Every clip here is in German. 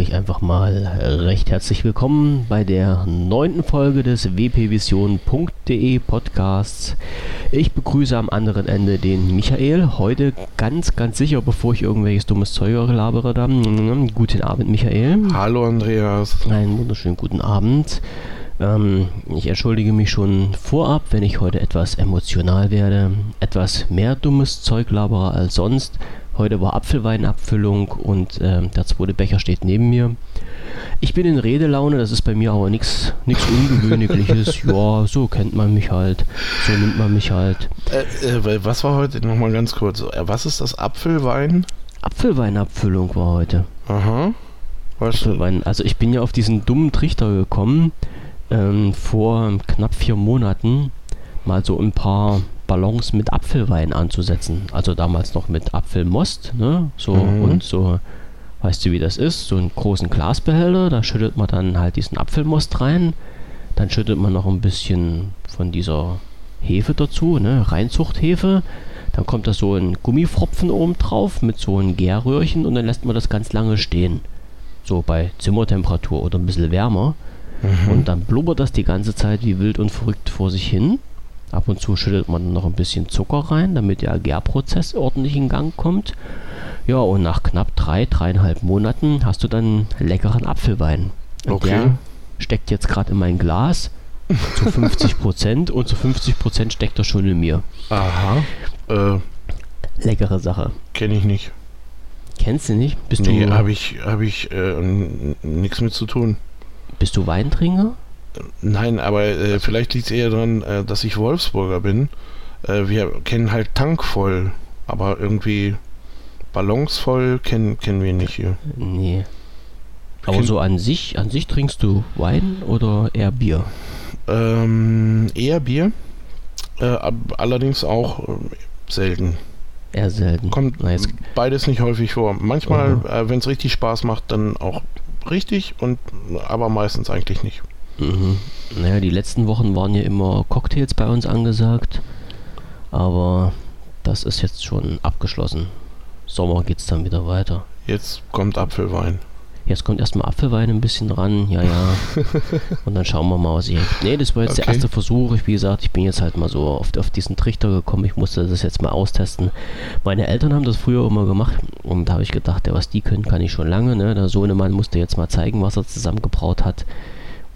sage ich einfach mal recht herzlich willkommen bei der neunten Folge des wpvision.de Podcasts. Ich begrüße am anderen Ende den Michael. Heute ganz, ganz sicher, bevor ich irgendwelches dummes Zeug labere, dann guten Abend, Michael. Hallo, Andreas. Einen wunderschönen guten Abend. Ähm, ich entschuldige mich schon vorab, wenn ich heute etwas emotional werde, etwas mehr dummes Zeug labere als sonst. Heute war Apfelweinabfüllung und äh, der zweite Becher steht neben mir. Ich bin in Redelaune, das ist bei mir aber nichts Ungewöhnliches. ja, so kennt man mich halt. So nimmt man mich halt. Äh, äh, was war heute nochmal ganz kurz? Äh, was ist das Apfelwein? Apfelweinabfüllung war heute. Aha. Was? Apfelwein. Also ich bin ja auf diesen dummen Trichter gekommen ähm, vor knapp vier Monaten mal so ein paar Ballons mit Apfelwein anzusetzen. Also damals noch mit Apfelmost, ne? So mhm. und so, weißt du wie das ist? So einen großen Glasbehälter, da schüttet man dann halt diesen Apfelmost rein. Dann schüttet man noch ein bisschen von dieser Hefe dazu, ne? Reinzuchthefe. Dann kommt da so ein Gummifropfen oben drauf mit so einem Gärröhrchen und dann lässt man das ganz lange stehen. So bei Zimmertemperatur oder ein bisschen wärmer. Mhm. Und dann blubbert das die ganze Zeit wie wild und verrückt vor sich hin. Ab und zu schüttet man noch ein bisschen Zucker rein, damit der Gärprozess ordentlich in Gang kommt. Ja, und nach knapp drei, dreieinhalb Monaten hast du dann leckeren Apfelwein. Und okay. der steckt jetzt gerade in mein Glas zu 50 Prozent und zu 50 Prozent steckt er schon in mir. Aha. Äh, Leckere Sache. Kenne ich nicht. Kennst du nicht? Bist nee, habe ich, hab ich äh, nichts mit zu tun. Bist du Weintrinker? Nein, aber äh, vielleicht liegt es eher daran, äh, dass ich Wolfsburger bin. Äh, wir kennen halt Tank voll, aber irgendwie Ballons voll kennen, kennen wir nicht hier. Nee. Aber so an sich, an sich trinkst du Wein oder eher Bier? Ähm, eher Bier. Äh, allerdings auch äh, selten. Eher selten. Kommt nice. beides nicht häufig vor. Manchmal, äh, wenn es richtig Spaß macht, dann auch richtig und aber meistens eigentlich nicht. Mhm. Naja, die letzten Wochen waren ja immer Cocktails bei uns angesagt. Aber das ist jetzt schon abgeschlossen. Sommer geht es dann wieder weiter. Jetzt kommt Apfelwein. Jetzt kommt erstmal Apfelwein ein bisschen ran, ja, ja. Und dann schauen wir mal, was ich. Nee, das war jetzt okay. der erste Versuch. Ich, wie gesagt, ich bin jetzt halt mal so auf, auf diesen Trichter gekommen. Ich musste das jetzt mal austesten. Meine Eltern haben das früher immer gemacht. Und da habe ich gedacht, ja, was die können, kann ich schon lange. Ne? Der Sohnemann musste jetzt mal zeigen, was er zusammengebraut hat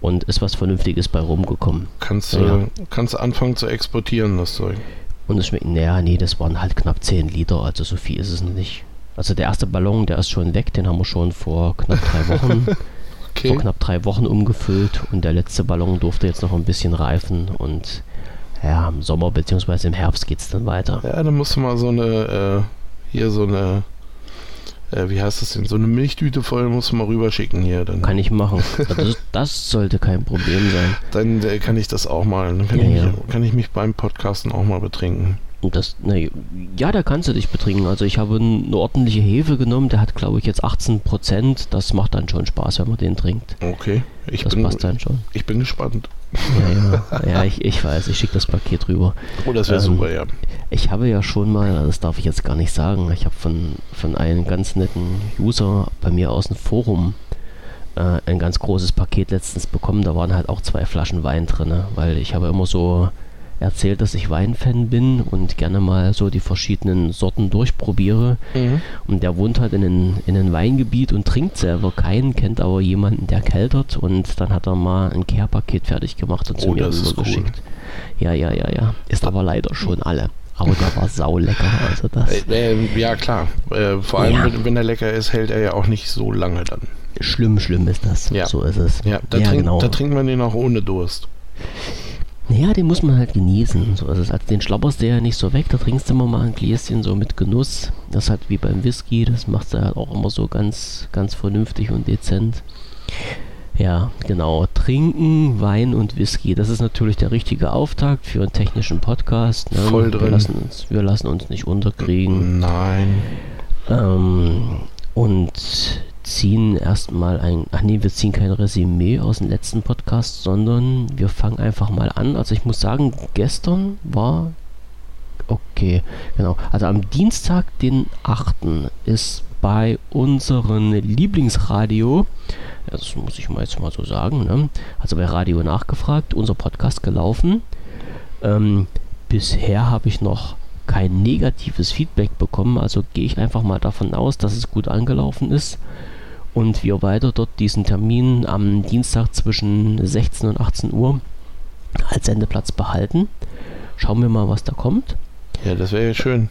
und ist was Vernünftiges bei rumgekommen. Kannst du ja. kannst anfangen zu exportieren, das Zeug. Und es schmeckt, naja, nee, das waren halt knapp 10 Liter, also so viel ist es nicht. Also der erste Ballon, der ist schon weg, den haben wir schon vor knapp drei Wochen, okay. vor knapp drei Wochen umgefüllt und der letzte Ballon durfte jetzt noch ein bisschen reifen und ja, im Sommer bzw. im Herbst geht es dann weiter. Ja, dann musst du mal so eine, äh, hier so eine äh, wie heißt das denn, so eine Milchtüte voll musst du mal rüberschicken hier. Dann. Kann ich machen. Das, das sollte kein Problem sein. Dann äh, kann ich das auch mal. Dann kann, ja, ich, ja. kann ich mich beim Podcasten auch mal betrinken. Das, ne, ja, da kannst du dich betrinken. Also ich habe eine ordentliche Hefe genommen, der hat glaube ich jetzt 18 Prozent. Das macht dann schon Spaß, wenn man den trinkt. Okay, ich das bin, passt dann schon. Ich bin gespannt. Ja, ja, ja ich, ich weiß, ich schicke das Paket rüber. Oh, das wäre ähm, super, ja. Ich habe ja schon mal, das darf ich jetzt gar nicht sagen, ich habe von, von einem ganz netten User bei mir aus dem Forum äh, ein ganz großes Paket letztens bekommen. Da waren halt auch zwei Flaschen Wein drin, weil ich habe immer so erzählt, dass ich Weinfan bin und gerne mal so die verschiedenen Sorten durchprobiere. Mhm. Und der wohnt halt in einem, in einem Weingebiet und trinkt selber keinen, kennt aber jemanden, der keltert und dann hat er mal ein Care-Paket fertig gemacht und zu oh, mir rübergeschickt. Cool. Ja, ja, ja, ja. Ist aber leider schon alle. Aber der war saulecker, also das. Äh, äh, ja, klar. Äh, vor allem, ja. wenn, wenn er lecker ist, hält er ja auch nicht so lange dann. Schlimm, schlimm ist das. Ja. So ist es. Ja, da, ja, trink, genau. da trinkt man den auch ohne Durst. Naja, den muss man halt genießen. So, also den schlapperst du ja nicht so weg, da trinkst du immer mal ein Gläschen so mit Genuss. Das ist halt wie beim Whisky, das machst du halt auch immer so ganz, ganz vernünftig und dezent. Ja, genau. Trinken, Wein und Whisky. Das ist natürlich der richtige Auftakt für einen technischen Podcast. Ne? Voll drin. Wir lassen, uns, wir lassen uns nicht unterkriegen. Nein. Ähm, und ziehen erstmal ein, ach nee, wir ziehen kein Resümee aus dem letzten Podcast, sondern wir fangen einfach mal an. Also ich muss sagen, gestern war, okay, genau, also am Dienstag, den 8. ist bei unserem Lieblingsradio, das muss ich mal jetzt mal so sagen, ne? also bei Radio nachgefragt, unser Podcast gelaufen. Ähm, bisher habe ich noch kein negatives Feedback bekommen, also gehe ich einfach mal davon aus, dass es gut angelaufen ist und wir weiter dort diesen Termin am Dienstag zwischen 16 und 18 Uhr als Sendeplatz behalten. Schauen wir mal, was da kommt. Ja, das wäre ja schön.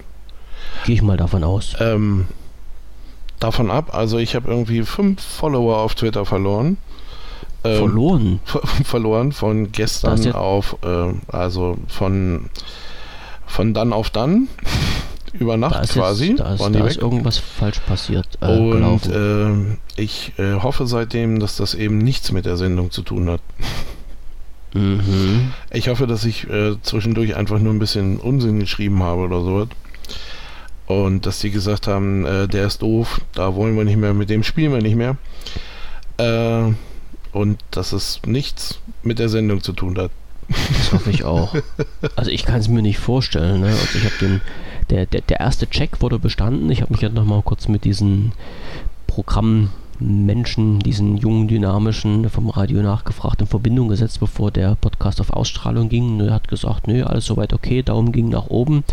Gehe ich mal davon aus. Ähm, davon ab, also ich habe irgendwie fünf Follower auf Twitter verloren. Ähm, verloren? verloren von gestern auf, äh, also von, von dann auf dann. Über Nacht da quasi. Jetzt, da ist, da ist irgendwas falsch passiert. Äh, Und äh, ich äh, hoffe seitdem, dass das eben nichts mit der Sendung zu tun hat. Mhm. Ich hoffe, dass ich äh, zwischendurch einfach nur ein bisschen Unsinn geschrieben habe oder sowas. Und dass die gesagt haben, äh, der ist doof, da wollen wir nicht mehr, mit dem spielen wir nicht mehr. Äh, und dass es nichts mit der Sendung zu tun hat. Das hoffe ich auch. Also ich kann es mir nicht vorstellen. Ne? Also ich habe den, der, der, der erste Check wurde bestanden. Ich habe mich ja nochmal kurz mit diesen Programmen Menschen, diesen jungen, dynamischen, vom Radio nachgefragt, in Verbindung gesetzt, bevor der Podcast auf Ausstrahlung ging. Er hat gesagt, nö, alles soweit okay, Daumen ging nach oben.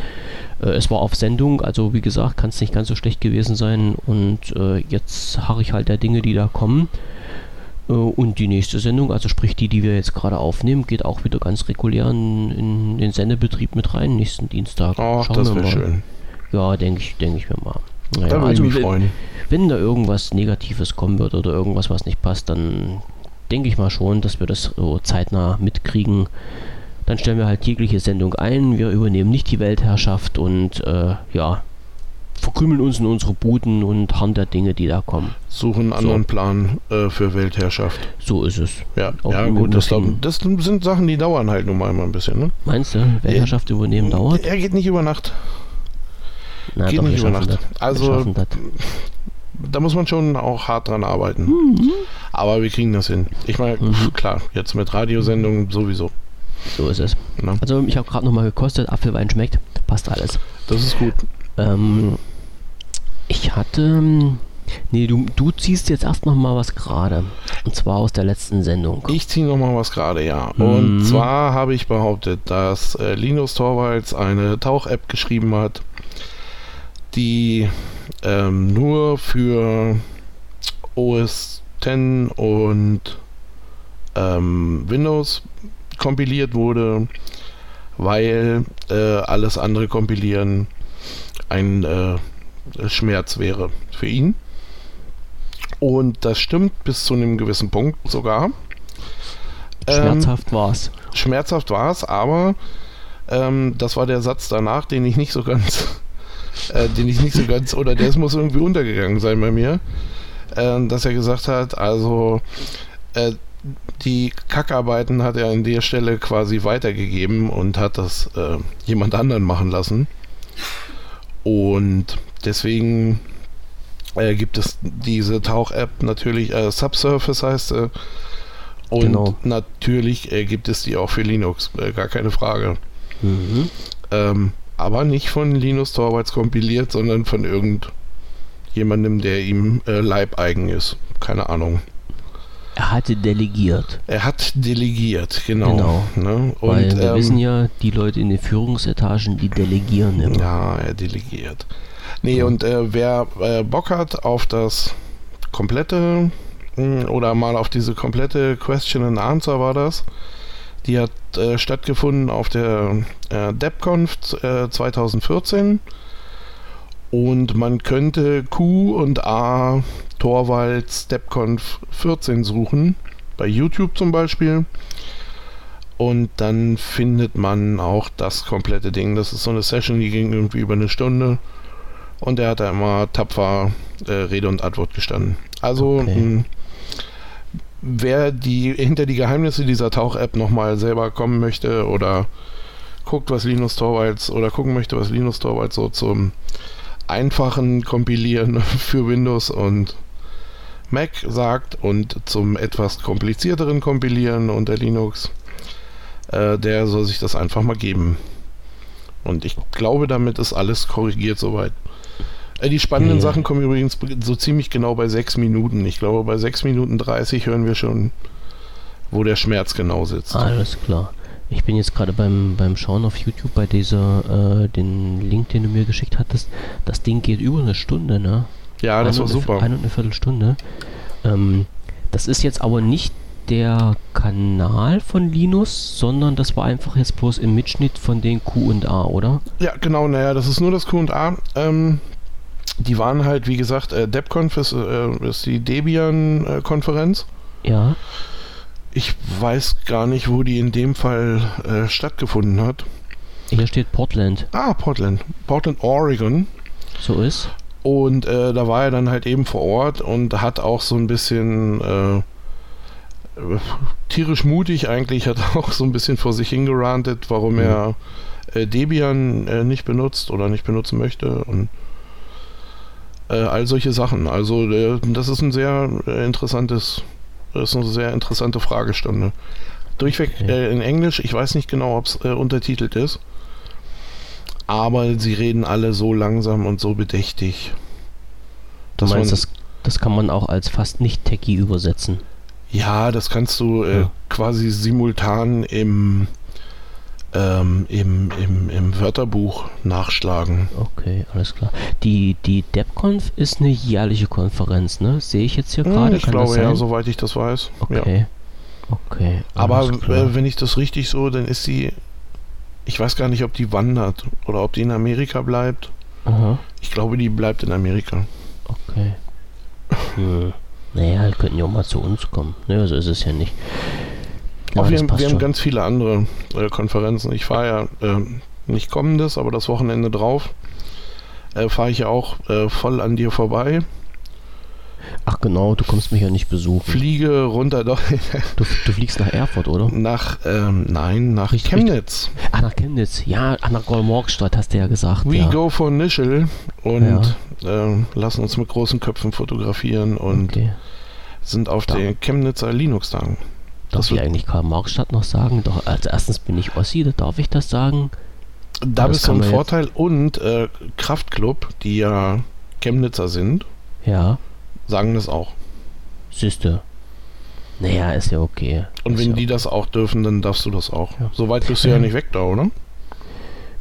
Äh, es war auf Sendung, also wie gesagt, kann es nicht ganz so schlecht gewesen sein. Und äh, jetzt harre ich halt der Dinge, die da kommen. Äh, und die nächste Sendung, also sprich die, die wir jetzt gerade aufnehmen, geht auch wieder ganz regulär in, in den Sendebetrieb mit rein, nächsten Dienstag. Ach, Schauen das wäre schön. Ja, denke ich, denke ich mir mal. Naja, also, ich mich freuen. Wenn da irgendwas Negatives kommen wird oder irgendwas, was nicht passt, dann denke ich mal schon, dass wir das so zeitnah mitkriegen. Dann stellen wir halt jegliche Sendung ein, wir übernehmen nicht die Weltherrschaft und äh, ja, verkrümeln uns in unsere Buden und harren der Dinge, die da kommen. Suchen einen anderen so. Plan äh, für Weltherrschaft. So ist es. Ja, ja gut, das, glaub, das, sind Sachen, die dauern halt nun mal immer ein bisschen. Ne? Meinst du, Weltherrschaft ja, übernehmen dauert? Er geht nicht über Nacht. Na, Geht doch, nicht über Nacht. Also, da muss man schon auch hart dran arbeiten. Mhm. Aber wir kriegen das hin. Ich meine, mhm. klar, jetzt mit Radiosendungen sowieso. So ist es. Na? Also, ich habe gerade nochmal gekostet. Apfelwein schmeckt. Passt alles. Das ist gut. Ähm, ich hatte. Nee, du, du ziehst jetzt erst noch mal was gerade. Und zwar aus der letzten Sendung. Ich ziehe noch mal was gerade, ja. Mhm. Und zwar habe ich behauptet, dass äh, Linus Torvalds eine Tauch-App geschrieben hat, die ähm, nur für OS X und ähm, Windows kompiliert wurde, weil äh, alles andere kompilieren ein äh, Schmerz wäre für ihn. Und das stimmt bis zu einem gewissen Punkt sogar. Schmerzhaft ähm, war es. Schmerzhaft war es, aber ähm, das war der Satz danach, den ich nicht so ganz äh, den ich nicht so ganz, oder der muss irgendwie untergegangen sein bei mir, äh, dass er gesagt hat, also äh, die Kackarbeiten hat er an der Stelle quasi weitergegeben und hat das äh, jemand anderen machen lassen. Und deswegen äh, gibt es diese Tauch-App natürlich, äh, Subsurface heißt sie. Und genau. natürlich äh, gibt es die auch für Linux, äh, gar keine Frage. Mhm. Ähm, aber nicht von Linus Torvalds kompiliert, sondern von irgendjemandem, der ihm äh, leibeigen ist. Keine Ahnung. Er hatte delegiert. Er hat delegiert, genau. genau. Ne? Und, Weil wir ähm, wissen ja, die Leute in den Führungsetagen, die delegieren immer. Ja, er delegiert. Nee, und äh, wer äh, Bock hat auf das komplette hm, oder mal auf diese komplette Question and Answer war das, die hat äh, stattgefunden auf der äh, DevConf äh, 2014. Und man könnte Q und A Torvalds DevConf 14 suchen. Bei YouTube zum Beispiel. Und dann findet man auch das komplette Ding. Das ist so eine Session, die ging irgendwie über eine Stunde. Und er hat da immer tapfer äh, Rede und Antwort gestanden. Also okay. mh, wer die hinter die Geheimnisse dieser Tauch-App nochmal selber kommen möchte oder guckt, was Linus Torvalds oder gucken möchte, was Linus Torvalds so zum einfachen Kompilieren für Windows und Mac sagt und zum etwas komplizierteren Kompilieren unter Linux, äh, der soll sich das einfach mal geben. Und ich glaube, damit ist alles korrigiert soweit. Äh, die spannenden ja. Sachen kommen übrigens so ziemlich genau bei sechs Minuten. Ich glaube, bei sechs Minuten 30 hören wir schon, wo der Schmerz genau sitzt. Alles klar. Ich bin jetzt gerade beim, beim Schauen auf YouTube bei dieser, äh, den Link, den du mir geschickt hattest. Das Ding geht über eine Stunde, ne? Ja, das Eine war eine- super. Eine und eine Viertelstunde. Ähm, das ist jetzt aber nicht der Kanal von Linus, sondern das war einfach jetzt bloß im Mitschnitt von den Q&A, oder? Ja, genau, naja, das ist nur das Q&A. Ähm, die waren halt, wie gesagt, äh, DebConf ist, äh, ist die Debian-Konferenz. Ja. Ich weiß gar nicht, wo die in dem Fall äh, stattgefunden hat. Hier steht Portland. Ah, Portland. Portland, Oregon. So ist. Und äh, da war er dann halt eben vor Ort und hat auch so ein bisschen äh, tierisch mutig eigentlich, hat auch so ein bisschen vor sich hingerantet, warum Mhm. er äh, Debian äh, nicht benutzt oder nicht benutzen möchte und äh, all solche Sachen. Also äh, das ist ein sehr äh, interessantes, das ist eine sehr interessante Fragestunde. Durchweg Okay. äh, in Englisch, ich weiß nicht genau, ob es äh, untertitelt ist. Aber sie reden alle so langsam und so bedächtig. Du meinst, man- das, das kann man auch als fast nicht Techie übersetzen. Ja, das kannst du Ja. quasi simultan im, ähm, im, im, im Wörterbuch nachschlagen. Okay, alles klar. Die, die DebConf ist eine jährliche Konferenz, ne? Sehe ich jetzt hier Hm, gerade? ich Kann glaube ja, soweit ich das weiß. Ja. Okay. Okay. Aber äh, wenn ich das richtig so, dann ist sie. Ich weiß gar nicht, ob die wandert oder ob die in Amerika bleibt. Aha, Ich glaube, die bleibt in Amerika. okay. Hm. Naja, die könnten ja auch mal zu uns kommen. Naja, so ist es ja nicht. Ja, wir, haben- wir haben ganz viele andere äh, Konferenzen. Ich fahre ja äh, nicht kommendes, aber das Wochenende drauf äh, fahre ich ja auch äh, voll an dir vorbei. Ach genau, du kommst mich ja nicht besuchen. Fliege runter doch Du, du fliegst nach Erfurt, oder? nach, ähm, nein, nach Richtig, Chemnitz. Ah, nach Chemnitz. Ja, ah, nach Golmorgstadt hast du ja gesagt. We ja. go for Nischel und äh, lassen uns mit großen Köpfen fotografieren und Okay. sind auf Da- den Chemnitzer Linux-Tagen. Darf Das ich eigentlich Karl-Marx-Stadt noch sagen? Doch, als erstens bin ich Ossi, da darf ich das sagen. Da bist du ein Vorteil und äh, Kraftclub, die ja Chemnitzer sind, Ja, sagen das auch. siehste. Naja, ist ja okay. Und ist wenn ja die das auch dürfen, dann darfst du das auch. Ja. Soweit bist du ja nicht weg da, oder?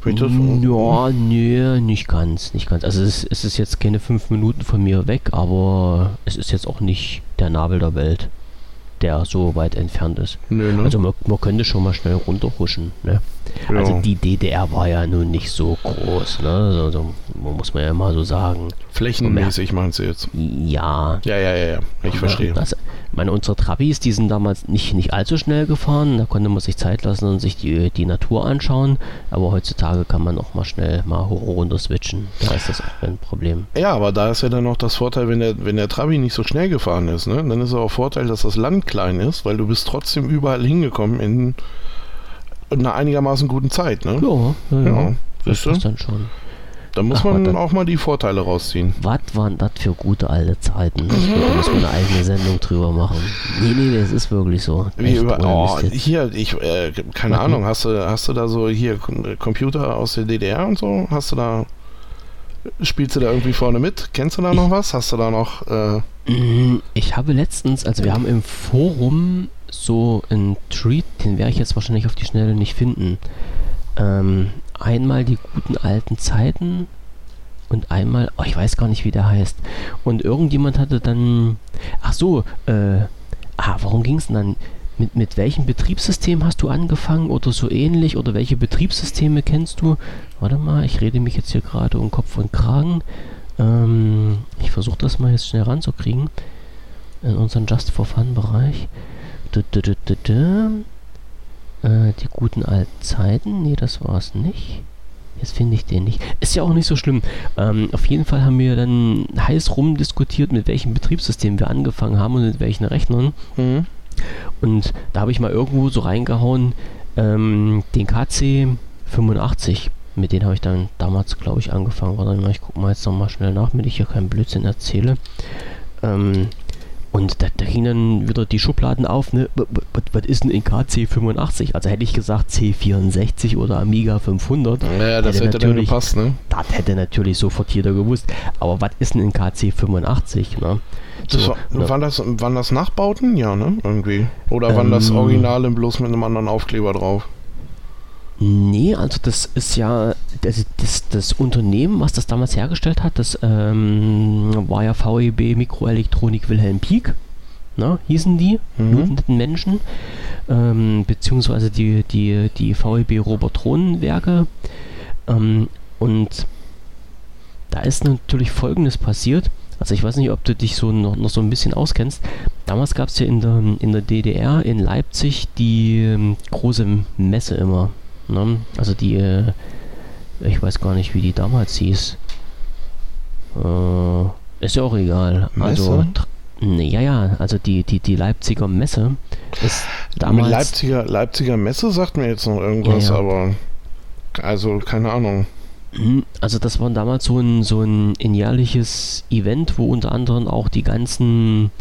Das- Ja, nö, nicht ganz, nicht ganz. Also es, es ist jetzt keine fünf Minuten von mir weg, aber es ist jetzt auch nicht der Nabel der Welt, der so weit entfernt ist. Nö, ne? Also man, man könnte schon mal schnell runterhuschen. Ne? Ja. Also die DDR war ja nun nicht so groß, ne? Also, muss man ja mal so sagen. Flächenmäßig meinst du jetzt? Ja. Ja, ja, ja, ja. Ich verstehe. Das, ich meine, unsere Trabis, die sind damals nicht, nicht allzu schnell gefahren. Da konnte man sich Zeit lassen und sich die, die Natur anschauen. Aber heutzutage kann man auch mal schnell mal hoch und runter switchen. Da ist das auch kein Problem. Ja, aber da ist ja dann noch das Vorteil, wenn der, wenn der Trabi nicht so schnell gefahren ist, ne? Dann ist auch Vorteil, dass das Land klein ist, weil du bist trotzdem überall hingekommen in einer einigermaßen guten Zeit, ne? Ja, ja, ja. Ja, Das ist dann schon. Da muss Ach, man warte. auch mal die Vorteile rausziehen. Was waren das für gute alte Zeiten? Da muss man eine eigene Sendung drüber machen. Nee, nee, das ist wirklich so. Wie Echt, über, oh, hier, ich, äh, keine Mhm. Ahnung, hast du, hast du da so hier Computer aus der DDR und so? Hast du da, spielst du da irgendwie vorne mit? Kennst du da noch was? Hast du da noch, äh, Mm, Ich habe letztens, also wir haben im Forum so einen Tweet, den werde ich jetzt wahrscheinlich auf die Schnelle nicht finden. Ähm, einmal die guten alten Zeiten und einmal, oh, ich weiß gar nicht, wie der heißt. Und irgendjemand hatte dann, ach so, äh, ah, warum ging es denn dann? Mit, mit welchem Betriebssystem hast du angefangen oder so ähnlich? Oder welche Betriebssysteme kennst du? Warte mal, ich rede mich jetzt hier gerade um Kopf und Kragen. Ähm, ich versuche das mal jetzt schnell ranzukriegen. In unseren Just for Fun Bereich. Du, du, du. Äh, die guten alten Zeiten. Nee, das war es nicht. Jetzt finde ich den nicht. Ist ja auch nicht so schlimm. Ähm, auf jeden Fall haben wir dann heiß rumdiskutiert, mit welchem Betriebssystem wir angefangen haben und mit welchen Rechnern. mhm. Und da habe ich mal irgendwo so reingehauen, ähm, den KC 85. Mit denen habe ich dann damals, glaube ich, angefangen. Warte mal, ich gucke mal jetzt nochmal schnell nach, damit ich hier keinen Blödsinn erzähle. Ähm, Und da, da gingen dann wieder die Schubladen auf, ne? Was ist denn in KC85? Also hätte ich gesagt C64 oder Amiga 500. Ja, das hätte, hätte dann gepasst, ne? Das hätte natürlich sofort jeder gewusst. Aber was ist denn in KC85, ne? So, war, ne? Waren, das, waren das Nachbauten? Ja, ne? Irgendwie. Oder ähm, waren das ähm. Originale bloß mit einem anderen Aufkleber drauf? Nee, also das ist ja das, das, das Unternehmen, was das damals hergestellt hat, das ähm, war ja VEB Mikroelektronik Wilhelm Pieck, ne, hießen die, mhm. netten Menschen, ähm, beziehungsweise die, die, die VEB Robotronenwerke. Ähm, und da ist natürlich Folgendes passiert. Also ich weiß nicht, ob du dich so noch, noch so ein bisschen auskennst. Damals gab es ja in der, in der DDR in Leipzig die ähm, große Messe immer. Ne? Also die, äh, ich weiß gar nicht, wie die damals hieß. Äh, ist ja auch egal. Also, Messe? Also, nee, ja, ja, also die, die, die Leipziger Messe ist damals... Leipziger, Leipziger Messe sagt mir jetzt noch irgendwas, ja, ja. aber... Also, keine Ahnung. Hm, also das war damals so ein, so ein, ein jährliches Event, wo unter anderem auch die ganzen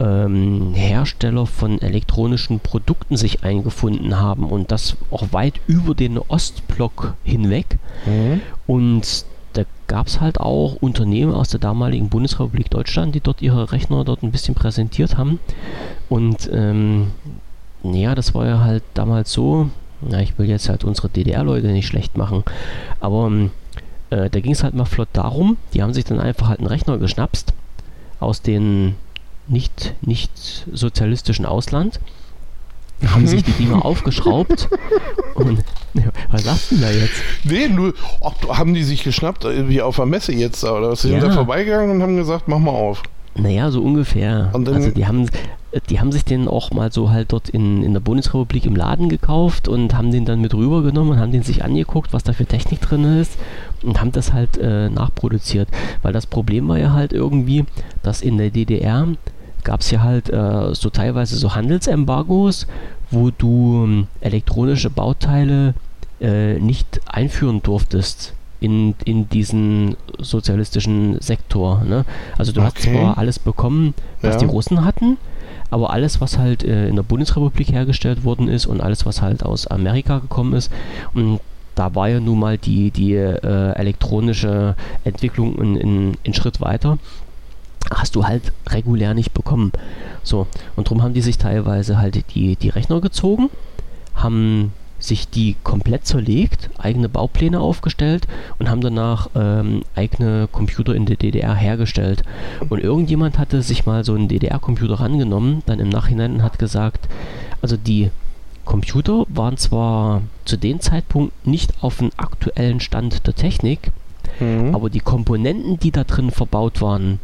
ähm, Hersteller von elektronischen Produkten sich eingefunden haben und das auch weit über den Ostblock hinweg. Mhm. Und da gab es halt auch Unternehmen aus der damaligen Bundesrepublik Deutschland, die dort ihre Rechner dort ein bisschen präsentiert haben. Und ähm, ja, das war ja halt damals so, na, ich will jetzt halt unsere DDR-Leute nicht schlecht machen, aber ähm, äh, da ging es halt mal flott darum, die haben sich dann einfach halt einen Rechner geschnapst aus den nicht, nicht sozialistischen Ausland, haben sich die Dinger aufgeschraubt und was sagst du da jetzt? Nee, nur ob, haben die sich geschnappt, äh, wie auf der Messe jetzt, oder sie ja. sind da vorbeigegangen und haben gesagt, mach mal auf. Naja, so ungefähr. also die haben, die haben sich den auch mal so halt dort in, in der Bundesrepublik im Laden gekauft und haben den dann mit rübergenommen und haben den sich angeguckt, was da für Technik drin ist und haben das halt äh, nachproduziert. Weil das Problem war ja halt irgendwie, dass in der DDR gab es ja halt äh, so teilweise so Handelsembargos, wo du ähm, elektronische Bauteile äh, nicht einführen durftest in, in diesen sozialistischen Sektor. Ne? Also du okay. hast zwar alles bekommen, was ja. die Russen hatten, aber alles, was halt äh, in der Bundesrepublik hergestellt worden ist und alles, was halt aus Amerika gekommen ist, und da war ja nun mal die, die äh, elektronische Entwicklung in, in, in Schritt weiter hast du halt regulär nicht bekommen. So, und darum haben die sich teilweise halt die, die Rechner gezogen, haben sich die komplett zerlegt, eigene Baupläne aufgestellt und haben danach ähm, eigene Computer in der DDR hergestellt. Und irgendjemand hatte sich mal so einen DDR-Computer rangenommen, dann im Nachhinein und hat gesagt, also die Computer waren zwar zu dem Zeitpunkt nicht auf dem aktuellen Stand der Technik, mhm. aber die Komponenten, die da drin verbaut waren,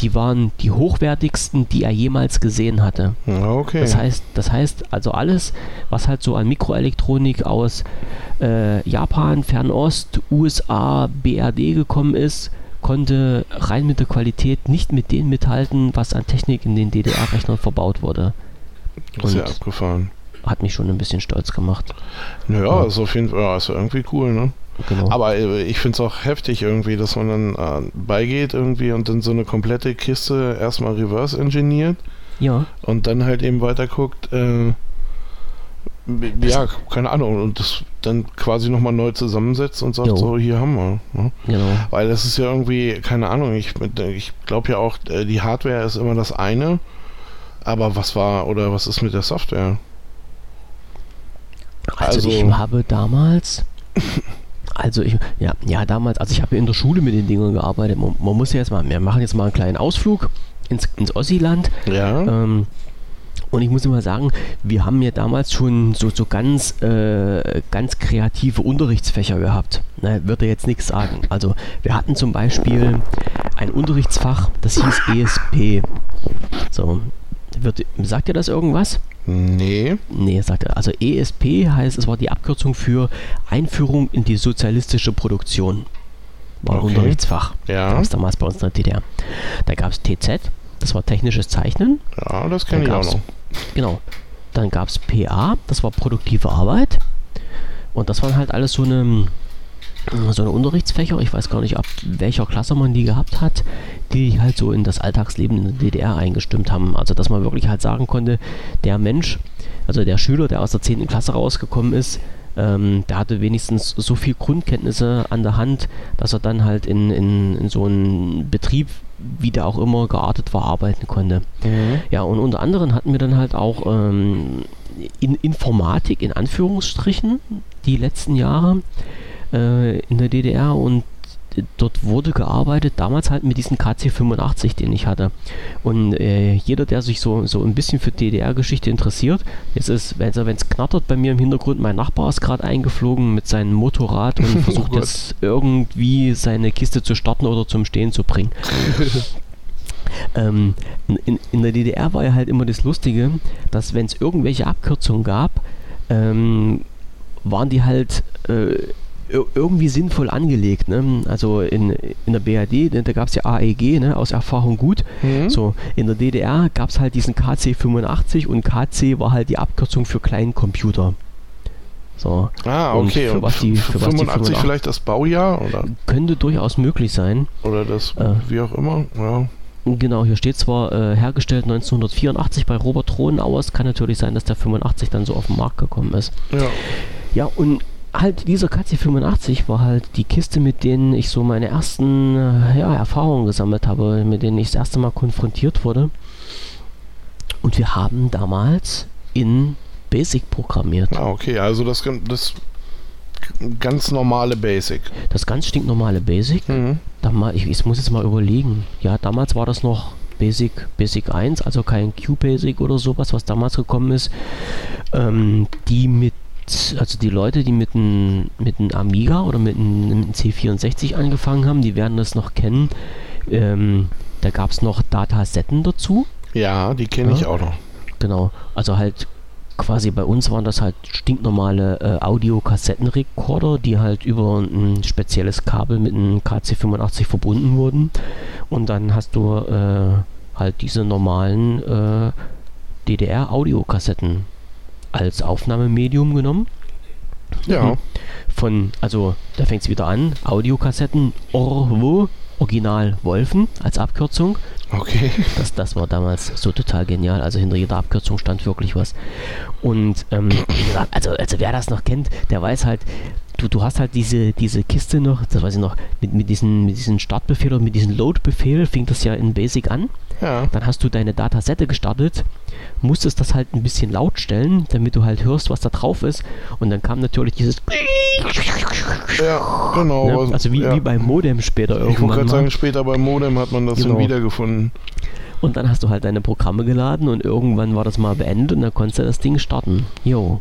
die waren die hochwertigsten, die er jemals gesehen hatte. Okay. Das heißt, das heißt also alles, was halt so an Mikroelektronik aus äh, Japan, Fernost, USA, BRD gekommen ist, konnte rein mit der Qualität nicht mit dem mithalten, was an Technik in den DDR-Rechnern verbaut wurde. Das ist ja abgefahren. Hat mich schon ein bisschen stolz gemacht. Naja, ja. ist auf jeden Fall ja, ist irgendwie cool, ne? Genau. Aber äh, ich finde es auch heftig irgendwie, dass man dann äh, beigeht irgendwie und dann so eine komplette Kiste erstmal reverse engineert. Ja. Und dann halt eben weiter guckt, äh, ja, keine Ahnung, und das dann quasi nochmal neu zusammensetzt und sagt, jo. so, hier haben wir. Ne? Genau. Weil das ist ja irgendwie, keine Ahnung, ich, ich glaube ja auch, äh, die Hardware ist immer das eine, aber was war oder was ist mit der Software? Also, also ich habe damals Also ich, ja, ja, damals, also ich habe in der Schule mit den Dingen gearbeitet. Man, man, muss ja jetzt mal, wir machen jetzt mal einen kleinen Ausflug ins, ins Ossi-Land. Ja. Ähm, und ich muss immer sagen, wir haben ja damals schon so, so ganz, äh, ganz kreative Unterrichtsfächer gehabt. Ne, würde jetzt nichts sagen. Also wir hatten zum Beispiel ein Unterrichtsfach, das hieß ESP. So, wird, sagt ihr das irgendwas? Nee. Nee, sagt er. Also ESP heißt, es war die Abkürzung für Einführung in die sozialistische Produktion. War ein okay. Unterrichtsfach. Ja. Gab es damals bei uns in der DDR. Da gab es TZ, das war technisches Zeichnen. Ja, das kenne ich auch noch. Genau. Dann gab es PA, das war produktive Arbeit. Und das waren halt alles so eine, so eine Unterrichtsfächer, ich weiß gar nicht, ab welcher Klasse man die gehabt hat, die halt so in das Alltagsleben in der DDR eingestimmt haben. Also dass man wirklich halt sagen konnte, der Mensch, also der Schüler, der aus der 10. Klasse rausgekommen ist, ähm, der hatte wenigstens so viel Grundkenntnisse an der Hand, dass er dann halt in, in, in so einen Betrieb, wie der auch immer geartet war, arbeiten konnte. Mhm. Ja, und unter anderem hatten wir dann halt auch ähm, in Informatik in Anführungsstrichen die letzten Jahre äh, in der DDR und dort wurde gearbeitet, damals halt mit diesem KC85, den ich hatte. Und äh, jeder, der sich so, so ein bisschen für DDR-Geschichte interessiert, jetzt ist, wenn es knattert bei mir im Hintergrund, mein Nachbar ist gerade eingeflogen mit seinem Motorrad und versucht Oh jetzt irgendwie seine Kiste zu starten oder zum Stehen zu bringen. Ähm, in, in, der DDR war ja halt immer das Lustige, dass wenn es irgendwelche Abkürzungen gab, ähm, waren die halt äh, irgendwie sinnvoll angelegt. Ne? Also in, in der BRD, ne, da gab es ja AEG, ne, aus Erfahrung gut. Mhm. So, in der DDR gab es halt diesen KC85 und KC war halt die Abkürzung für Kleincomputer. So, Ah, Und okay. für Und was die- für was die 85 85 vielleicht das Baujahr oder, könnte durchaus möglich sein. oder das, Äh. wie auch immer. Ja. Genau, hier steht zwar äh, hergestellt 1984 bei Robert Ronauer, es kann natürlich sein, dass der 85 dann so auf den Markt gekommen ist. ja. Ja, und halt dieser KC85 war halt die Kiste, mit denen ich so meine ersten äh, ja, Erfahrungen gesammelt habe, mit denen ich das erste Mal konfrontiert wurde. Und wir haben damals in Basic programmiert. Ah, okay. Also das, das ganz normale Basic. Das ganz stinknormale Basic. Mhm. Da mal, ich, ich muss jetzt mal überlegen. Ja, damals war das noch Basic, Basic 1, also kein Q-Basic oder sowas, was damals gekommen ist. Ähm, die mit, also die Leute, die mit einem mit Amiga oder mit einem, mit einem C64 angefangen haben, die werden das noch kennen. Ähm, da gab es noch Datasetten dazu. Ja, die kenne ich Ja. auch noch. Genau, also halt quasi bei uns waren das halt stinknormale äh, Audio-Kassettenrekorder, die halt über ein spezielles Kabel mit einem KC85 verbunden wurden. Und dann hast du äh, halt diese normalen äh, DDR-Audiokassetten als Aufnahmemedium genommen. Ja. Mhm. Von, also da fängt es wieder an, Audiokassetten Orwo, Original Wolfen als Abkürzung. Okay. Das, das war damals so total genial. Also hinter jeder Abkürzung stand wirklich was. Und ähm, wie gesagt, also, also wer das noch kennt, der weiß halt, du, du hast halt diese, diese Kiste noch, das weiß ich noch, mit, mit diesem mit diesen Startbefehl oder mit diesem Load-Befehl fing das ja in Basic an. Ja. Dann hast du deine Datasette gestartet, musstest das halt ein bisschen laut stellen, damit du halt hörst, was da drauf ist. Und dann kam natürlich dieses, Ja, genau. ne? was- also wie, ja. wie beim Modem später Ich wollte irgendwann gerade sagen, später beim Modem hat man das Genau. dann wiedergefunden. Und dann hast du halt deine Programme geladen und irgendwann war das mal beendet und dann konntest du das Ding starten. Jo.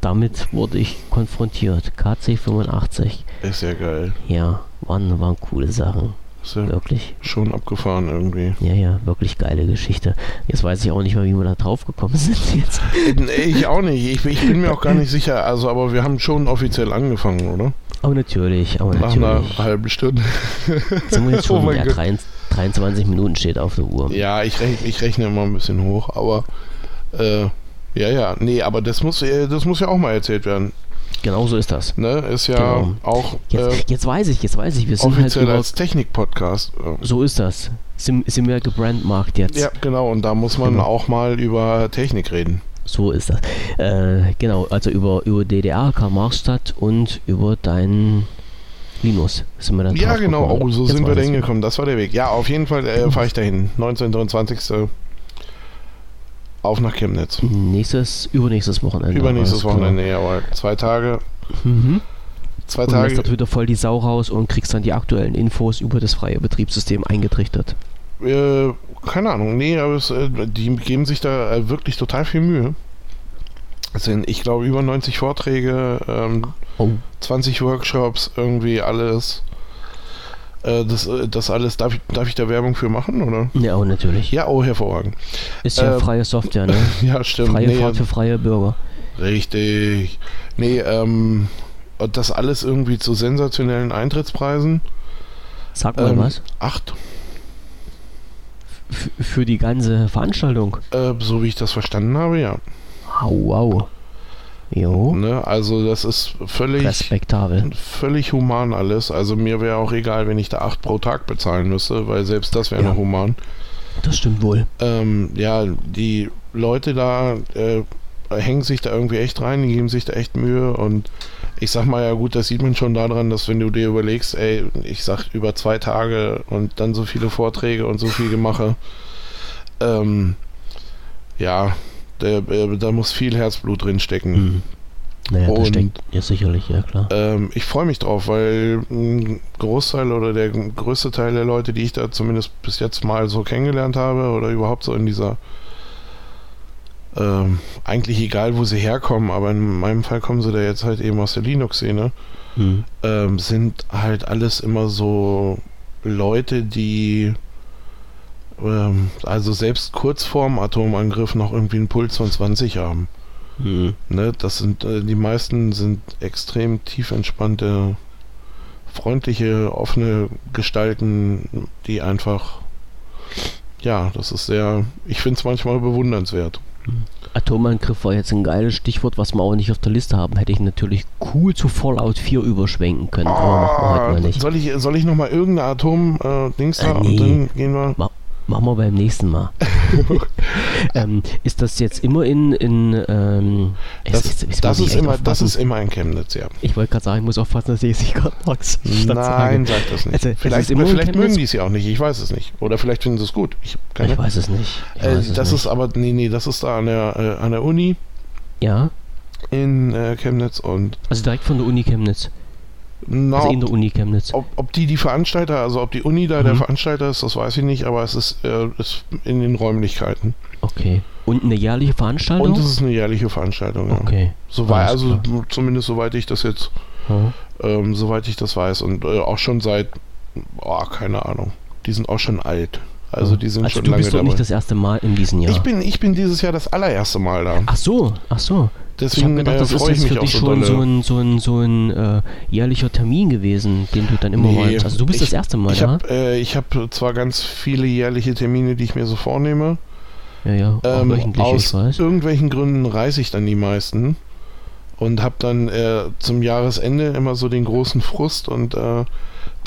Damit wurde ich konfrontiert. KC85. Ist ja geil. Ja, waren, waren coole Sachen. Ist ja Wirklich. schon abgefahren irgendwie. Ja, ja, wirklich geile Geschichte. Jetzt weiß ich auch nicht mehr, wie wir da drauf gekommen sind jetzt. Nee, ich auch nicht. Ich, ich bin mir auch gar nicht sicher. Also, aber wir haben schon offiziell angefangen, oder? Aber natürlich, aber Nach einer natürlich. halben Stunde. Sind wir jetzt schon Oh. 23, 23 Minuten steht auf der Uhr. Ja, ich rechne, ich rechne immer ein bisschen hoch, aber äh, ja, ja, nee, aber das muss, äh, das muss ja auch mal erzählt werden. Genau so ist das. Ne? Ist ja Genau. auch äh, Jetzt, jetzt weiß ich, jetzt weiß ich. Wir sind halt offiziell über, als Technik-Podcast. So ist das. Sind, sind wir gebrandmarkt jetzt. Ja, genau, und da muss man Genau. auch mal über Technik reden. So ist das. Äh, genau, also über, über DDR, Karl Marxstadt und über dein Linus sind wir dann Ja, genau, gekommen. oh, so Jetzt sind wir da hingekommen. Das war der Weg. Ja, auf jeden Fall äh, fahre ich dahin. 19. und 20. Auf nach Chemnitz. Nächstes, übernächstes Wochenende. Übernächstes. Wochenende, jawohl. Zwei Tage. Mhm. Zwei Und Tage. dort wieder voll die Sau raus und kriegst dann die aktuellen Infos über das freie Betriebssystem eingetrichtert. Äh, keine Ahnung, nee, aber es, äh, die geben sich da äh, wirklich total viel Mühe. Es sind, ich glaube, über 90 Vorträge, ähm, Oh, 20 Workshops, irgendwie alles. Äh, das, äh, das alles, darf ich, darf ich da Werbung für machen, oder? ja, oh, natürlich. Ja, oh, hervorragend. Ist ja äh, freie Software, ne? Ja, stimmt. Freie nee, Fahrt für freie Bürger. richtig. Nee, ähm, das alles irgendwie zu sensationellen Eintrittspreisen. Sag mal Ähm, was. Acht, F für die ganze Veranstaltung. äh, so wie ich das verstanden habe, ja. Au, au. Jo. Ne? Also das ist völlig, Respektabel. völlig human alles. Also mir wäre auch egal, wenn ich da 8 pro Tag bezahlen müsste, weil selbst das wäre Ja. noch human. Das stimmt wohl. Ähm, ja, die Leute da äh, hängen sich da irgendwie echt rein, die geben sich da echt Mühe und ich sag mal ja gut, das sieht man schon daran, dass wenn du dir überlegst, ey, ich sag über zwei Tage und dann so viele Vorträge und so viel Gemache, ähm, ja, der, äh, da muss viel Herzblut drin stecken. Hm. Naja, das Und- steckt ja sicherlich, ja klar. Ähm, ich freue mich drauf, weil ein Großteil oder der größte Teil der Leute, die ich da zumindest bis jetzt mal so kennengelernt habe oder überhaupt so in dieser ähm, eigentlich egal, wo sie herkommen, aber in meinem Fall kommen sie da jetzt halt eben aus der Linux-Szene, Hm. ähm, sind halt alles immer so Leute, die ähm, also selbst kurz vorm Atomangriff noch irgendwie einen Puls von 20 haben. Hm. Ne, das sind äh, die meisten sind extrem tief entspannte, freundliche, offene Gestalten, die einfach ja, das ist sehr, ich finde es manchmal bewundernswert. Atomangriff war jetzt ein geiles Stichwort, was wir auch nicht auf der Liste haben. Hätte ich natürlich cool zu Fallout 4 überschwenken können, nicht. soll ich, soll ich nochmal irgendeine Atom-Dings da Äh, nee. und dann gehen wir. Machen wir beim nächsten Mal. ähm, ist das jetzt immer in. in ähm, es- Das, jetzt- jetzt das, ist immer, das ist immer in Chemnitz, ja. Ich wollte gerade sagen, ich muss aufpassen, dass ich es nicht gerade statt Nein, sag das nicht. Also, es vielleicht vielleicht mögen die es ja auch nicht, ich weiß es nicht. Oder vielleicht finden sie es gut. Ich, keine, Ich weiß es nicht. Ich äh, weiß es das nicht. ist aber, nee, nee, das ist da an der, äh, an der Uni Ja, in äh, Chemnitz und also direkt von der Uni Chemnitz. Na, Also in der Uni Chemnitz. ob, ob die die Veranstalter, also ob die Uni da der Mhm. Veranstalter ist, das weiß ich nicht, aber es ist, äh, ist in den Räumlichkeiten. Okay. Und eine jährliche Veranstaltung? Und es ist eine jährliche Veranstaltung. Ja. okay. Soweit, also klar. zumindest soweit ich das jetzt, ähm, soweit ich das weiß und äh, auch schon seit, oh, keine Ahnung, die sind auch schon alt. Also die sind also schon du lange bist doch dabei. nicht das erste Mal in diesem Jahr. Ich bin, ich bin dieses Jahr das allererste Mal da. ach so, ach so. Ich habe Deswegen gedacht, äh, das ist ich jetzt für dich schon so ein, so ein, so ein äh, jährlicher Termin gewesen, den du dann immer Nee, mal. Also du bist ich- das erste Mal Ich da? habe äh, ich hab zwar ganz viele jährliche Termine, die ich mir so vornehme. Ja, ja, Ähm, ich aus irgendwelchen Gründen reise ich dann die meisten und habe dann äh, zum Jahresende immer so den großen Frust und äh,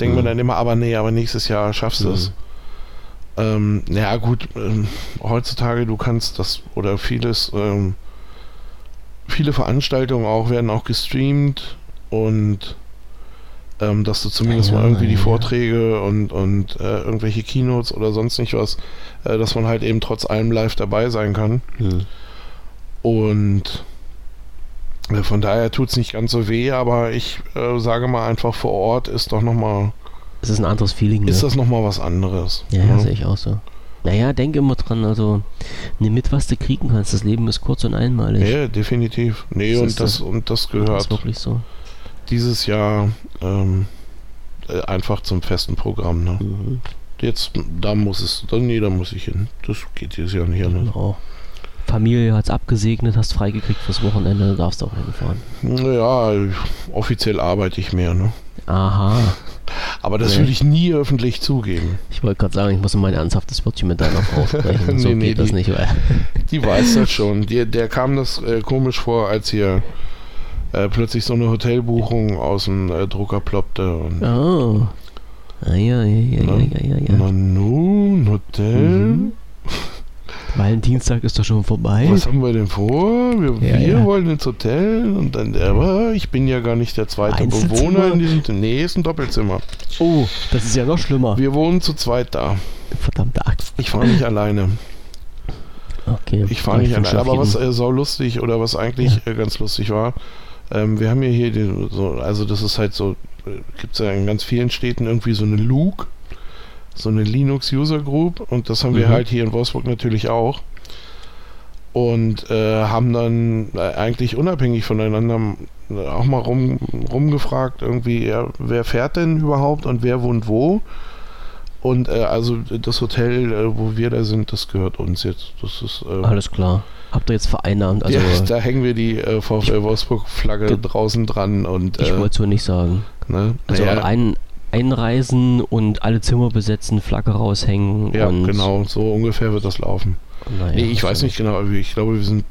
denke mir Mhm. dann immer, aber nee, aber nächstes Jahr schaffst du es. Mhm. Ähm, ja gut, ähm, heutzutage du kannst das oder vieles, ähm, viele Veranstaltungen auch werden auch gestreamt und ähm, dass du zumindest Ja, mal irgendwie die ja. Vorträge und, und äh, irgendwelche Keynotes oder sonst nicht was, äh, dass man halt eben trotz allem live dabei sein kann. Hm. Und äh, von daher tut es nicht ganz so weh, aber ich äh, sage mal einfach vor Ort ist doch nochmal, Es ist ein anderes Feeling, ne? ist das nochmal was anderes. Ja, ja, ne? sehe ich auch so. Naja, denk immer dran, also nimm mit, was du kriegen kannst. Das Leben ist kurz und einmalig. Ja, definitiv. Nee, Das und das, und das das gehört ist wirklich so. dieses Jahr ähm, äh, einfach zum festen Programm. Ne? Mhm. Jetzt, da muss es, dann, nee, da muss ich hin. Das geht dieses Jahr nicht anders. Genau. Familie hat's abgesegnet, hast freigekriegt fürs Wochenende, du darfst auch hinfahren. Naja, offiziell arbeite ich mehr, ne? Aha. Aber das Nee. würde ich nie öffentlich zugeben. Ich wollte gerade sagen, ich muss mein ernsthaftes Wörtchen mit deiner Frau sprechen. So Nee, nee, geht das die- nicht, weil. Die weiß das schon. Die, der kam das äh, komisch vor, als hier äh, plötzlich so eine Hotelbuchung aus dem äh, Drucker ploppte. Und, Oh. Ah, ja, ja, ja, ja, Ne? ja, ja, ja. Na nun, Hotel? Mhm. Valentinstag ist doch schon vorbei. Was haben wir denn vor? Wir, Ja, wir ja. wollen ins Hotel und dann, aber ich bin ja gar nicht der zweite? Bewohner in diesem. Nee, ist ein Doppelzimmer. Oh, das ist ja noch schlimmer. Wir wohnen zu zweit da. Verdammte Axt. Ich fahre nicht alleine. Okay. Ich fahre nicht alleine. Aber was äh, sau lustig oder was eigentlich äh, ganz lustig war, ähm, wir haben ja hier, den, so, also das ist halt so, gibt es ja in ganz vielen Städten irgendwie so eine Luke, so eine Linux User Group und das haben wir Mhm. halt hier in Wolfsburg natürlich auch. Und äh, haben dann äh, eigentlich unabhängig voneinander äh, auch mal rum, rumgefragt, irgendwie, ja, wer fährt denn überhaupt und wer wohnt wo. Und äh, also das Hotel, äh, wo wir da sind, das gehört uns jetzt. Das ist äh, Alles klar. Habt ihr jetzt vereinnahmt? Also, ja, da hängen wir die äh, VfL Wolfsburg-Flagge Ge- draußen dran und ich äh, wollte so nicht sagen. ne? Also naja, ein, einreisen und alle Zimmer besetzen, Flagge raushängen ja, genau, so ungefähr wird das laufen. Naja, nee, ich weiß so. nicht genau, ich glaube, wir sind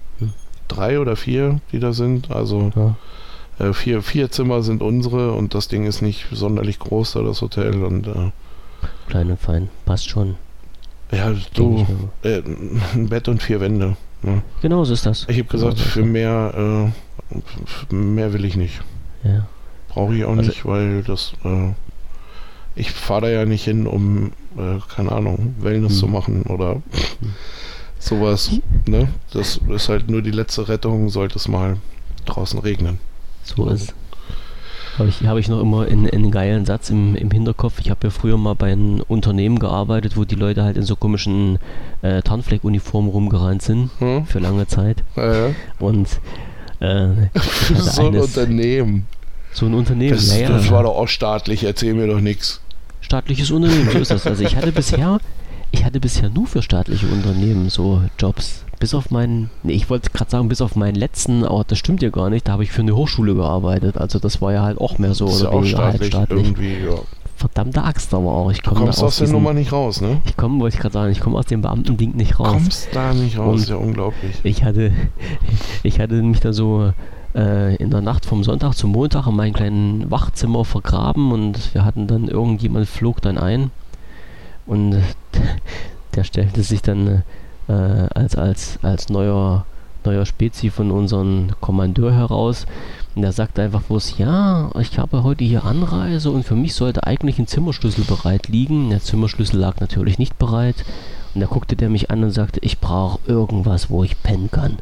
drei oder vier, die da sind. Also Ja. äh, vier, vier Zimmer sind unsere und das Ding ist nicht sonderlich groß, da das Hotel. Und äh, Klein und fein. Passt schon. ja, du, äh, ein Bett und vier Wände. Ne? Genau so ist das. Ich habe gesagt, Genau so für mehr, äh, mehr will ich nicht. Ja. Brauche ich auch Also- nicht, weil das. Ich fahre da ja nicht hin, um, äh, keine Ahnung, Wellness Hm. zu machen oder sowas. Ne? Das ist halt nur die letzte Rettung, sollte es mal draußen regnen. So ist. Habe ich, hab ich noch immer einen, einen geilen Satz im, im Hinterkopf. Ich habe ja früher mal bei einem Unternehmen gearbeitet, wo die Leute halt in so komischen äh, Tarnfleck-Uniformen rumgerannt sind. Hm? Für lange Zeit. Ja, ja. Und äh, so ein eines- Unternehmen. So ein Unternehmen. Das, ja, ja. das war doch auch staatlich, erzähl mir doch nichts. staatliches Unternehmen, so ist das. Also ich hatte bisher, ich hatte bisher nur für staatliche Unternehmen so Jobs. Bis auf meinen, nee, ich wollte gerade sagen, bis auf meinen letzten, aber das stimmt ja gar nicht, da habe ich für eine Hochschule gearbeitet. Also das war ja halt auch mehr so ja oder weniger halt staatlich, irgendwie. Ja. Verdammte Axt aber auch. Ich Du komme da kommst aus aus der Nummer nicht raus, ne? Ich komme, wollte ich gerade sagen, ich komme aus dem Beamtending nicht raus. Kommst da nicht raus, Und- ist ja unglaublich. Ich hatte, ich hatte mich da so äh, in der Nacht vom Sonntag zum Montag in meinem kleinen Wachzimmer vergraben und wir hatten dann irgendjemand flog dann ein und der stellte sich dann äh, als, als, als neuer, neuer Spezi von unserem Kommandeur heraus und er sagte einfach bloß, ja, ich habe heute hier Anreise und für mich sollte eigentlich ein Zimmerschlüssel bereit liegen. Der Zimmerschlüssel lag natürlich nicht bereit und da guckte der mich an und sagte, ich brauche irgendwas, wo ich pennen kann.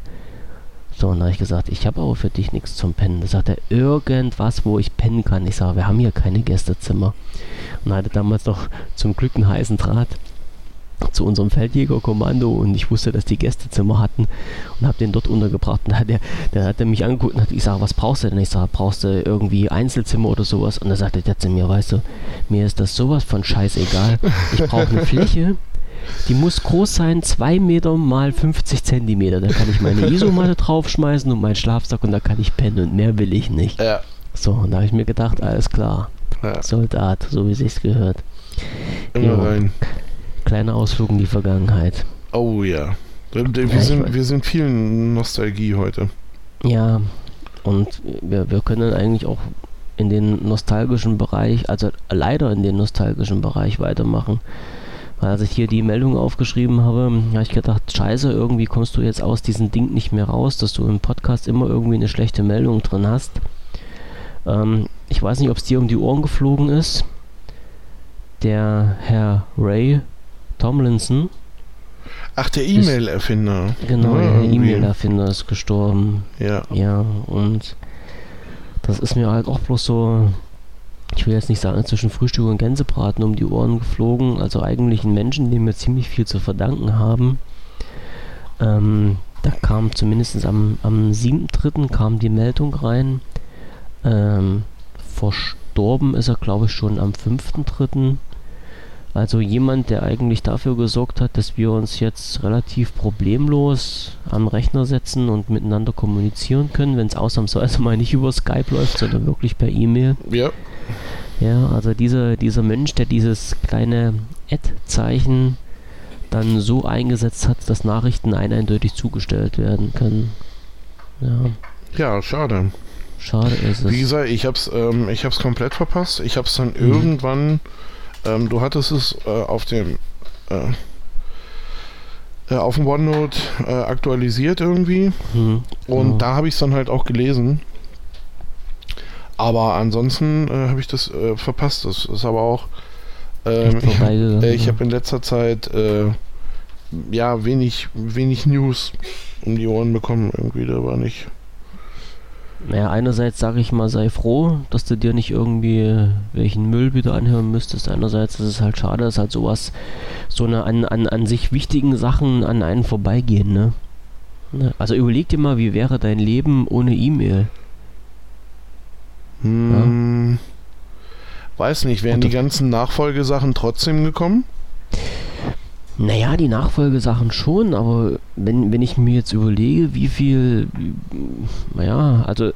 So, und da habe ich gesagt, ich habe aber für dich nichts zum Pennen. Da sagt er, irgendwas, wo ich pennen kann. Ich sage, wir haben hier keine Gästezimmer. Und er hatte damals noch zum Glück einen heißen Draht zu unserem Feldjägerkommando und ich wusste, dass die Gästezimmer hatten und habe den dort untergebracht. Und hat er, da hat er mich angeguckt und hat sage, was brauchst du denn? Ich sage, brauchst du irgendwie Einzelzimmer oder sowas? Und da sagte der zu mir, weißt du, mir ist das sowas von scheißegal. Ich brauche eine Fläche, die muss groß sein, 2 Meter mal 50 Zentimeter. Da kann ich meine Isomatte draufschmeißen und meinen Schlafsack und da kann ich pennen und mehr will ich nicht. Ja, So, und da habe ich mir gedacht, alles klar, ja. Soldat, so wie sich's gehört. immer Jo. Kleiner Ausflug in die Vergangenheit. Oh ja. Wir, sind, wir sind viel Nostalgie heute. Ja, und wir, wir können eigentlich auch in den nostalgischen Bereich, also leider in den nostalgischen Bereich weitermachen. Weil als ich hier die Meldung aufgeschrieben habe, habe ich gedacht, scheiße, irgendwie kommst du jetzt aus diesem Ding nicht mehr raus, dass du im Podcast immer irgendwie eine schlechte Meldung drin hast. Ähm, ich weiß nicht, ob es dir um die Ohren geflogen ist. Der Herr Ray Tomlinson, Ach, der E-Mail-Erfinder. genau, Ja, der irgendwie. E-Mail-Erfinder ist gestorben. Ja. Ja, und das ist mir halt auch bloß so, ich will jetzt nicht sagen, zwischen Frühstück und Gänsebraten um die Ohren geflogen. Also eigentlich ein Menschen, dem wir ziemlich viel zu verdanken haben. Ähm, da kam zumindest am, am 7.3. kam die Meldung rein. Ähm, verstorben ist er, glaube ich, schon am 5.3. Also jemand, der eigentlich dafür gesorgt hat, dass wir uns jetzt relativ problemlos am Rechner setzen und miteinander kommunizieren können, wenn es ausnahmsweise mal nicht über Skype läuft, sondern wirklich per E-Mail. Ja. Ja, also dieser, dieser Mensch, der dieses kleine Ad-Zeichen dann so eingesetzt hat, dass Nachrichten eindeutig zugestellt werden können. Ja, Ja, schade. schade ist es. Wie gesagt, ich hab's, ähm, ich hab's komplett verpasst. Ich hab's dann Mhm. irgendwann, ähm, du hattest es äh, auf dem äh, äh, auf dem OneNote äh, aktualisiert irgendwie Hm, und genau. da habe ich es dann halt auch gelesen. Aber ansonsten äh, habe ich das äh, verpasst. Das ist aber auch. Ähm, ich vorbeigegangen, äh, ja. habe in letzter Zeit ja wenig, wenig News um die Ohren bekommen. Irgendwie, da war nicht. Naja, einerseits sage ich mal, sei froh, dass du dir nicht irgendwie welchen Müll wieder anhören müsstest. Einerseits ist es halt schade, dass halt sowas, so eine an, an, an sich wichtigen Sachen an einen vorbeigehen, ne? Ne? Also überleg dir mal, wie wäre dein Leben ohne E-Mail? Hm, Weiß nicht, wären die ganzen Nachfolgesachen trotzdem gekommen? Naja, die Nachfolgesachen schon, aber wenn, wenn ich mir jetzt überlege, wie viel, naja, also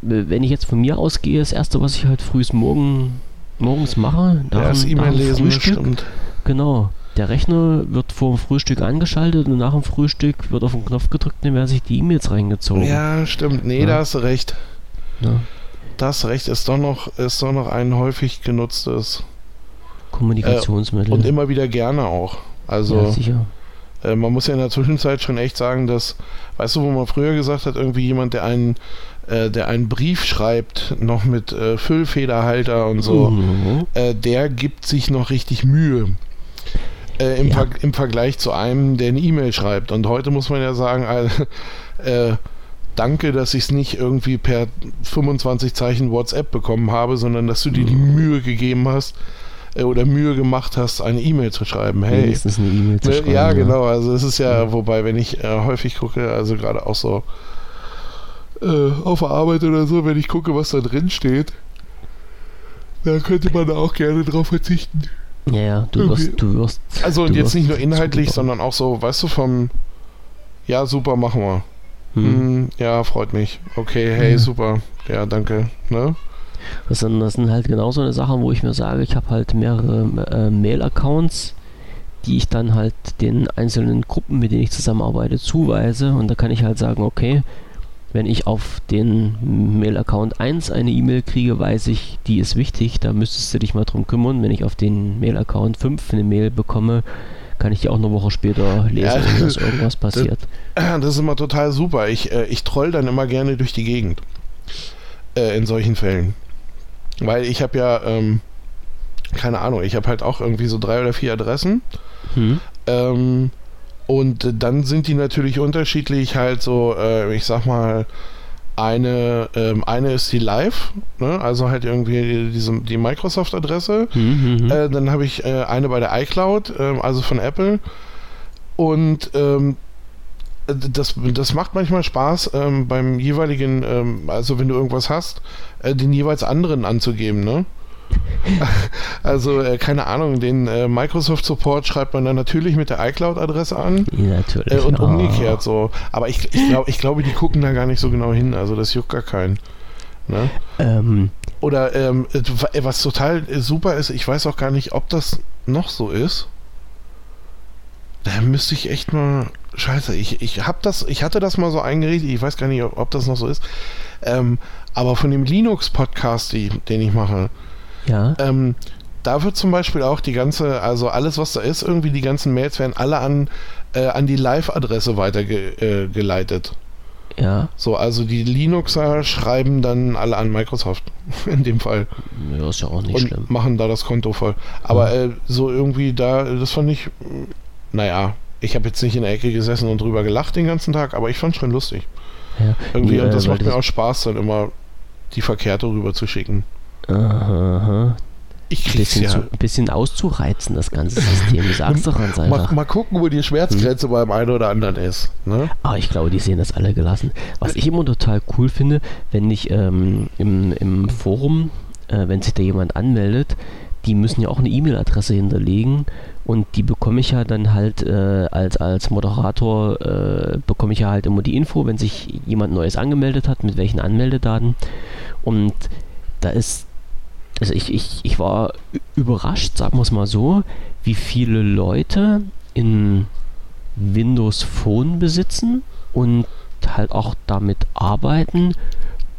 wenn ich jetzt von mir ausgehe, das erste, was ich halt frühs morgen, morgens mache, nach, Ja, das dem- nach E-Mail dem lesen, das Frühstück, stimmt. Genau. der Rechner wird vor dem Frühstück angeschaltet und nach dem Frühstück wird auf den Knopf gedrückt dann werden sich die E-Mails reingezogen. Ja, stimmt. Nee, Ja. da hast du recht. Ja. Da du recht. Ist doch noch, ist doch noch ein häufig genutztes Kommunikationsmittel. und immer wieder gerne auch. Also ja. Äh, man muss ja in der Zwischenzeit schon echt sagen, dass, weißt du, wo man früher gesagt hat, irgendwie jemand, der einen, äh, der einen Brief schreibt, noch mit äh, Füllfederhalter und so, Mhm. äh, der gibt sich noch richtig Mühe. Äh, im, Ja. Ver Im Vergleich zu einem, der eine E-Mail schreibt. Und heute muss man ja sagen, äh, danke, dass ich es nicht irgendwie per 25 Zeichen WhatsApp bekommen habe, sondern dass du dir die Mhm. Mühe gegeben hast oder Mühe gemacht hast, eine E-Mail zu schreiben. Hey, Wenigstens eine E-Mail zu Ne, schreiben. ja, genau. Also es ist ja, wobei, wenn ich äh, häufig gucke, also gerade auch so äh, auf der Arbeit oder so, wenn ich gucke, was da drin steht, da könnte man da auch gerne drauf verzichten. Ja, ja, du wirst, du wirst. Also und jetzt nicht nur inhaltlich, sondern auch so, weißt du, vom Ja, super, machen wir. Hm. Hm, ja, freut mich. Okay, hey, Ja. super. Ja, danke. Ne? Das sind, das sind halt genau so eine Sachen, wo ich mir sage, ich habe halt mehrere äh, Mail-Accounts, die ich dann halt den einzelnen Gruppen, mit denen ich zusammenarbeite, zuweise. Und da kann ich halt sagen, okay, wenn ich auf den Mail-Account 1 eine E-Mail kriege, weiß ich, die ist wichtig, da müsstest du dich mal drum kümmern. Wenn ich auf den Mail-Account 5 eine Mail bekomme, kann ich die auch eine Woche später lesen, Ja, wenn dass irgendwas passiert. Das ist immer total super. Ich, äh, ich troll dann immer gerne durch die Gegend. Äh, in solchen Fällen. Weil ich habe ja, ähm, keine Ahnung, ich habe halt auch irgendwie so drei oder vier Adressen. Hm? Ähm, und äh, dann sind die natürlich unterschiedlich halt so, äh, ich sag mal, eine, ähm, eine ist die Live, ne? also halt irgendwie diese, die Microsoft-Adresse. Hm, hm, hm. Äh, dann habe ich äh, eine bei der iCloud, ähm, also von Apple. Und ähm, äh, das, das macht manchmal Spaß, ähm, beim jeweiligen, ähm, also wenn du irgendwas hast, äh, den jeweils anderen anzugeben, ne? also, äh, keine Ahnung, den äh, Microsoft Support schreibt man dann natürlich mit der iCloud-Adresse an. ja, natürlich. Äh, und Ah. umgekehrt so. Aber ich, ich, glaub, ich glaube, die gucken da gar nicht so genau hin. Also das juckt gar keinen. Ne? Ähm, Oder ähm, äh, was total äh, super ist, ich weiß auch gar nicht, ob das noch so ist. Da müsste ich echt mal. Scheiße, ich, ich hab das, ich hatte das mal so eingerichtet, ich weiß gar nicht, ob, ob das noch so ist. Ähm, aber von dem Linux-Podcast, den ich mache, ja. ähm, da wird zum Beispiel auch die ganze, also alles, was da ist, irgendwie die ganzen Mails werden alle an, äh, an die Live-Adresse weitergeleitet. Äh. Ja, so, also die Linuxer schreiben dann alle an Microsoft, in dem Fall ja, ist ja auch nicht und schlimm. machen da das Konto voll. Aber äh, so irgendwie da, das fand ich, naja, ich habe jetzt nicht in der Ecke gesessen und drüber gelacht den ganzen Tag, aber ich fand schon lustig. Ja. Irgendwie, Nee, und das macht mir auch Spaß, dann immer die Verkehrte rüber zu schicken. Aha. Ich Ein krieg's bisschen, ja. zu, ein bisschen auszureizen, das ganze System. Sag's doch ganz Mal, einfach. mal gucken, wo die Schmerzgrenze beim einen oder anderen ist. Ne? Aber ich glaube, die sehen das alle gelassen. Was ich immer total cool finde, wenn ich ähm, im, im Forum, äh, wenn sich da jemand anmeldet, die müssen ja auch eine E-Mail-Adresse hinterlegen und die bekomme ich ja dann halt äh, als, als Moderator, äh, bekomme ich ja halt immer die Info, wenn sich jemand Neues angemeldet hat, mit welchen Anmeldedaten. Und da ist, also ich, ich, ich war überrascht, sagen wir es mal so, wie viele Leute in Windows Phone besitzen und halt auch damit arbeiten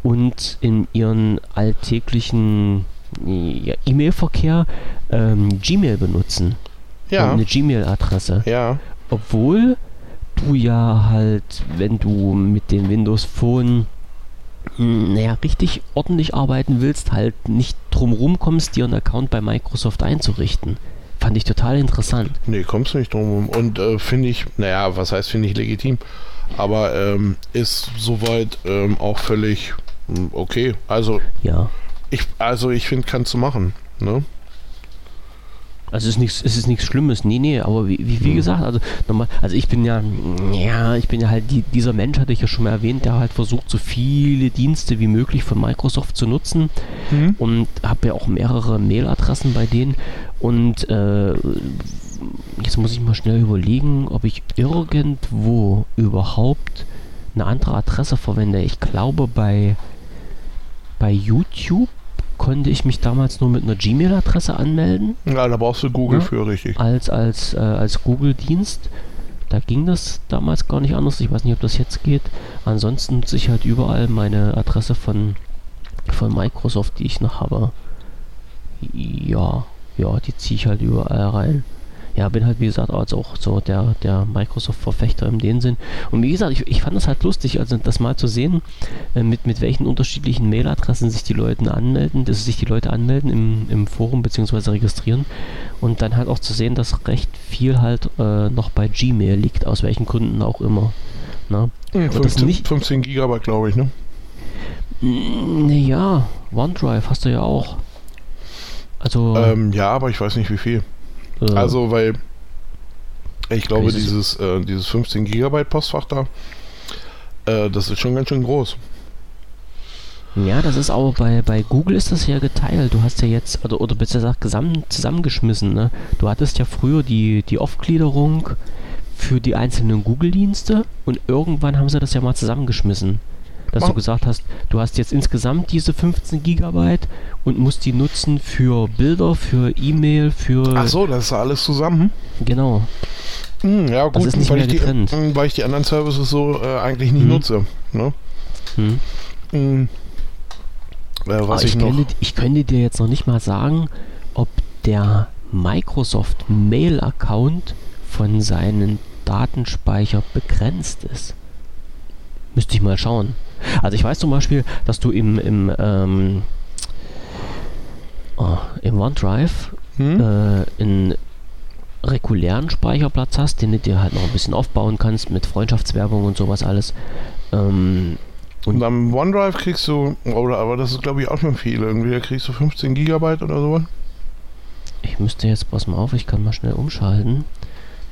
und in ihren alltäglichen ja, E-Mail-Verkehr ähm, Gmail benutzen. Ja, Eine Gmail-Adresse. ja, Obwohl du ja halt, wenn du mit dem Windows Phone hm, naja, richtig ordentlich arbeiten willst, halt nicht drumrum kommst, dir einen Account bei Microsoft einzurichten. Fand ich total interessant. nee, kommst du nicht drum rum. Und äh, finde ich, naja, was heißt, finde ich legitim. Aber ähm, ist soweit ähm, auch völlig mh, okay. Also Ja. ich, also ich finde, kannst du machen. Ne? Also es ist nichts, es ist nichts Schlimmes, nee, nee, aber wie, wie, wie Mhm. gesagt, also nochmal, also ich bin ja, ja, ich bin ja halt die, dieser Mensch, hatte ich ja schon mal erwähnt, der halt versucht, so viele Dienste wie möglich von Microsoft zu nutzen und habe ja auch mehrere Mailadressen bei denen und äh, jetzt muss ich mal schnell überlegen, ob ich irgendwo überhaupt eine andere Adresse verwende. Ich glaube bei bei YouTube konnte ich mich damals nur mit einer Gmail-Adresse anmelden. Ja, da brauchst du Google Ja. für, richtig. Als, als, äh, als Google-Dienst. Da ging das damals gar nicht anders. Ich weiß nicht, ob das jetzt geht. Ansonsten nutze ich halt überall meine Adresse von, von Microsoft, die ich noch habe. Ja, ja, die ziehe ich halt überall rein. Ja, bin halt wie gesagt also auch so der, der Microsoft-Verfechter in dem Sinn. Und wie gesagt, ich, ich fand das halt lustig, also das mal zu sehen, äh, mit, mit welchen unterschiedlichen Mailadressen sich die Leute anmelden, dass sich die Leute anmelden im, im Forum bzw. registrieren. Und dann halt auch zu sehen, dass recht viel halt äh, noch bei Gmail liegt, aus welchen Gründen auch immer. Na? Hm, das 15, nicht- 15 Gigabyte, glaube ich, ne? Naja, OneDrive hast du ja auch. Also, Ähm, ja, aber ich weiß nicht wie viel. Also, weil ich glaube, Dieses- äh, dieses 15 Gigabyte Postfach da, äh, das ist schon ganz schön groß. Ja, das ist auch bei, bei Google ist das ja geteilt. Du hast ja jetzt, oder, oder besser gesagt, gesam, zusammengeschmissen. Ne? Du hattest ja früher die, die Aufgliederung für die einzelnen Google-Dienste und irgendwann haben sie das ja mal zusammengeschmissen. Dass Oh. du gesagt hast, du hast jetzt insgesamt diese 15 Gigabyte und musst die nutzen für Bilder, für E-Mail, für. Ach so, das ist alles zusammen. Genau. Hm, ja, gut, ist nicht weil, mehr ich die, hm, weil ich die anderen Services so äh, eigentlich nicht Mhm. nutze. Ne? Hm. Hm. Äh, was ich, ich, noch. könnte, ich könnte dir jetzt noch nicht mal sagen, ob der Microsoft Mail-Account von seinen Datenspeicher begrenzt ist. Müsste ich mal schauen. Also ich weiß zum Beispiel, dass du im, im, ähm, oh, im OneDrive Hm? äh, einen regulären Speicherplatz hast, den du dir halt noch ein bisschen aufbauen kannst mit Freundschaftswerbung und sowas alles. Ähm, Und am OneDrive kriegst du, oder, aber das ist glaube ich auch schon viel, irgendwie, da kriegst du 15 Gigabyte oder so. Ich müsste jetzt, pass mal auf, ich kann mal schnell umschalten.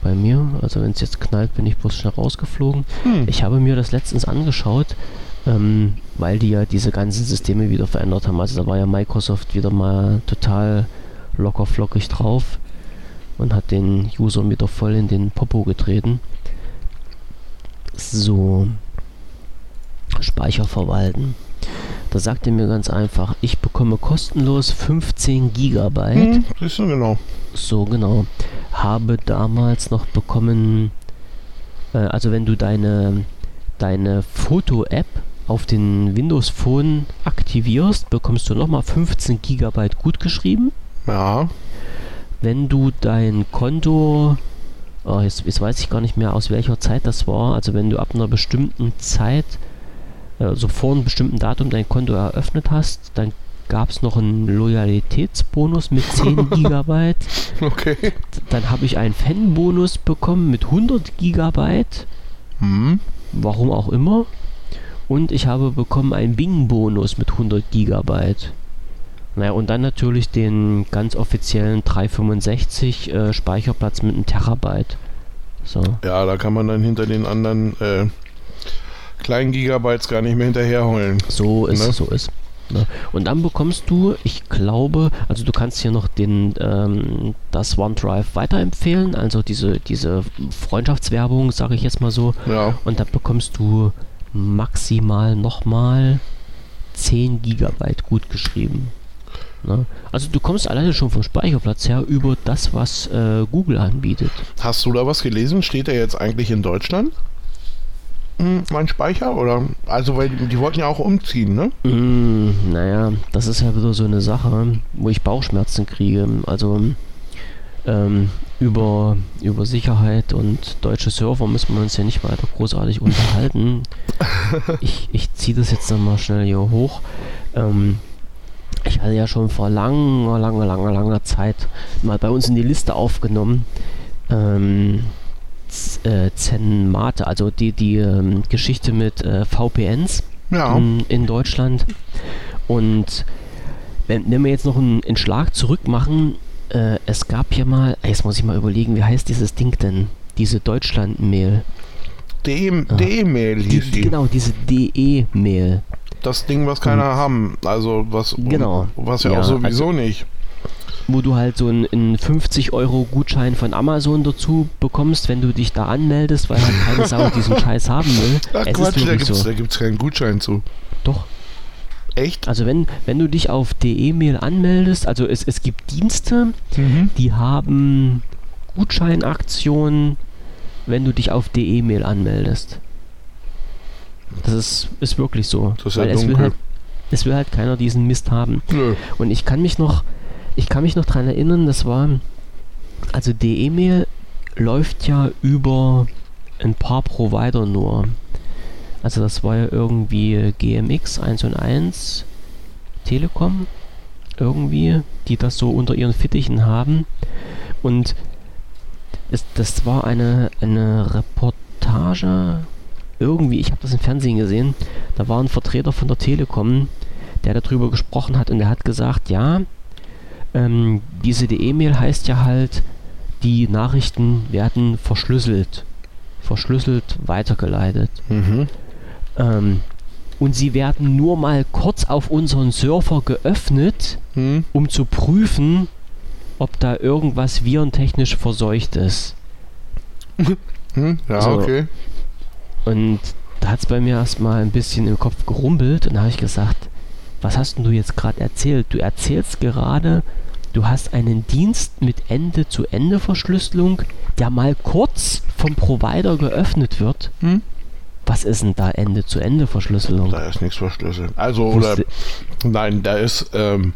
Bei mir, also wenn es jetzt knallt, bin ich bloß schnell rausgeflogen. Hm. Ich habe mir das letztens angeschaut, ähm, weil die ja diese ganzen Systeme wieder verändert haben. Also da war ja Microsoft wieder mal total locker flockig drauf und hat den User wieder voll in den Popo getreten. So. Speicher verwalten. Da sagt er mir ganz einfach, ich bekomme kostenlos 15 Gigabyte. Hm, siehst du, genau. So, genau. Habe damals noch bekommen, äh, also wenn du deine, deine Foto-App auf den Windows Phone aktivierst, bekommst du nochmal 15 GB gut geschrieben. Ja. Wenn du dein Konto, oh, jetzt, jetzt weiß ich gar nicht mehr aus welcher Zeit das war, also wenn du ab einer bestimmten Zeit, also vor einem bestimmten Datum dein Konto eröffnet hast, dann gab es noch einen Loyalitätsbonus mit 10 Gigabyte. Okay. Dann habe ich einen Fanbonus bekommen mit 100 Gigabyte, Hm. warum auch immer. Und ich habe bekommen einen Bing-Bonus mit 100 Gigabyte. Naja, und dann natürlich den ganz offiziellen 365 äh, Speicherplatz mit einem Terabyte. So. Ja, da kann man dann hinter den anderen äh, kleinen Gigabytes gar nicht mehr hinterherholen. So ist Ne? so ist. Ne? Und dann bekommst du, ich glaube, also du kannst hier noch den ähm, das OneDrive weiterempfehlen, also diese, diese Freundschaftswerbung, sage ich jetzt mal so. Ja. Und da bekommst du maximal nochmal 10 Gigabyte gut geschrieben. Ne? Also du kommst alleine schon vom Speicherplatz her über das, was äh, Google anbietet. Hast du da was gelesen? Steht er jetzt eigentlich in Deutschland? Hm, mein Speicher? Oder? Also, weil die, die wollten ja auch umziehen, ne? Mm, naja, das ist ja wieder so eine Sache, wo ich Bauchschmerzen kriege. Also ähm, über, über Sicherheit und deutsche Server müssen wir uns ja nicht weiter großartig unterhalten. ich ich ziehe das jetzt nochmal schnell hier hoch. Ähm, ich hatte ja schon vor langer, langer, langer, langer Zeit mal bei uns in die Liste aufgenommen. Ähm, äh, Zenmate, also die, die ähm, Geschichte mit äh, VPNs Ja. in, in Deutschland. Und wenn, wenn wir jetzt noch einen, einen Schlag zurück machen, äh, es gab ja mal, jetzt muss ich mal überlegen, wie heißt dieses Ding denn? Diese Deutschland-Mail. Ah. D-Mail Die, hieß die. genau, diese DE-Mail. Das Ding, was keiner haben. Also, was, Genau. was ja, Ja, auch sowieso also- nicht. Wo du halt so einen, einen 50-Euro-Gutschein von Amazon dazu bekommst, wenn du dich da anmeldest, weil halt keine Sau diesen Scheiß haben will. Ach es Quatsch, ist da gibt's, so. da gibt's keinen Gutschein zu. Doch. Echt? Also wenn, wenn du dich auf DE-Mail anmeldest, also es, es gibt Dienste, Mhm. die haben Gutscheinaktionen, wenn du dich auf DE-Mail anmeldest. Das ist, ist wirklich so. Das ist ja Weil es will, halt, es will halt keiner diesen Mist haben. Nö. Und ich kann mich noch, ich kann mich noch dran erinnern, das war, also DE-Mail läuft ja über ein paar Provider nur. Also das war ja irgendwie GMX 1 und 1, Telekom, irgendwie, die das so unter ihren Fittichen haben. Und es, das war eine, eine Reportage, irgendwie, ich habe das im Fernsehen gesehen, da war ein Vertreter von der Telekom, der darüber gesprochen hat und der hat gesagt, ja, ähm, diese DE-Mail heißt ja halt, die Nachrichten werden verschlüsselt. Verschlüsselt weitergeleitet. Mhm. Ähm, und sie werden nur mal kurz auf unseren Server geöffnet, Hm. um zu prüfen, ob da irgendwas virentechnisch verseucht ist. Hm. Ja, So. okay. Und da hat es bei mir erstmal ein bisschen im Kopf gerumpelt und da habe ich gesagt, was hast du jetzt gerade erzählt? Du erzählst gerade, du hast einen Dienst mit Ende-zu-Ende-Verschlüsselung, der mal kurz vom Provider geöffnet wird. Hm? Was ist denn da Ende-zu-Ende-Verschlüsselung? Da ist nichts verschlüsselt. Also, oder, nein, da ist, ähm,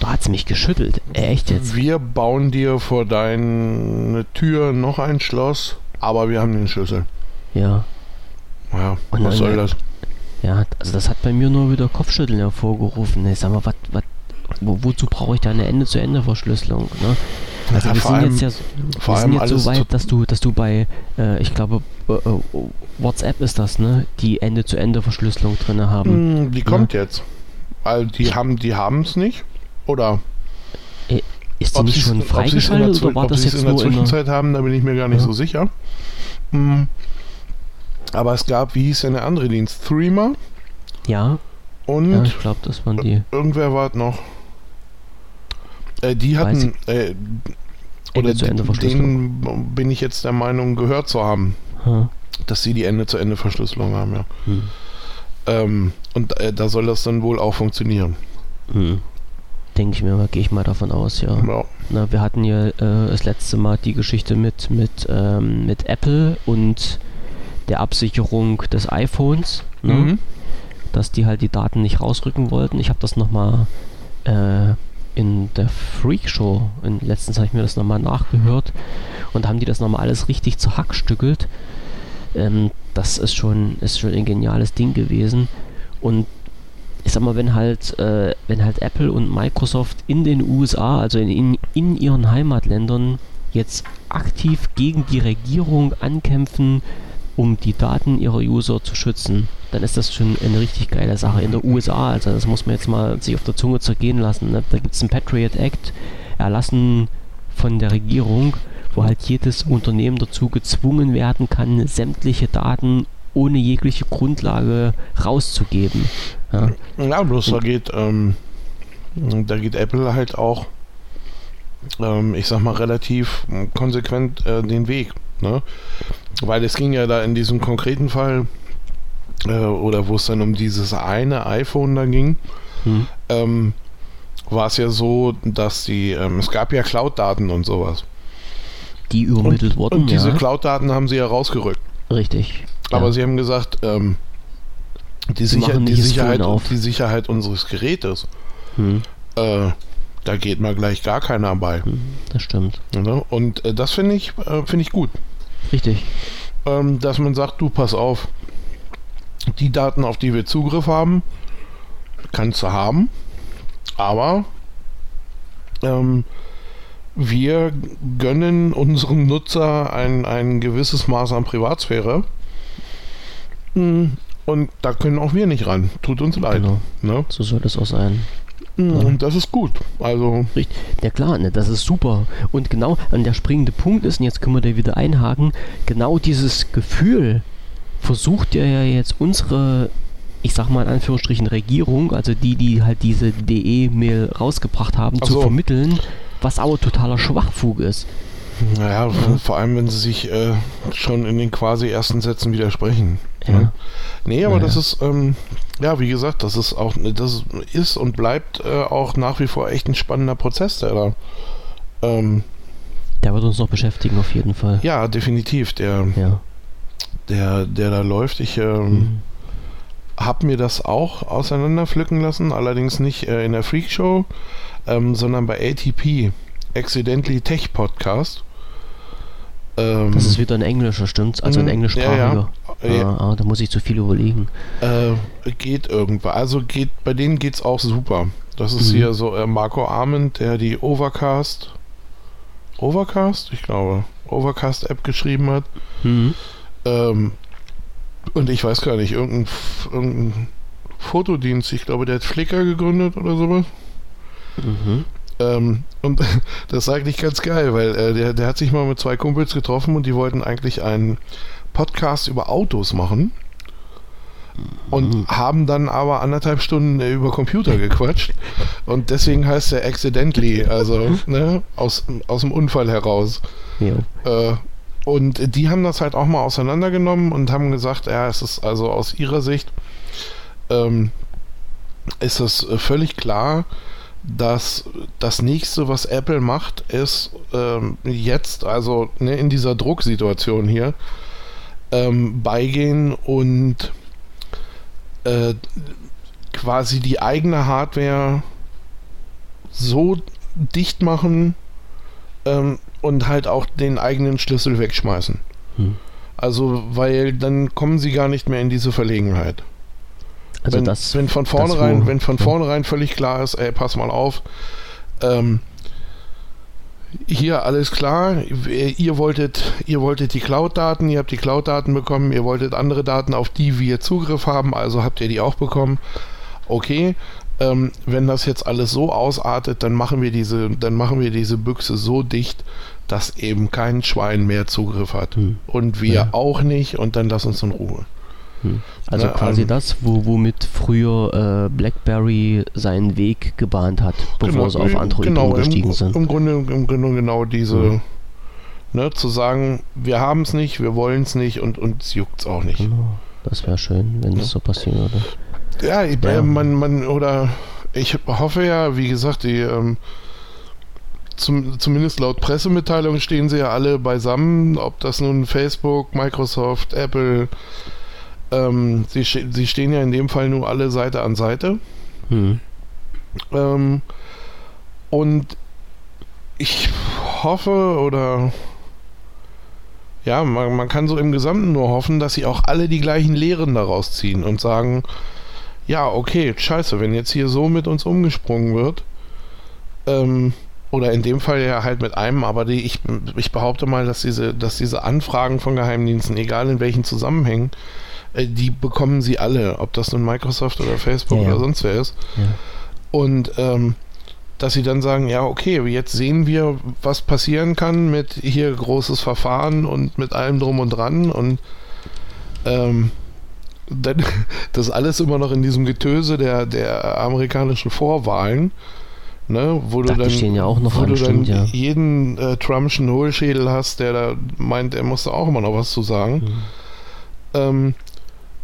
Da hat es mich geschüttelt. Echt jetzt? wir bauen dir vor deine Tür noch ein Schloss, aber wir haben den Schlüssel. Ja. Ja, Und was soll das? Ja, also das hat bei mir nur wieder Kopfschütteln hervorgerufen. Ich sag mal, was, was, wo, wozu brauche ich da eine Ende-zu-Ende-Verschlüsselung? Ne? Also Ja, wir sind allem- jetzt ja, wir sind jetzt so weit, dass du, dass du bei, äh, ich glaube, WhatsApp ist das, ne? Die Ende-zu-Ende-Verschlüsselung drin haben. Hm, die kommt jetzt. Weil die haben die es nicht. Oder Ist die nicht schon freigeschaltet oder war ob das jetzt in der nur in. Zwischenzeit haben, da bin ich mir gar nicht Ja. so sicher. Hm. Aber es gab, wie hieß denn der andere Dienst? Threema Ja, und ja, ich glaube, das waren die irgendwer war noch. Äh, die hatten, äh, oder den bin ich jetzt der Meinung gehört zu haben, Hm. dass sie die Ende-zu-Ende-Verschlüsselung haben, ja. Hm. Ähm, und äh, da soll das dann wohl auch funktionieren. Hm. Denke ich mir mal, gehe ich mal davon aus, ja. Ja. Na, wir hatten ja äh, das letzte Mal die Geschichte mit, mit, ähm, mit Apple und der Absicherung des iPhones, ne? Mhm. dass die halt die Daten nicht rausrücken wollten. Ich habe das nochmal äh, in der Freak Show, in, letztens habe ich mir das nochmal nachgehört und haben die das nochmal alles richtig zerhackstückelt. Ähm, das ist schon, ist schon ein geniales Ding gewesen. Und ich sag mal, wenn halt, äh, wenn halt Apple und Microsoft in den USA, also in, in, in ihren Heimatländern, jetzt aktiv gegen die Regierung ankämpfen, um die Daten ihrer User zu schützen, dann ist das schon eine richtig geile Sache. In der USA, also das muss man jetzt mal sich auf der Zunge zergehen lassen. Ne? Da gibt es einen Patriot Act, erlassen von der Regierung, wo halt jedes Unternehmen dazu gezwungen werden kann, sämtliche Daten ohne jegliche Grundlage rauszugeben. Ja, Ja, bloß da geht, ähm, da geht Apple halt auch, ähm, ich sag mal, relativ konsequent äh, den Weg. Ne? Weil es ging ja da in diesem konkreten Fall, oder wo es dann um dieses eine iPhone da ging, hm. ähm, war es ja so, dass die, ähm, es gab ja Cloud-Daten und sowas. die übermittelt und, wurden. Und diese ja. Cloud-Daten haben sie ja rausgerückt. Richtig. Aber ja. sie haben gesagt, ähm, die, Sie Sicher die, Sicherheit, die Sicherheit unseres Gerätes, hm. äh, da geht mal gleich gar keiner bei. Hm. Das stimmt. Ne? Und äh, das finde ich, äh, finde ich gut. Richtig. Ähm, dass man sagt, du pass auf, die Daten, auf die wir Zugriff haben, kannst du haben, aber ähm, wir gönnen unserem Nutzer ein, ein gewisses Maß an Privatsphäre. Mm, Und da können auch wir nicht ran. Tut uns leid. Genau. Ne? So soll es auch sein. Mm, Und das ist gut. Also, Richtig. Ja klar, ne, das ist super. Und genau, und der springende Punkt ist, und jetzt können wir da wieder einhaken, genau dieses Gefühl versucht ja jetzt unsere, ich sag mal in Anführungsstrichen Regierung, also die, die halt diese DE-Mail rausgebracht haben, Ach zu so. vermitteln, was aber totaler Schwachfug ist. naja, vor allem, wenn sie sich äh, schon in den quasi ersten Sätzen widersprechen. Ja. Ne? Nee, aber ja, das ist, ähm, ja, wie gesagt, das ist auch, das ist und bleibt äh, auch nach wie vor echt ein spannender Prozess, der da. Ähm, der wird uns noch beschäftigen, auf jeden Fall. Ja, definitiv. Der, ja. Der, der da läuft. Ich ähm, mhm. habe mir das auch auseinanderpflücken lassen, allerdings nicht äh, in der Freak Show, ähm, sondern bei ATP, Accidentally Tech Podcast. Ähm, das ist wieder ein englischer, stimmt's? Also ein mhm, englischsprachiger. Ja, ja. Ah, ah, da muss ich zu viel überlegen. Äh, geht irgendwann. Also geht, bei denen geht's auch super. Das ist mhm. hier so äh, Marco Arment, der die Overcast, Overcast, ich glaube, Overcast-App geschrieben hat. Mhm. Ähm, und ich weiß gar nicht, irgendein, irgendein Fotodienst, ich glaube, der hat Flickr gegründet oder sowas. Mhm. Ähm, und das ist eigentlich ganz geil, weil äh, der, der hat sich mal mit zwei Kumpels getroffen und die wollten eigentlich einen Podcast über Autos machen und mhm. haben dann aber anderthalb Stunden äh, über Computer gequatscht und deswegen heißt er accidentally, also ne, aus, aus dem Unfall heraus. Äh, und die haben das halt auch mal auseinandergenommen und haben gesagt, ja, es ist also aus ihrer Sicht ähm, ist es äh, völlig klar, dass das nächste, was Apple macht, ist ähm, jetzt, also ne, in dieser Drucksituation hier, ähm, beigehen und äh, quasi die eigene Hardware so dicht machen ähm, und halt auch den eigenen Schlüssel wegschmeißen. Hm. Also, weil dann kommen sie gar nicht mehr in diese Verlegenheit. Also wenn, das, wenn von vornherein, das, wenn von vornherein völlig klar ist, ey, pass mal auf, ähm, hier alles klar, ihr wolltet, ihr wolltet die Cloud-Daten, ihr habt die Cloud-Daten bekommen, ihr wolltet andere Daten, auf die wir Zugriff haben, also habt ihr die auch bekommen. Okay, ähm, wenn das jetzt alles so ausartet, dann machen wir diese, dann machen wir diese Büchse so dicht, dass eben kein Schwein mehr Zugriff hat. Hm. Und wir ja. auch nicht, und dann lass uns in Ruhe. Hm. Also Na, quasi ähm, das, wo, womit früher äh, BlackBerry seinen Weg gebahnt hat, bevor genau, sie auf Android genau, umgestiegen im, sind. Im Grunde, Im Grunde genau diese, mhm. ne, zu sagen, wir haben es nicht, wir wollen es nicht und uns juckt es auch nicht. Genau. Das wäre schön, wenn ja. so passieren würde. Ja, ich, ja. man, man, oder ich hoffe ja, wie gesagt, die ähm, zum, zumindest laut Pressemitteilung stehen sie ja alle beisammen, ob das nun Facebook, Microsoft, Apple, ähm, sie, sie stehen ja in dem Fall nur alle Seite an Seite. Hm. Ähm, und ich hoffe oder ja, man, man, kann so im Gesamten nur hoffen, dass sie auch alle die gleichen Lehren daraus ziehen und sagen, ja, okay, scheiße, wenn jetzt hier so mit uns umgesprungen wird, ähm, oder in dem Fall ja halt mit einem, aber die, ich, ich behaupte mal, dass diese, dass diese Anfragen von Geheimdiensten, egal in welchen Zusammenhängen, äh, die bekommen sie alle, ob das nun Microsoft oder Facebook ja, oder sonst wer ist. Ja. Und ähm, dass sie dann sagen, ja, okay, jetzt sehen wir, was passieren kann mit hier großes Verfahren und mit allem drum und dran und ähm, dann, das alles immer noch in diesem Getöse der, der amerikanischen Vorwahlen, ne, wo du dann, ja auch noch wo du stimmt, dann ja. jeden äh, Trumpschen Hohlschädel hast, der da meint, er muss da auch immer noch was zu sagen. Mhm. Ähm,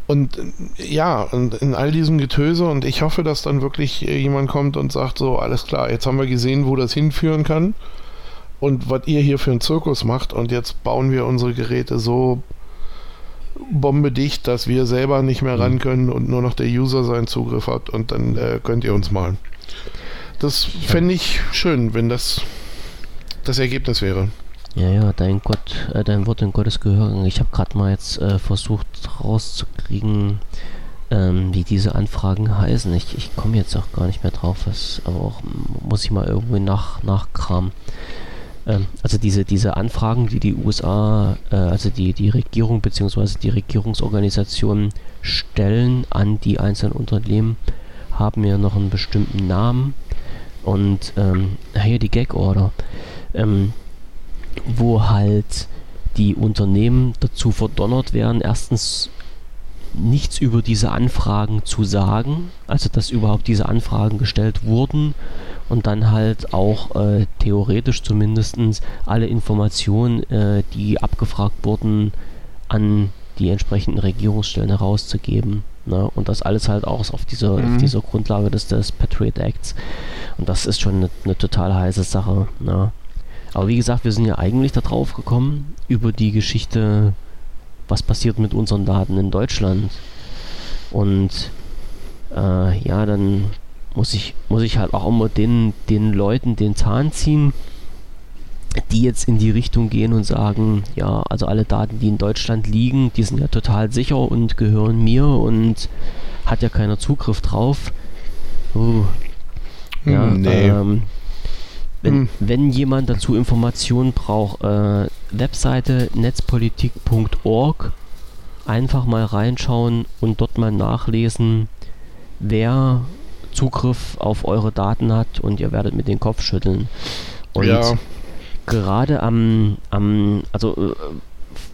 und ja, und in all diesem Getöse und ich hoffe, dass dann wirklich jemand kommt und sagt so, alles klar, jetzt haben wir gesehen, wo das hinführen kann und was ihr hier für einen Zirkus macht und jetzt bauen wir unsere Geräte so bombedicht, dass wir selber nicht mehr ran mhm. können und nur noch der User seinen Zugriff hat und dann äh, könnt ihr uns malen. Das fände ich schön, wenn das das Ergebnis wäre. Ja, ja, dein Gott, äh, dein Wort in Gottes Gehör. Ich habe gerade mal jetzt äh, versucht rauszukriegen, ähm, wie diese Anfragen heißen. Ich, ich komme jetzt auch gar nicht mehr drauf, was, aber auch muss ich mal irgendwie nach, nachkramen. Ähm, also diese, diese Anfragen, die die USA, äh, also die, die Regierung bzw. die Regierungsorganisationen stellen an die einzelnen Unternehmen, haben ja noch einen bestimmten Namen. Und ähm, hier die Gag-Order. Ähm, wo halt die Unternehmen dazu verdonnert werden, erstens nichts über diese Anfragen zu sagen, also dass überhaupt diese Anfragen gestellt wurden und dann halt auch äh, theoretisch zumindest alle Informationen, äh, die abgefragt wurden, an die entsprechenden Regierungsstellen herauszugeben. Ne? Und das alles halt auch auf dieser, mhm. auf dieser Grundlage des, des Patriot Acts. Und das ist schon eine, eine total heiße Sache. Ne? Aber wie gesagt, wir sind ja eigentlich darauf gekommen, über die Geschichte, was passiert mit unseren Daten in Deutschland. Und äh, ja, dann muss ich, muss ich halt auch immer den, den Leuten den Zahn ziehen, die jetzt in die Richtung gehen und sagen, ja, also alle Daten, die in Deutschland liegen, die sind ja total sicher und gehören mir und hat ja keiner Zugriff drauf. Uh, ja, nee. ähm, wenn, hm. wenn jemand dazu Informationen braucht, äh, Webseite netzpolitik.org, einfach mal reinschauen und dort mal nachlesen, wer Zugriff auf eure Daten hat und ihr werdet mit den Kopf schütteln. Und ja. Gerade am, am also äh,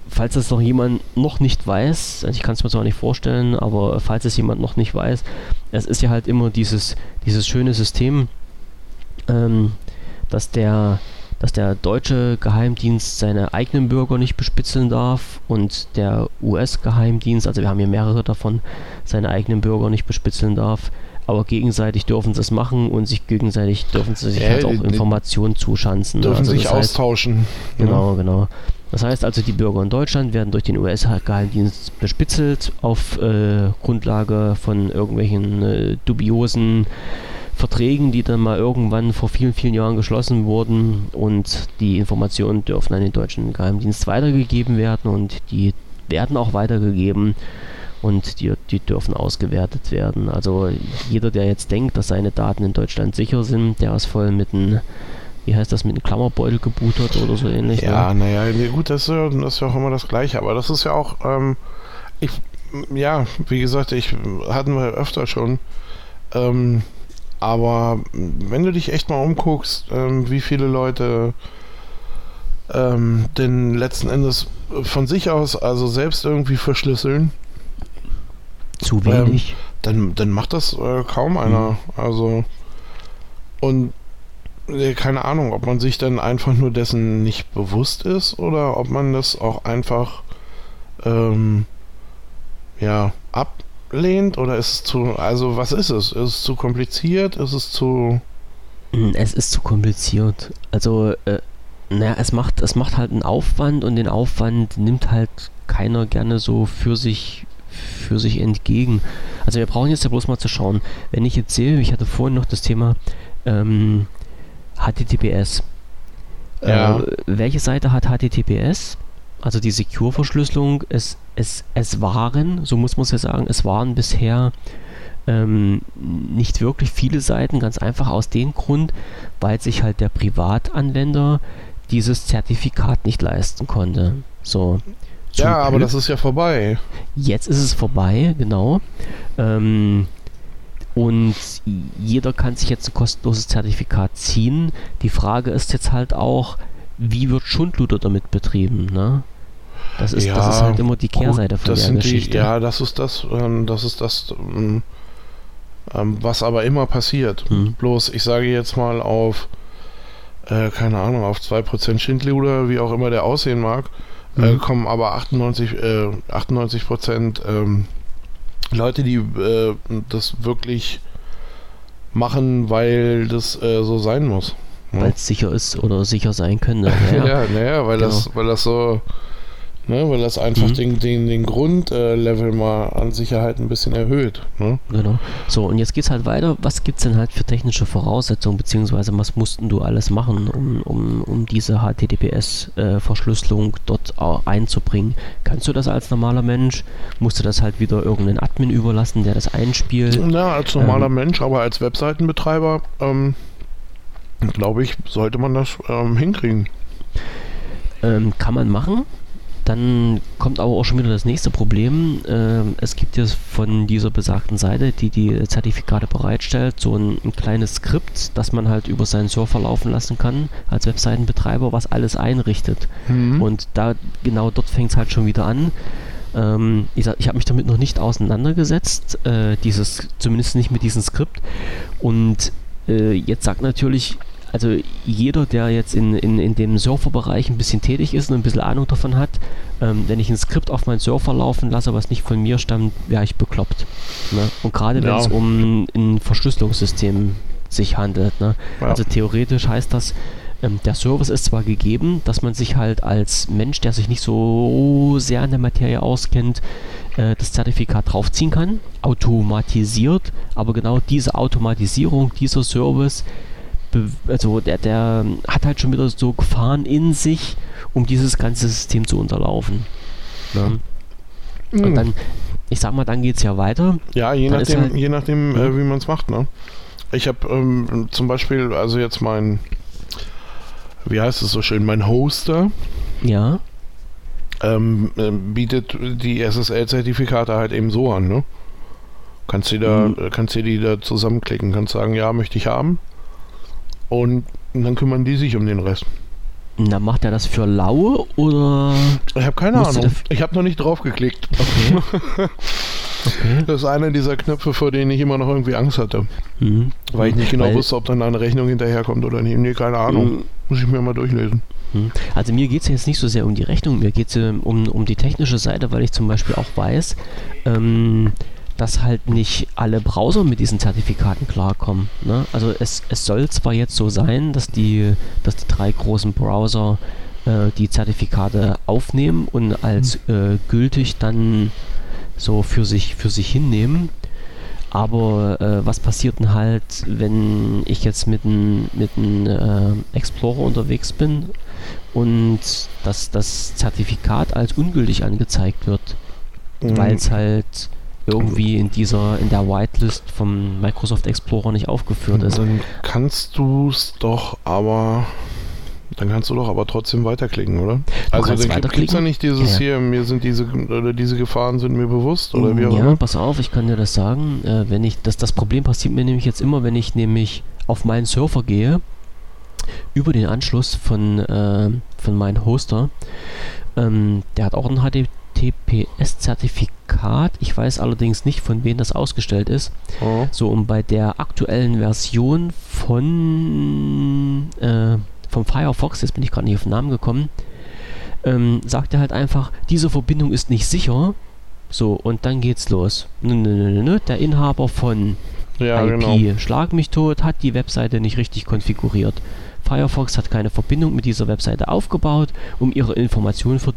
falls das noch jemand noch nicht weiß, ich kann es mir zwar nicht vorstellen, aber falls es jemand noch nicht weiß, es ist ja halt immer dieses, dieses schöne System, ähm, dass der dass der deutsche Geheimdienst seine eigenen Bürger nicht bespitzeln darf und der US-Geheimdienst, also wir haben hier mehrere davon, seine eigenen Bürger nicht bespitzeln darf. Aber gegenseitig dürfen sie es machen und sich gegenseitig dürfen sie sich äh, halt auch Informationen zuschanzen. Dürfen also sich heißt, austauschen. Genau, ja. genau. Das heißt also, die Bürger in Deutschland werden durch den US-Geheimdienst bespitzelt auf äh, Grundlage von irgendwelchen äh, dubiosen Verträgen, die dann mal irgendwann vor vielen, vielen Jahren geschlossen wurden und die Informationen dürfen an den deutschen Geheimdienst weitergegeben werden und die werden auch weitergegeben und die, die dürfen ausgewertet werden. Also jeder, der jetzt denkt, dass seine Daten in Deutschland sicher sind, der ist voll mit einem wie heißt das, mit einem Klammerbeutel gebootet oder so ähnlich. Ja, ne? naja, nee, gut, das ist, ja, das ist ja auch immer das Gleiche, aber das ist ja auch, ähm, ich, ja, wie gesagt, ich hatten wir öfter schon, ähm, aber wenn du dich echt mal umguckst, ähm, wie viele Leute ähm, denn letzten Endes von sich aus, also selbst irgendwie verschlüsseln. Zu wenig. Ähm, dann, dann macht das äh, kaum einer. Mhm. Also und äh, keine Ahnung, ob man sich dann einfach nur dessen nicht bewusst ist oder ob man das auch einfach ähm, ja ab ablehnt oder ist es zu, also was ist es? Ist es zu kompliziert? Ist es zu... Hm, es ist zu kompliziert. Also, äh, naja, es macht, es macht halt einen Aufwand und den Aufwand nimmt halt keiner gerne so für sich, für sich entgegen. Also wir brauchen jetzt ja bloß mal zu schauen. Wenn ich jetzt sehe, ich hatte vorhin noch das Thema ähm, HTTPS. Ja. Äh, welche Seite hat HTTPS? also die Secure-Verschlüsselung, es, es, es waren, so muss man es ja sagen, es waren bisher ähm, nicht wirklich viele Seiten, ganz einfach aus dem Grund, weil sich halt der Privatanwender dieses Zertifikat nicht leisten konnte. So. Ja, aber das ist ja vorbei. Jetzt ist es vorbei, genau. Ähm, und jeder kann sich jetzt ein kostenloses Zertifikat ziehen. Die Frage ist jetzt halt auch, wie wird Schundluder damit betrieben, ne? Das ist, ja, das ist halt immer die Kehrseite gut, von der Geschichte. Die, ja, das ist das, ähm, das ist das, ähm, ähm, was aber immer passiert. Hm. Bloß, ich sage jetzt mal auf, äh, keine Ahnung, auf 2% Schindluder, wie auch immer der aussehen mag, äh, hm. äh, kommen aber 98, äh, 98% ähm, Leute, die äh, das wirklich machen, weil das äh, so sein muss. Weil es sicher ist oder sicher sein könnte. Ja, ja, naja, weil, genau. das, weil das so Ne, weil das einfach mhm. den, den, den Grundlevel mal an Sicherheit ein bisschen erhöht. Ne? Genau. So, und jetzt geht es halt weiter. Was gibt es denn halt für technische Voraussetzungen, beziehungsweise was mussten du alles machen, um, um, um diese HTTPS-Verschlüsselung äh, dort einzubringen? Kannst du das als normaler Mensch? Musst du das halt wieder irgendeinen Admin überlassen, der das einspielt? Ja, als normaler ähm, Mensch, aber als Webseitenbetreiber, ähm, glaube ich, sollte man das ähm, hinkriegen. Ähm, kann man machen. Dann kommt aber auch schon wieder das nächste Problem. Ähm, es gibt jetzt von dieser besagten Seite, die die Zertifikate bereitstellt, so ein, ein, kleines Skript, das man halt über seinen Server laufen lassen kann als Webseitenbetreiber, was alles einrichtet. Mhm. Und da genau dort fängt es halt schon wieder an. Ähm, ich ich habe mich damit noch nicht auseinandergesetzt, äh, dieses zumindest nicht mit diesem Skript. Und äh, jetzt sagt natürlich also jeder, der jetzt in, in, in dem Surferbereich ein bisschen tätig ist und ein bisschen Ahnung davon hat, ähm, wenn ich ein Skript auf meinen Surfer laufen lasse, was nicht von mir stammt, wäre ich bekloppt. Ne? Und gerade wenn es um ein Verschlüsselungssystem sich handelt. Ne? Ja. Also theoretisch heißt das, ähm, der Service ist zwar gegeben, dass man sich halt als Mensch, der sich nicht so sehr in der Materie auskennt, äh, das Zertifikat draufziehen kann, automatisiert, aber genau diese Automatisierung, dieser Service, also der, der hat halt schon wieder so Gefahren in sich, um dieses ganze System zu unterlaufen. Ne? Mhm. Und dann, ich sag mal, dann geht es ja weiter. Ja, je dann nachdem, halt, je nachdem äh, wie man es macht. Ne? Ich habe ähm, zum Beispiel, also jetzt mein, wie heißt es so schön, mein Hoster. Ja. Ähm, äh, bietet die SSL-Zertifikate halt eben so an, ne? Kannst du da, mhm. kannst du die da zusammenklicken, kannst sagen, ja, möchte ich haben. Und dann kümmern die sich um den Rest. Na, macht er das für Laue oder? Ich habe keine Ahnung. Ich habe noch nicht drauf geklickt. Okay. okay. Das ist einer dieser Knöpfe, vor denen ich immer noch irgendwie Angst hatte. Mhm. Weil ich nicht genau Weil wusste, ob dann eine Rechnung hinterherkommt oder nicht. Nee, keine Ahnung. Mhm. Muss ich mir mal durchlesen. Mhm. Also mir geht es jetzt nicht so sehr um die Rechnung, mir geht es um, um die technische Seite, weil ich zum Beispiel auch weiß, ähm, dass halt nicht alle Browser mit diesen Zertifikaten klarkommen. Ne? Also es, es soll zwar jetzt so sein, dass die, dass die drei großen Browser äh, die Zertifikate aufnehmen und als mhm. äh, gültig dann so für sich, für sich hinnehmen. Aber äh, was passiert denn halt, wenn ich jetzt mit einem mit äh, Explorer unterwegs bin und dass das Zertifikat als ungültig angezeigt wird? Mhm. Weil es halt irgendwie in dieser, in der Whitelist vom Microsoft Explorer nicht aufgeführt ist. Dann kannst du es doch aber. Dann kannst du doch aber trotzdem weiterklicken, oder? Du also dann gibt es ja nicht dieses ja. hier, mir sind diese oder diese Gefahren sind mir bewusst oder wie auch ja, immer. Ja, pass auf, ich kann dir das sagen. Äh, wenn ich, das, das Problem passiert mir nämlich jetzt immer, wenn ich nämlich auf meinen Surfer gehe, über den Anschluss von, äh, von meinem Hoster. Ähm, der hat auch ein HTTP HTTPS-Zertifikat. Ich weiß allerdings nicht, von wem das ausgestellt ist. Oh. So, und bei der aktuellen Version von äh, vom Firefox, jetzt bin ich gerade nicht auf den Namen gekommen, ähm, sagt er halt einfach, diese Verbindung ist nicht sicher. So, und dann geht's los. Der Inhaber von ja, IP genau. Schlag mich tot hat die Webseite nicht richtig konfiguriert. Firefox hat keine Verbindung mit dieser Webseite aufgebaut, um ihre Informationen vor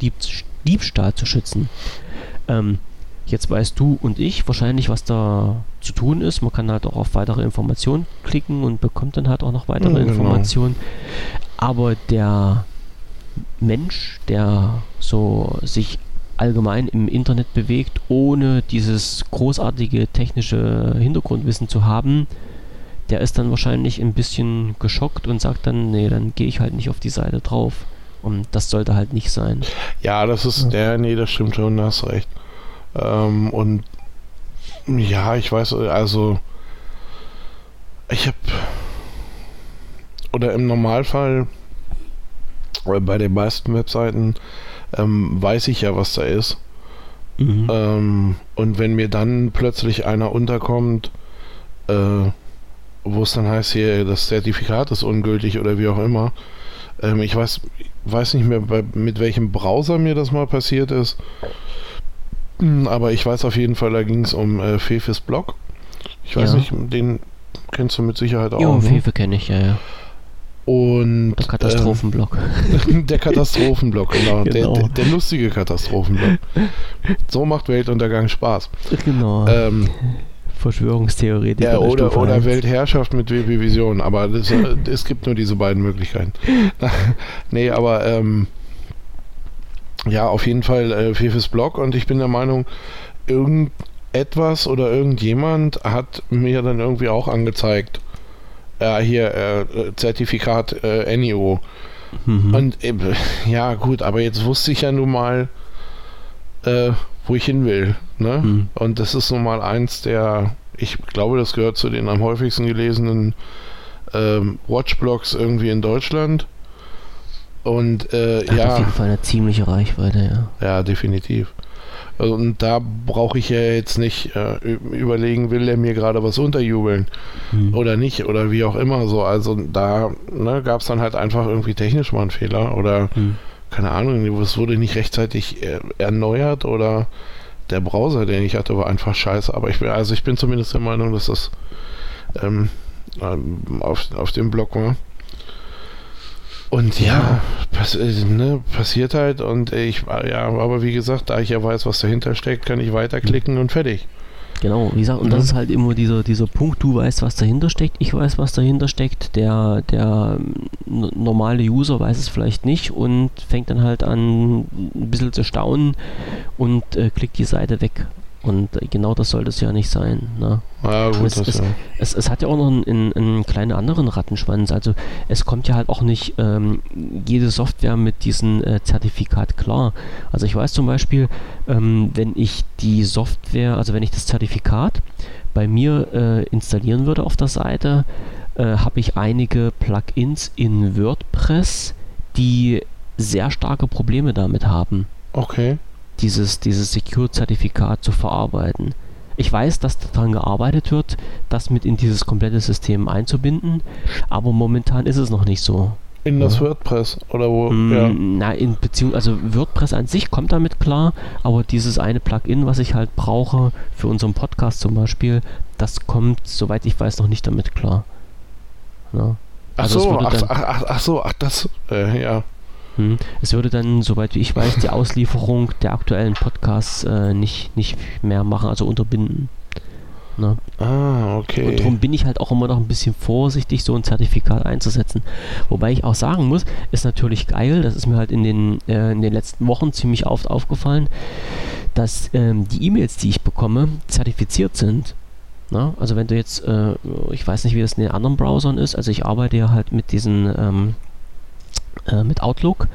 Diebstahl zu schützen. Ähm, jetzt weißt du und ich wahrscheinlich, was da zu tun ist. Man kann halt auch auf weitere Informationen klicken und bekommt dann halt auch noch weitere genau. Informationen. Aber der Mensch, der so sich allgemein im Internet bewegt, ohne dieses großartige technische Hintergrundwissen zu haben, der ist dann wahrscheinlich ein bisschen geschockt und sagt dann, nee, dann gehe ich halt nicht auf die Seite drauf. Und das sollte halt nicht sein. Ja, das ist, ja, der, nee, das stimmt schon, hast recht. Ähm, und ja, ich weiß, also ich habe oder im Normalfall oder bei den meisten Webseiten ähm, weiß ich ja, was da ist. Mhm. Ähm, und wenn mir dann plötzlich einer unterkommt, äh, wo es dann heißt, hier, das Zertifikat ist ungültig oder wie auch immer. Ähm, ich weiß, weiß nicht mehr, bei, mit welchem Browser mir das mal passiert ist. Hm, aber ich weiß auf jeden Fall, da ging es um äh, Fefes Blog. Ich weiß ja. nicht, den kennst du mit Sicherheit auch. Ja, ne? Fefe kenne ich, ja, ja. Und, der Katastrophenblock. Äh, der Katastrophenblock, genau. genau. Der, der, der, lustige Katastrophenblock. So macht Weltuntergang Spaß. Genau. Ähm, Verschwörungstheoretiker. Ja, oder, oder Weltherrschaft mit WP Vision, aber das, äh, es gibt nur diese beiden Möglichkeiten. nee, aber ähm, ja, auf jeden Fall äh, Fefes Blog und ich bin der Meinung, irgendetwas oder irgendjemand hat mir dann irgendwie auch angezeigt, äh, hier äh, Zertifikat äh, NIO. Mhm. Und äh, ja, gut, aber jetzt wusste ich ja nun mal, äh, wo ich hin will. Ne? Mhm. Und das ist nun mal eins der, ich glaube, das gehört zu den am häufigsten gelesenen ähm, Watchblogs irgendwie in Deutschland. Und äh, Hat ja. auf jeden Fall eine ziemliche Reichweite, ja. Ja, definitiv. Also, und da brauche ich ja jetzt nicht äh, überlegen, will er mir gerade was unterjubeln hm. oder nicht oder wie auch immer so. Also da ne, gab es dann halt einfach irgendwie technisch mal einen Fehler oder hm. keine Ahnung, es wurde nicht rechtzeitig er erneuert oder der Browser, den ich hatte, war einfach scheiße. Aber ich bin, also ich bin zumindest der Meinung, dass das ähm, ähm auf, auf dem Blog war. Und ja, pass, äh, ne, passiert halt und ich, ja, aber wie gesagt, da ich ja weiß, was dahinter steckt, kann ich weiterklicken und fertig. Genau, wie gesagt, und das ist halt immer dieser, dieser Punkt, du weißt, was dahinter steckt, ich weiß, was dahinter steckt, der, der normale User weiß es vielleicht nicht und fängt dann halt an, ein bisschen zu staunen und äh, klickt die Seite weg. Und genau das sollte es ja nicht sein. Ne? Ja, gut, es, es, ja. es, es, hat ja auch noch einen, einen, einen, kleinen anderen Rattenschwanz. Also es kommt ja halt auch nicht ähm, jede Software mit diesem äh, Zertifikat klar. Also ich weiß zum Beispiel, ähm, wenn ich die Software, also wenn ich das Zertifikat bei mir äh, installieren würde auf der Seite, äh, habe ich einige Plugins in WordPress, die sehr starke Probleme damit haben. Okay dieses, dieses Secure-Zertifikat zu verarbeiten. Ich weiß, dass daran gearbeitet wird, das mit in dieses komplette System einzubinden, aber momentan ist es noch nicht so. In das ja. WordPress oder wo? Mm, ja. Na, in Beziehung, also WordPress an sich kommt damit klar, aber dieses eine Plugin, was ich halt brauche für unseren Podcast zum Beispiel, das kommt, soweit ich weiß, noch nicht damit klar. Ja. Also ach so, ach, ach, ach, so, ach das, äh, ja. Hm. Es würde dann, soweit wie ich weiß, die Auslieferung der aktuellen Podcasts äh, nicht, nicht mehr machen, also unterbinden. Ne? Ah, okay. Und darum bin ich halt auch immer noch ein bisschen vorsichtig, so ein Zertifikat einzusetzen. Wobei ich auch sagen muss, ist natürlich geil, das ist mir halt in den, äh, in den letzten Wochen ziemlich oft aufgefallen, dass ähm, die E-Mails, die ich bekomme, zertifiziert sind. Na? Also wenn du jetzt, äh, ich weiß nicht, wie das in den anderen Browsern ist, also ich arbeite ja halt mit diesen ähm, äh, mit Outlook.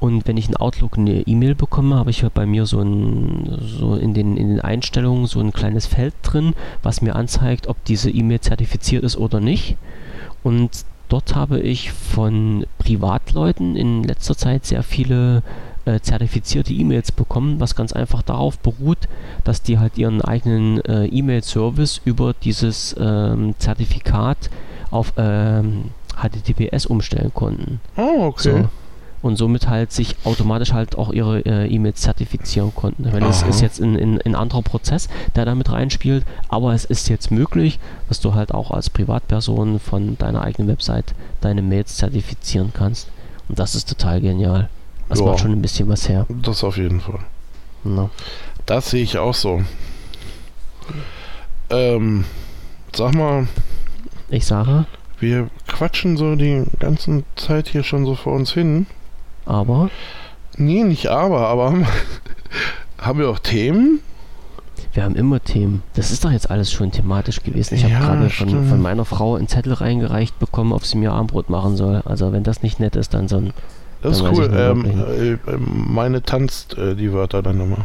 Und wenn ich in Outlook eine E-Mail bekomme, habe ich bei mir so, ein, so in, den, in den Einstellungen so ein kleines Feld drin, was mir anzeigt, ob diese E-Mail zertifiziert ist oder nicht. Und dort habe ich von Privatleuten in letzter Zeit sehr viele äh, zertifizierte E-Mails bekommen, was ganz einfach darauf beruht, dass die halt ihren eigenen äh, E-Mail-Service über dieses ähm, Zertifikat auf ähm, HTTPS umstellen konnten. Oh, okay. So. Und somit halt sich automatisch halt auch ihre äh, E-Mails zertifizieren konnten. Ich meine, das ist jetzt ein, ein, ein anderer Prozess, der damit reinspielt, aber es ist jetzt möglich, dass du halt auch als Privatperson von deiner eigenen Website deine Mails zertifizieren kannst. Und das ist total genial. Das ja, macht schon ein bisschen was her. Das auf jeden Fall. No. Das sehe ich auch so. Ähm, sag mal. Ich sage. Wir quatschen so die ganze Zeit hier schon so vor uns hin. Aber? Nee, nicht aber, aber haben wir auch Themen? Wir haben immer Themen. Das ist doch jetzt alles schon thematisch gewesen. Ich ja, habe gerade von, von, meiner Frau einen Zettel reingereicht bekommen, ob sie mir Armbrot machen soll. Also wenn das nicht nett ist, dann so ein... Das ist cool. Ähm, äh, meine tanzt äh, die Wörter dann nochmal.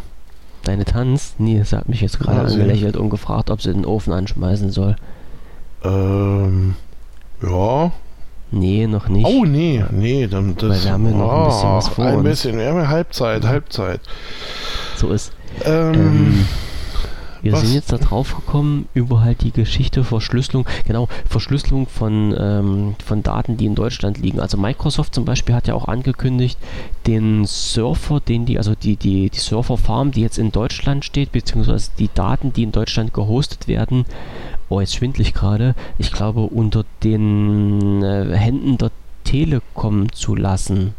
Deine tanzt? Nee, sie hat mich jetzt gerade ah, angelächelt und gefragt, ob sie den Ofen anschmeißen soll. Ähm... Ja. Nee, noch nicht. Oh, nee, nee, dann das. Weil wir haben ja noch oh, ein bisschen was vor Ein bisschen, wir haben ja Halbzeit, Halbzeit. So ist. Ähm, ähm, wir was? sind jetzt da drauf gekommen über halt die Geschichte Verschlüsselung, genau, Verschlüsselung von, ähm, von Daten, die in Deutschland liegen. Also Microsoft zum Beispiel hat ja auch angekündigt, den Surfer, den die, also die, die, die Serverfarm, die jetzt in Deutschland steht, beziehungsweise die Daten, die in Deutschland gehostet werden, oh, jetzt schwindlig gerade, ich glaube, unter den äh, Händen der Telekom zu lassen.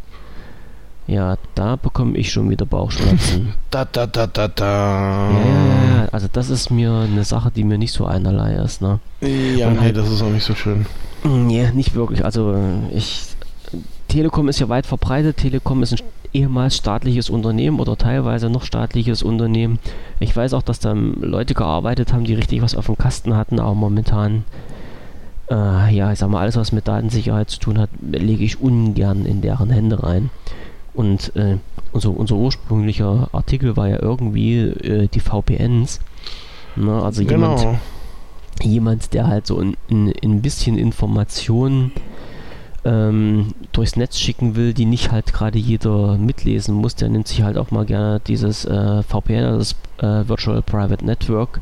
Ja, da bekomme ich schon wieder Bauchschmerzen. da, da, da, da, da. Ja, ja, ja, also das ist mir eine Sache, die mir nicht so einerlei ist, ne? Ja, Und nee, halt, das ist auch nicht so schön. Nee, nicht wirklich. Also ich Telekom ist ja weit verbreitet. Telekom ist ein ehemals staatliches Unternehmen oder teilweise noch staatliches Unternehmen. Ich weiß auch, dass da Leute gearbeitet haben, die richtig was auf dem Kasten hatten, aber momentan, äh, ja, ich sag mal, alles, was mit Datensicherheit zu tun hat, lege ich ungern in deren Hände rein. Und äh, unser, unser ursprünglicher Artikel war ja irgendwie äh, die VPNs. Ne? Also genau. jemand, jemand, der halt so ein, ein, ein bisschen Informationen ähm, durchs Netz schicken will, die nicht halt gerade jeder mitlesen muss, der nimmt sich halt auch mal gerne dieses äh, VPN, also das äh, Virtual Private Network,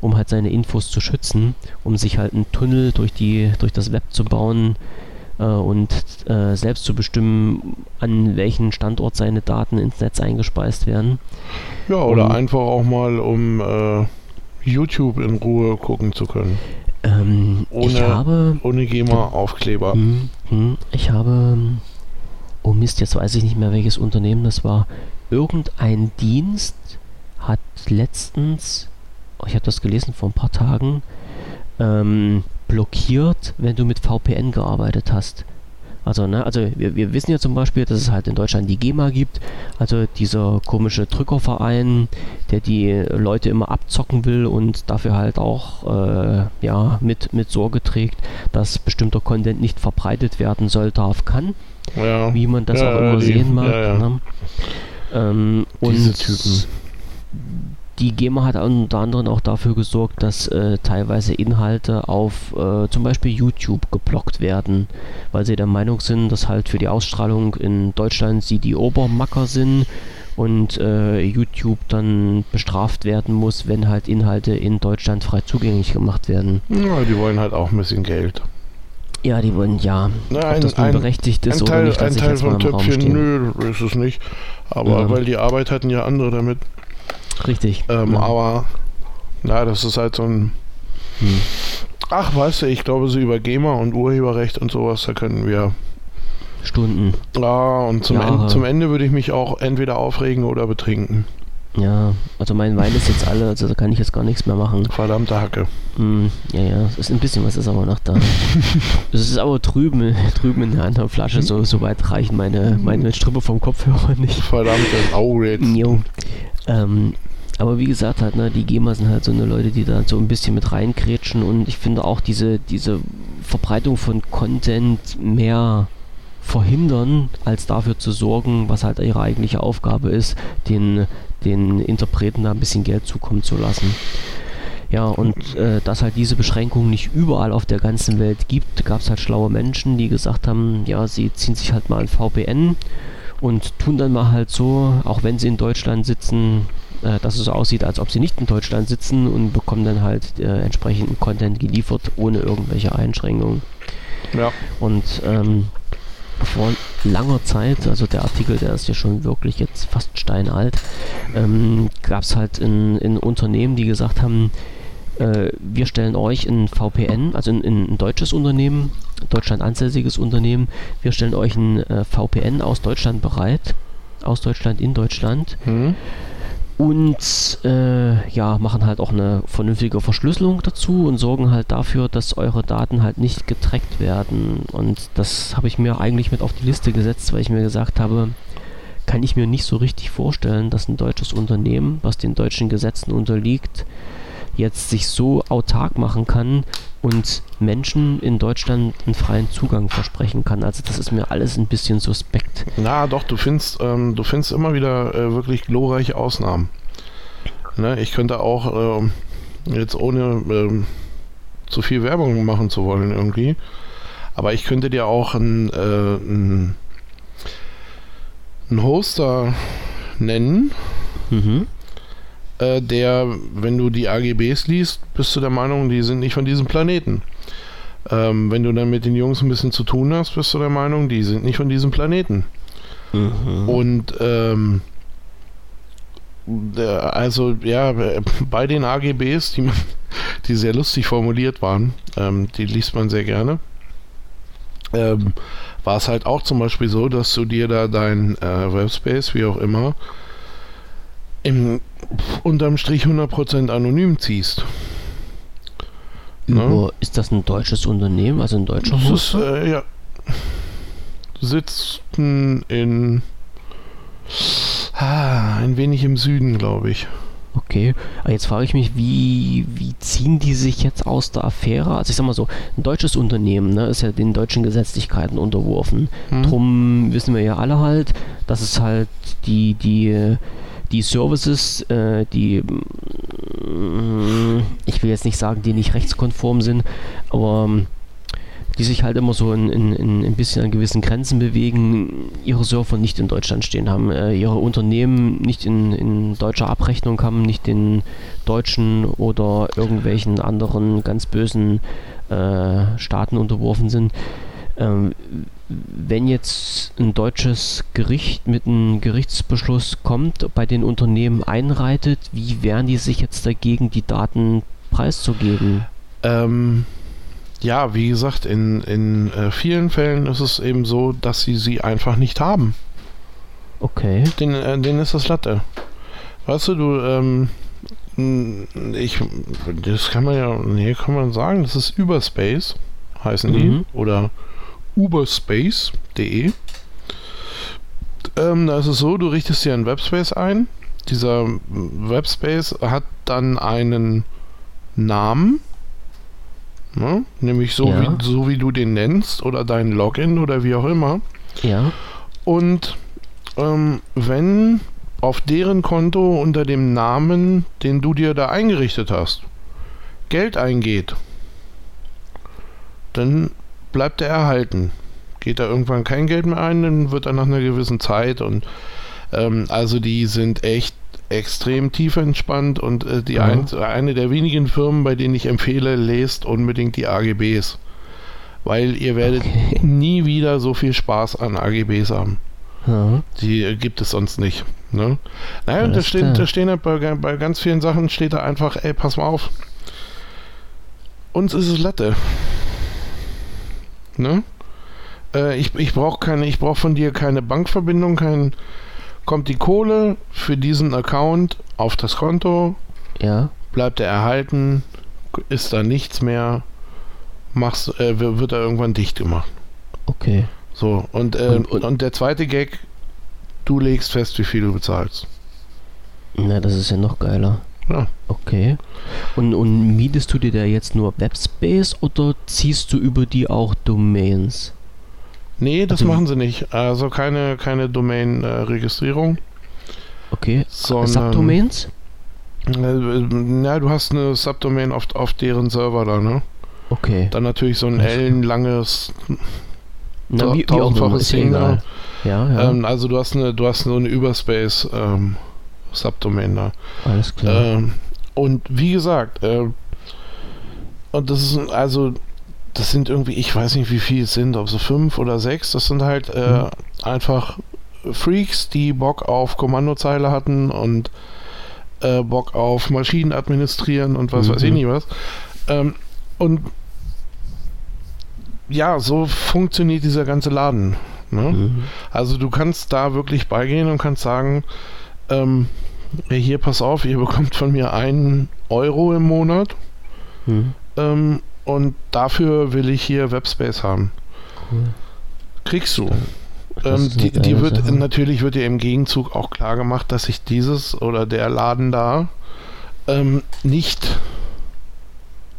um halt seine Infos zu schützen, um sich halt einen Tunnel durch die durch das Web zu bauen und äh, selbst zu bestimmen, an welchen Standort seine Daten ins Netz eingespeist werden. Ja, oder und, einfach auch mal um äh, YouTube in Ruhe gucken zu können. Ähm, ohne, ich habe, ohne GEMA-Aufkleber. Hm, hm, ich habe, oh Mist, jetzt weiß ich nicht mehr, welches Unternehmen das war. Irgendein Dienst hat letztens, oh, ich habe das gelesen vor ein paar Tagen, ähm, blockiert, wenn du mit VPN gearbeitet hast. Also, ne, also wir, wir wissen ja zum Beispiel, dass es halt in Deutschland die GEMA gibt, also dieser komische Drückerverein, der die Leute immer abzocken will und dafür halt auch äh, ja, mit, mit Sorge trägt, dass bestimmter Content nicht verbreitet werden soll, darf, kann. Ja. Wie man das ja, auch immer die, sehen mag. Ja, ne? ähm, Diese Typen die GEMA hat unter anderem auch dafür gesorgt, dass äh, teilweise Inhalte auf äh, zum Beispiel YouTube geblockt werden, weil sie der Meinung sind, dass halt für die Ausstrahlung in Deutschland sie die Obermacker sind und äh, YouTube dann bestraft werden muss, wenn halt Inhalte in Deutschland frei zugänglich gemacht werden. Ja, die wollen halt auch ein bisschen Geld. Ja, die wollen ja. Na, ein, Ob das nun berechtigt ist ein Teil, oder nicht, ein Teil vom Töpfchen, nö, ist es nicht. Aber ja. weil die Arbeit hatten ja andere damit. Richtig. Ähm, ja. Aber, na, das ist halt so ein. Hm. Ach, weißt du, ich glaube, so über GEMA und Urheberrecht und sowas, da können wir. Stunden. Ja, und zum, Ende, zum Ende würde ich mich auch entweder aufregen oder betrinken. Ja, also mein Wein ist jetzt alle, also da kann ich jetzt gar nichts mehr machen. Verdammte Hacke. Mm, ja, ja, es ist ein bisschen was ist aber noch da. es ist aber drüben, drüben in der anderen Flasche, so, so weit reichen meine, meine Strippe vom Kopfhörer nicht. Verdammte jetzt. Jo. Ähm, aber wie gesagt halt, ne, die GEMA sind halt so eine Leute, die da so ein bisschen mit reinkrätschen und ich finde auch diese, diese Verbreitung von Content mehr verhindern, als dafür zu sorgen, was halt ihre eigentliche Aufgabe ist, den, den Interpreten da ein bisschen Geld zukommen zu lassen. Ja, und äh, dass halt diese Beschränkungen nicht überall auf der ganzen Welt gibt, gab es halt schlaue Menschen, die gesagt haben, ja, sie ziehen sich halt mal ein VPN und tun dann mal halt so, auch wenn sie in Deutschland sitzen, äh, dass es so aussieht, als ob sie nicht in Deutschland sitzen und bekommen dann halt äh, entsprechenden Content geliefert, ohne irgendwelche Einschränkungen. Ja. Und ähm, vor langer Zeit, also der Artikel, der ist ja schon wirklich jetzt fast steinalt, ähm, gab es halt in, in Unternehmen, die gesagt haben, äh, wir stellen euch ein VPN, also ein, ein deutsches Unternehmen, Deutschland ansässiges Unternehmen, wir stellen euch ein äh, VPN aus Deutschland bereit, aus Deutschland in Deutschland. Mhm und äh, ja, machen halt auch eine vernünftige Verschlüsselung dazu und sorgen halt dafür, dass eure Daten halt nicht getrackt werden. Und das habe ich mir eigentlich mit auf die Liste gesetzt, weil ich mir gesagt habe, kann ich mir nicht so richtig vorstellen, dass ein deutsches Unternehmen, was den deutschen Gesetzen unterliegt, jetzt sich so autark machen kann und Menschen in Deutschland einen freien Zugang versprechen kann. Also das ist mir alles ein bisschen suspekt. Na doch, du findest, ähm, du findest immer wieder äh, wirklich glorreiche Ausnahmen. Ne, ich könnte auch äh, jetzt ohne äh, zu viel Werbung machen zu wollen irgendwie, aber ich könnte dir auch einen, ein, ein Hoster nennen. Mhm äh, der, wenn du die AGBs liest, bist du der Meinung, die sind nicht von diesem Planeten. Ähm, wenn du dann mit den Jungs ein bisschen zu tun hast, bist du der Meinung, die sind nicht von diesem Planeten. Mhm. Und ähm, also ja, bei den AGBs, die, die sehr lustig formuliert waren, ähm, die liest man sehr gerne, ähm, war es halt auch zum Beispiel so, dass du dir da dein äh, Webspace, wie auch immer, im unterm Strich 100% anonym ziehst. Ne? Ist das ein deutsches Unternehmen, also ein deutscher das ist, äh, ja. Sitzen in ah, ein wenig im Süden, glaube ich. Okay, aber jetzt frage ich mich, wie, wie ziehen die sich jetzt aus der Affäre? Also ich sag mal so, ein deutsches Unternehmen ne, ist ja den deutschen Gesetzlichkeiten unterworfen. Hm. Drum wissen wir ja alle halt, dass es halt die, die die Services, äh, die, mm, ich will jetzt nicht sagen, die nicht rechtskonform sind, aber ähm, die sich halt immer so in, in, in ein bisschen an gewissen Grenzen bewegen, ihre Server nicht in Deutschland stehen haben, äh, ihre Unternehmen nicht in, in deutscher Abrechnung haben, nicht den deutschen oder irgendwelchen anderen ganz bösen äh, Staaten unterworfen sind. Ähm, wenn jetzt ein deutsches Gericht mit einem Gerichtsbeschluss kommt, bei den Unternehmen einreitet, wie wehren die sich jetzt dagegen, die Daten preiszugeben? Ähm, ja, wie gesagt, in, in äh, vielen Fällen ist es eben so, dass sie sie einfach nicht haben. Okay. Den, äh, denen ist das Latte. Weißt du, du, ähm, ich, das kann man ja, nee, kann man sagen, das ist Überspace, heißen die, Mhm. oder uberspace.de. Ähm, da ist es so, du richtest dir einen Webspace ein. Dieser Webspace hat dann einen Namen, ne? nämlich so, Ja. wie, so wie du den nennst oder dein Login oder wie auch immer. Ja. Und ähm, wenn auf deren Konto unter dem Namen, den du dir da eingerichtet hast, Geld eingeht, dann bleibt er erhalten. Geht da irgendwann kein Geld mehr ein, dann wird er nach einer gewissen Zeit und ähm, also die sind echt extrem tief entspannt und äh, die Ja. ein, eine der wenigen Firmen, bei denen ich empfehle, lest unbedingt die AGBs. Weil ihr werdet Okay. nie wieder so viel Spaß an AGBs haben. ja. Die äh, gibt es sonst nicht. Ne? Naja, und da, steht, da stehen halt bei, bei ganz vielen Sachen steht da einfach, ey, pass mal auf. Uns ist es Latte. Ne? Äh, ich ich brauche keine, ich brauche von dir keine Bankverbindung, kein kommt die Kohle für diesen Account auf das Konto, Ja. bleibt er erhalten, ist da nichts mehr, machst, äh, wird er irgendwann dicht gemacht. Okay. So, und, äh, Und- und, und- der zweite Gag, du legst fest, wie viel du bezahlst. Na, das ist ja noch geiler. Ja. Okay. Und, und mietest du dir da jetzt nur Webspace oder ziehst du über die auch Domains? Nee, das Also- machen sie nicht. Also keine, keine Domain-Registrierung, Okay. sondern... Subdomains? Äh, na, du hast eine Subdomain auf, auf deren Server da, ne? Okay. Dann natürlich so ein klar. ellenlanges... Na, wie, wie auch immer, ist ja egal. Ja, ja, Ähm, also du hast eine, du hast so eine Überspace ähm, Subdomain da. alles klar. Ähm, und wie gesagt, äh, und das ist also, das sind irgendwie, ich weiß nicht, wie viel es sind, ob so fünf oder sechs, das sind halt äh, Mhm. einfach Freaks, die Bock auf Kommandozeile hatten und äh, Bock auf Maschinen administrieren und was Mhm. weiß ich nicht was. Ähm, und ja, so funktioniert dieser ganze Laden. Ne? Mhm. Also du kannst da wirklich beigehen und kannst sagen, ähm, hier pass auf, ihr bekommt von mir einen Euro im Monat Mhm. ähm, und dafür will ich hier Webspace haben. Cool. Kriegst du. Ähm, die, die wird, Sache. natürlich wird dir im Gegenzug auch klar gemacht, dass sich dieses oder der Laden da ähm, nicht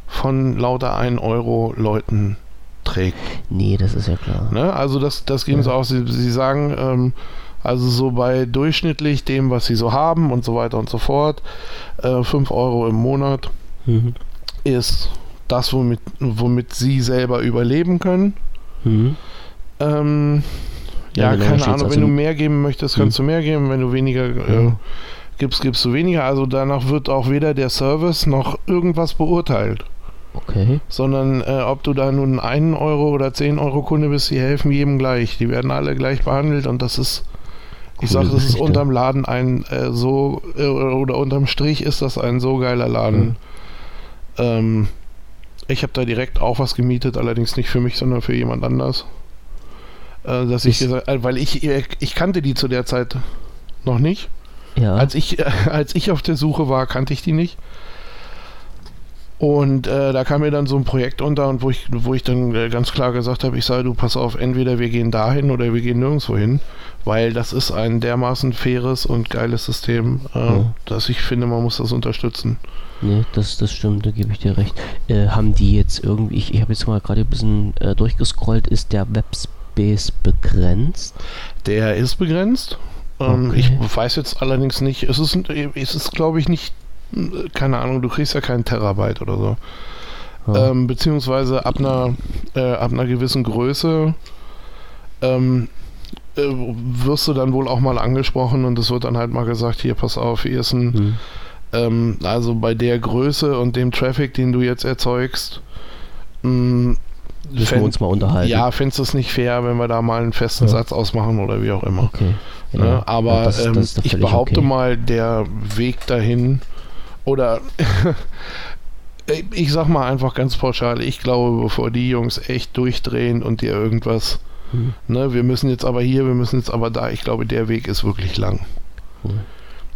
von lauter 1 Euro Leuten trägt. Nee, das ist ja klar. Ne? Also das, das geben sie Ja. auch. Sie, sie sagen, ähm, also so bei durchschnittlich dem, was sie so haben und so weiter und so fort, äh, 5 Euro im Monat Mhm. ist das, womit, womit sie selber überleben können. Mhm. Ähm, Ja, ja, genau, keine Ahnung, also wenn du mehr geben möchtest, kannst du mehr geben. Wenn du weniger äh, Ja. gibst, gibst du weniger. Also danach wird auch weder der Service noch irgendwas beurteilt. Okay. sondern äh, ob du da nun einen Euro oder 10 Euro Kunde bist, die helfen jedem gleich. Die werden alle gleich behandelt und das ist, ich Coole sag, das ist unterm Laden ein äh, so, äh, oder unterm Strich ist das ein so geiler Laden. Ähm, ich habe da direkt auch was gemietet, allerdings nicht für mich, sondern für jemand anders. Äh, dass ich Ist- gesagt, äh, weil ich, ich kannte die zu der Zeit noch nicht. Ja. Als ich, als ich auf der Suche war, kannte ich die nicht. Und äh, da kam mir dann so ein Projekt unter und wo ich, wo ich dann äh, ganz klar gesagt habe, ich sage, du pass auf, entweder wir gehen dahin oder wir gehen nirgendwo hin, weil das ist ein dermaßen faires und geiles System, äh, Ja. dass ich finde, man muss das unterstützen. Nee, das, das stimmt, da gebe ich dir recht. Äh, haben die jetzt irgendwie, ich, ich habe jetzt mal gerade ein bisschen äh, durchgescrollt, ist der Webspace begrenzt? Der ist begrenzt. Ähm, Okay. Ich weiß jetzt allerdings nicht, es ist, es ist glaube ich nicht, keine Ahnung, du kriegst ja keinen Terabyte oder so. ja. ähm, beziehungsweise ab einer, äh, ab einer gewissen Größe ähm, äh, wirst du dann wohl auch mal angesprochen und es wird dann halt mal gesagt, hier pass auf, hier ist ein, hm. ähm, also bei der Größe und dem Traffic, den du jetzt erzeugst, mm, Müssen wir uns mal unterhalten. Ja, findest du es nicht fair, wenn wir da mal einen festen ja. Satz ausmachen oder wie auch immer. Okay. Ja. Ne? Aber das, das ähm, ich behaupte okay. mal, der Weg dahin oder ich sag mal einfach ganz pauschal, ich glaube, bevor die Jungs echt durchdrehen und dir irgendwas, hm. ne, wir müssen jetzt aber hier, wir müssen jetzt aber da, ich glaube, der Weg ist wirklich lang. Hm.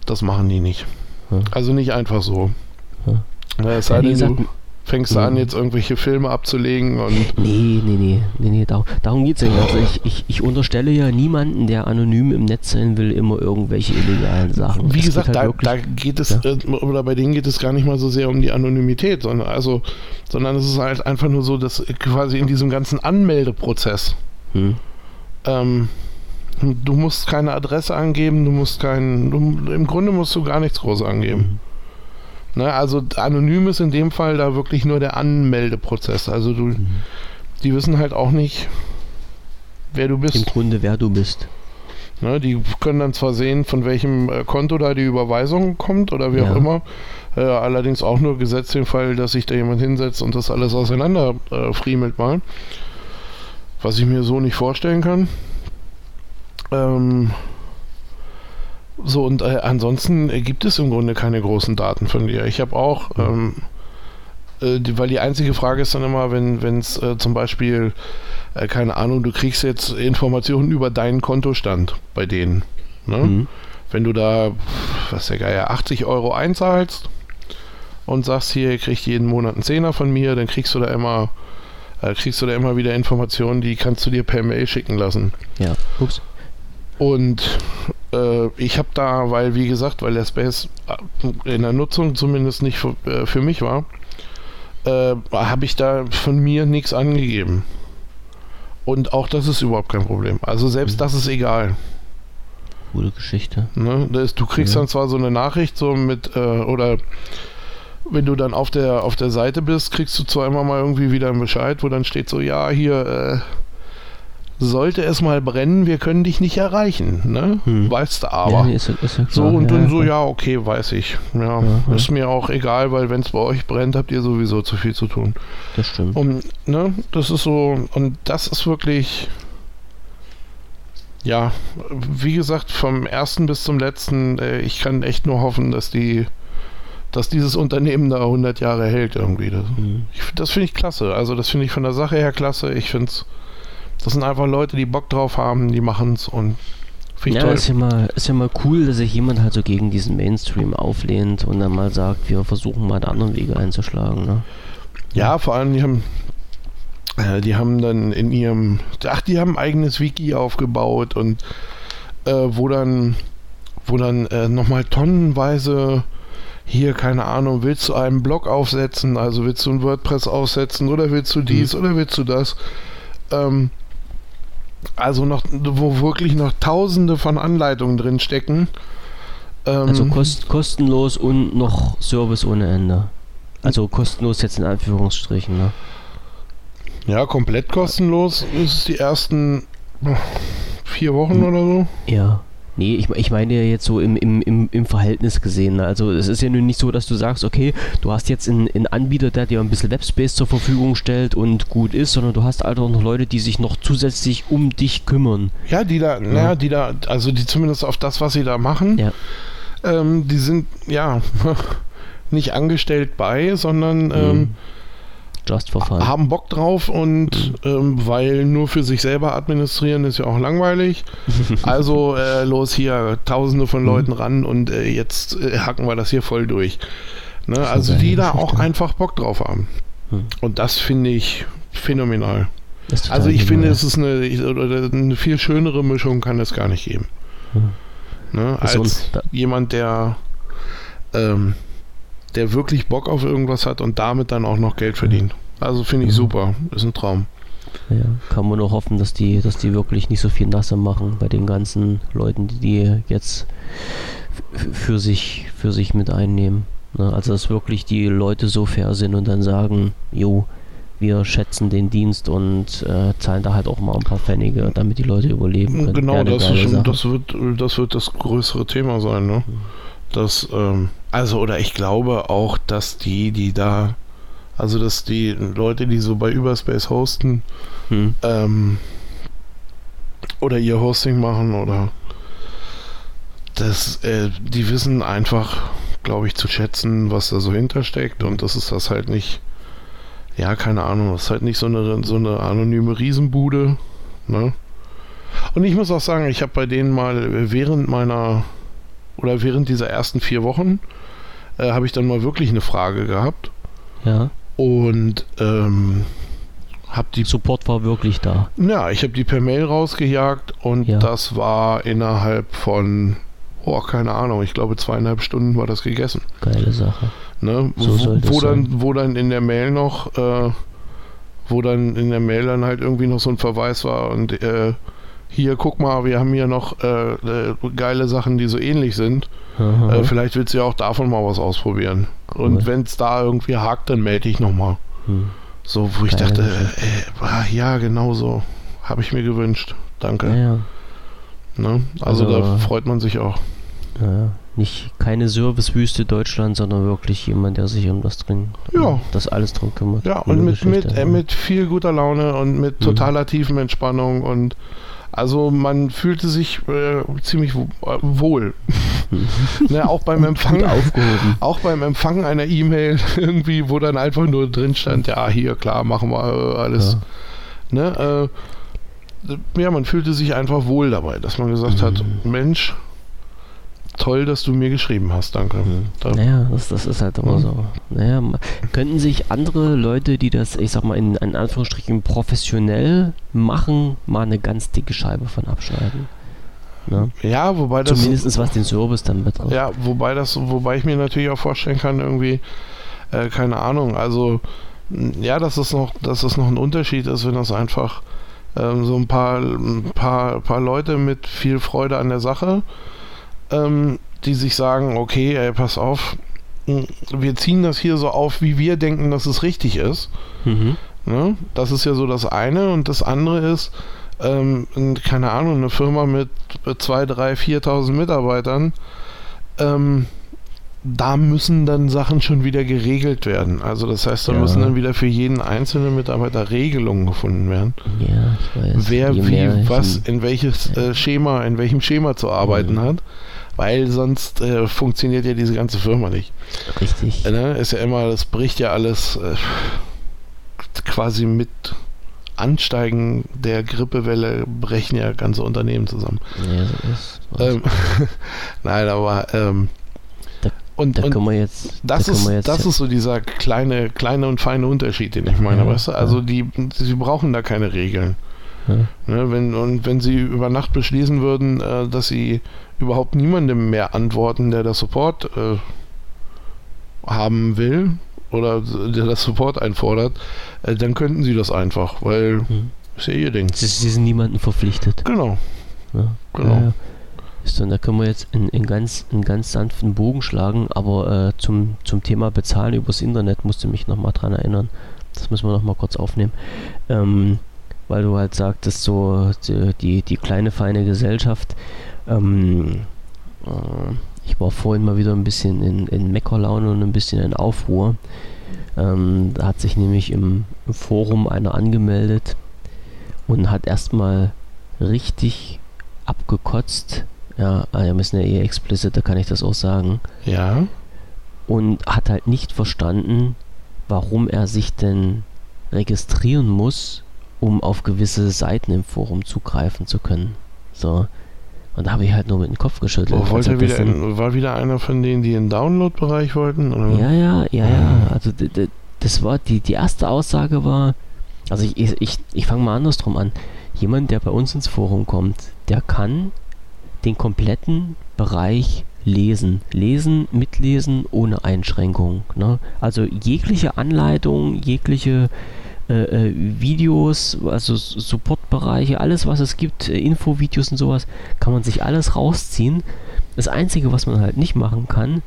Das machen die nicht. Hm. Also nicht einfach so. Ja, es sei denn, du, fängst du an, mhm. jetzt irgendwelche Filme abzulegen und. Nee, nee, nee, nee, nee darum, darum geht es nicht. Also ich, ich, ich unterstelle ja niemanden, der anonym im Netz sein will, immer irgendwelche illegalen Sachen. Wie das gesagt, halt da, da, geht es, ja? äh, oder bei denen geht es gar nicht mal so sehr um die Anonymität, sondern also, sondern es ist halt einfach nur so, dass quasi in diesem ganzen Anmeldeprozess hm. ähm, du musst keine Adresse angeben, du musst keinen, im Grunde musst du gar nichts groß angeben. Hm. Ne, also anonym ist in dem Fall da wirklich nur der Anmeldeprozess. Also du, mhm. die wissen halt auch nicht, wer du bist. Im Grunde, wer du bist. Ne, die können dann zwar sehen, von welchem äh, Konto da die Überweisung kommt oder wie ja. auch immer. Äh, allerdings auch nur gesetzt den Fall, dass sich da jemand hinsetzt und das alles auseinander äh, friemelt mal. Was ich mir so nicht vorstellen kann. Ähm, so, und äh, ansonsten gibt es im Grunde keine großen Daten von dir. Ich habe auch, ähm, äh, die, weil die einzige Frage ist dann immer, wenn es äh, zum Beispiel, äh, keine Ahnung, du kriegst jetzt Informationen über deinen Kontostand bei denen. Ne? Mhm. Wenn du da, was der Geier, 80 Euro einzahlst und sagst, hier, kriegt jeden Monat einen Zehner von mir, dann kriegst du da immer äh, kriegst du da immer wieder Informationen, die kannst du dir per Mail schicken lassen. Ja, ups. Und äh, ich habe da, weil wie gesagt, weil der Space äh, in der Nutzung zumindest nicht für, äh, für mich war, äh, habe ich da von mir nichts angegeben. Und auch das ist überhaupt kein Problem. Also selbst mhm. das ist egal. Gute Geschichte. Ne? Das, du kriegst ja. dann zwar so eine Nachricht so mit, äh, oder wenn du dann auf der auf der Seite bist, kriegst du zwar immer mal irgendwie wieder einen Bescheid, wo dann steht so, ja, hier, äh, sollte es mal brennen, wir können dich nicht erreichen. Ne? Hm. Weißt du aber. Ja, ist, ist ja so und ja, dann so, ja, okay, weiß ich. Ja, ist mir auch egal, weil wenn es bei euch brennt, habt ihr sowieso zu viel zu tun. Das stimmt. Und, ne, das ist so, und das ist wirklich, ja, wie gesagt, vom ersten bis zum letzten, äh, ich kann echt nur hoffen, dass die dass dieses Unternehmen da 100 Jahre hält irgendwie. Das, mhm. das finde ich klasse. Also das finde ich von der Sache her klasse. Ich finde es das sind einfach Leute, die Bock drauf haben, die machen es und finde ich ja, toll. Ist ja, mal, ist ja mal cool, dass sich jemand halt so gegen diesen Mainstream auflehnt und dann mal sagt, wir versuchen mal andere Wege einzuschlagen. Ne? Ja, vor allem, die haben äh, die haben dann in ihrem, ach, die haben ein eigenes Wiki aufgebaut und äh, wo dann, wo dann äh, nochmal tonnenweise hier, keine Ahnung, willst du einen Blog aufsetzen, also willst du ein WordPress aufsetzen oder willst du dies mhm. oder willst du das? Ähm, also noch, wo wirklich noch tausende von Anleitungen drin stecken. Ähm, also kost, kostenlos und noch Service ohne Ende. Also kostenlos jetzt in Anführungsstrichen, ne? Ja, komplett kostenlos ist es die ersten vier Wochen hm. oder so. Ja. Nee, ich, ich meine ja jetzt so im, im, im, im Verhältnis gesehen. Ne? Also es ist ja nun nicht so, dass du sagst, okay, du hast jetzt einen, einen Anbieter, der dir ein bisschen Webspace zur Verfügung stellt und gut ist, sondern du hast halt auch noch Leute, die sich noch zusätzlich um dich kümmern. Ja, die da, ja. naja, die da, also die zumindest auf das, was sie da machen, ja. ähm, die sind ja nicht angestellt bei, sondern mhm. ähm, Just for fun. Haben Bock drauf und mhm. ähm, weil nur für sich selber administrieren ist ja auch langweilig. also äh, los hier, tausende von mhm. Leuten ran und äh, jetzt äh, hacken wir das hier voll durch. Ne? Also die da auch einfach Bock drauf haben. Mhm. Und das finde ich phänomenal. Also ich finde, es ist eine, eine viel schönere Mischung kann es gar nicht geben. Mhm. Ne? Als jemand, der ähm, der wirklich Bock auf irgendwas hat und damit dann auch noch Geld verdient. Also finde ich mhm. super. Ist ein Traum. Ja, kann man nur hoffen, dass die, dass die wirklich nicht so viel Nasse machen bei den ganzen Leuten, die die jetzt für sich, für sich mit einnehmen. Ne? Also dass wirklich die Leute so fair sind und dann sagen, jo, wir schätzen den Dienst und äh, zahlen da halt auch mal ein paar Pfennige, damit die Leute überleben können. Genau, das, schon, das, wird, das wird das größere Thema sein. Ne? Mhm. Das, ähm, also, oder ich glaube auch, dass die, die da, also dass die Leute, die so bei Überspace hosten, hm. ähm, oder ihr Hosting machen oder das, äh, die wissen einfach, glaube ich, zu schätzen, was da so hintersteckt und das ist das halt nicht ja, keine Ahnung, das ist halt nicht so eine, so eine anonyme Riesenbude. Ne? Und ich muss auch sagen, ich habe bei denen mal während meiner oder während dieser ersten vier Wochen äh, habe ich dann mal wirklich eine Frage gehabt. Ja. Und ähm, habe die. Support war wirklich da. Ja, ich habe die per Mail rausgejagt und ja. das war innerhalb von, oh, keine Ahnung, ich glaube zweieinhalb Stunden war das gegessen. Geile Sache. Ne? So wo, wo dann, wo dann in der Mail noch, äh, wo dann in der Mail dann halt irgendwie noch so ein Verweis war und äh, hier, guck mal, wir haben hier noch äh, äh geile Sachen, die so ähnlich sind. Äh, vielleicht willst du ja auch davon mal was ausprobieren. Und wenn es da irgendwie hakt, dann melde ich nochmal. Hm. So, wo ich Geile dachte, äh, ah, ja, genau so. Habe ich mir gewünscht. Danke. Ja, ja. Ne? Also, also, da freut man sich auch. Ja, nicht keine Servicewüste Deutschland, sondern wirklich jemand, der sich um das drin, ja. das alles drum kümmert. Ja, und mit, mit, äh, mit viel guter Laune und mit mhm. totaler tiefen Entspannung und also man fühlte sich äh, ziemlich wohl. ne, auch beim Empfang auch beim Empfang einer E-Mail irgendwie, wo dann einfach nur drin stand, ja hier klar machen wir äh, alles. Ja. Ne, äh, ja, man fühlte sich einfach wohl dabei, dass man gesagt mhm. hat, Mensch, toll, dass du mir geschrieben hast, danke. Mhm. Da naja, das, das, ist halt immer mhm. so. Naja, könnten sich andere Leute, die das, ich sag mal, in, in Anführungsstrichen professionell machen, mal eine ganz dicke Scheibe von abschneiden? Ne? Ja, wobei das. Zumindest was den Service dann betrifft. Ja, wobei das, wobei ich mir natürlich auch vorstellen kann, irgendwie, äh, keine Ahnung, also ja, dass es noch, dass es noch ein Unterschied ist, wenn das einfach ähm, so ein paar, ein paar, paar Leute mit viel Freude an der Sache ähm, die sich sagen, okay, ey, pass auf, hm, wir ziehen das hier so auf, wie wir denken, dass es richtig ist. Mhm. Ne? Das ist ja so das eine. Und das andere ist, ähm, keine Ahnung, eine Firma mit 2, 3, 4.000 Mitarbeitern, ähm, da müssen dann Sachen schon wieder geregelt werden. Also das heißt, da ja. müssen dann wieder für jeden einzelnen Mitarbeiter Regelungen gefunden werden. Ja, ich weiß. Wer wie was in welches äh, Schema, in welchem Schema zu arbeiten mhm. hat weil sonst äh, funktioniert ja diese ganze Firma nicht. Richtig. Äh, ne? Ist ja immer, das bricht ja alles äh, quasi mit Ansteigen der Grippewelle brechen ja ganze Unternehmen zusammen. Ja, so ist. Ähm, Nein, aber ähm, da, und, da können wir jetzt, das, da ist, jetzt das ist so dieser kleine, kleine und feine Unterschied, den ich meine, ja, weißt du? Also die, sie brauchen da keine Regeln. Ja. Ne, wenn, und wenn sie über Nacht beschließen würden, äh, dass sie überhaupt niemandem mehr antworten, der das Support äh, haben will oder der das Support einfordert, äh, dann könnten sie das einfach, weil mhm. ist ja ihr Ding. Sie, sie sind niemanden verpflichtet. Genau. Ja, genau. Ja, so, da können wir jetzt in, in ganz, einen ganz sanften Bogen schlagen, aber äh, zum, zum Thema Bezahlen übers Internet musste mich nochmal dran erinnern. Das müssen wir nochmal kurz aufnehmen. Ähm, weil du halt sagtest, so die, die kleine feine Gesellschaft. Ähm, äh, ich war vorhin mal wieder ein bisschen in, in Meckerlaune und ein bisschen in Aufruhr. Ähm, da hat sich nämlich im, im Forum einer angemeldet und hat erstmal richtig abgekotzt. Ja, ah, wir müssen ja eh explicit, da kann ich das auch sagen. Ja. Und hat halt nicht verstanden, warum er sich denn registrieren muss, um auf gewisse Seiten im Forum zugreifen zu können. So. Und da habe ich halt nur mit dem Kopf geschüttelt. Oh, wollte wieder in, war wieder einer von denen, die in Download-Bereich wollten? Oder? Ja, ja, ja, ja. Also das war die, die erste Aussage war, also ich, ich, ich fange mal andersrum an. Jemand, der bei uns ins Forum kommt, der kann den kompletten Bereich lesen. Lesen, mitlesen, ohne Einschränkung. Ne? Also jegliche Anleitung, jegliche äh, äh, Videos, also Supportbereiche, alles was es gibt, äh, Infovideos und sowas, kann man sich alles rausziehen. Das Einzige, was man halt nicht machen kann,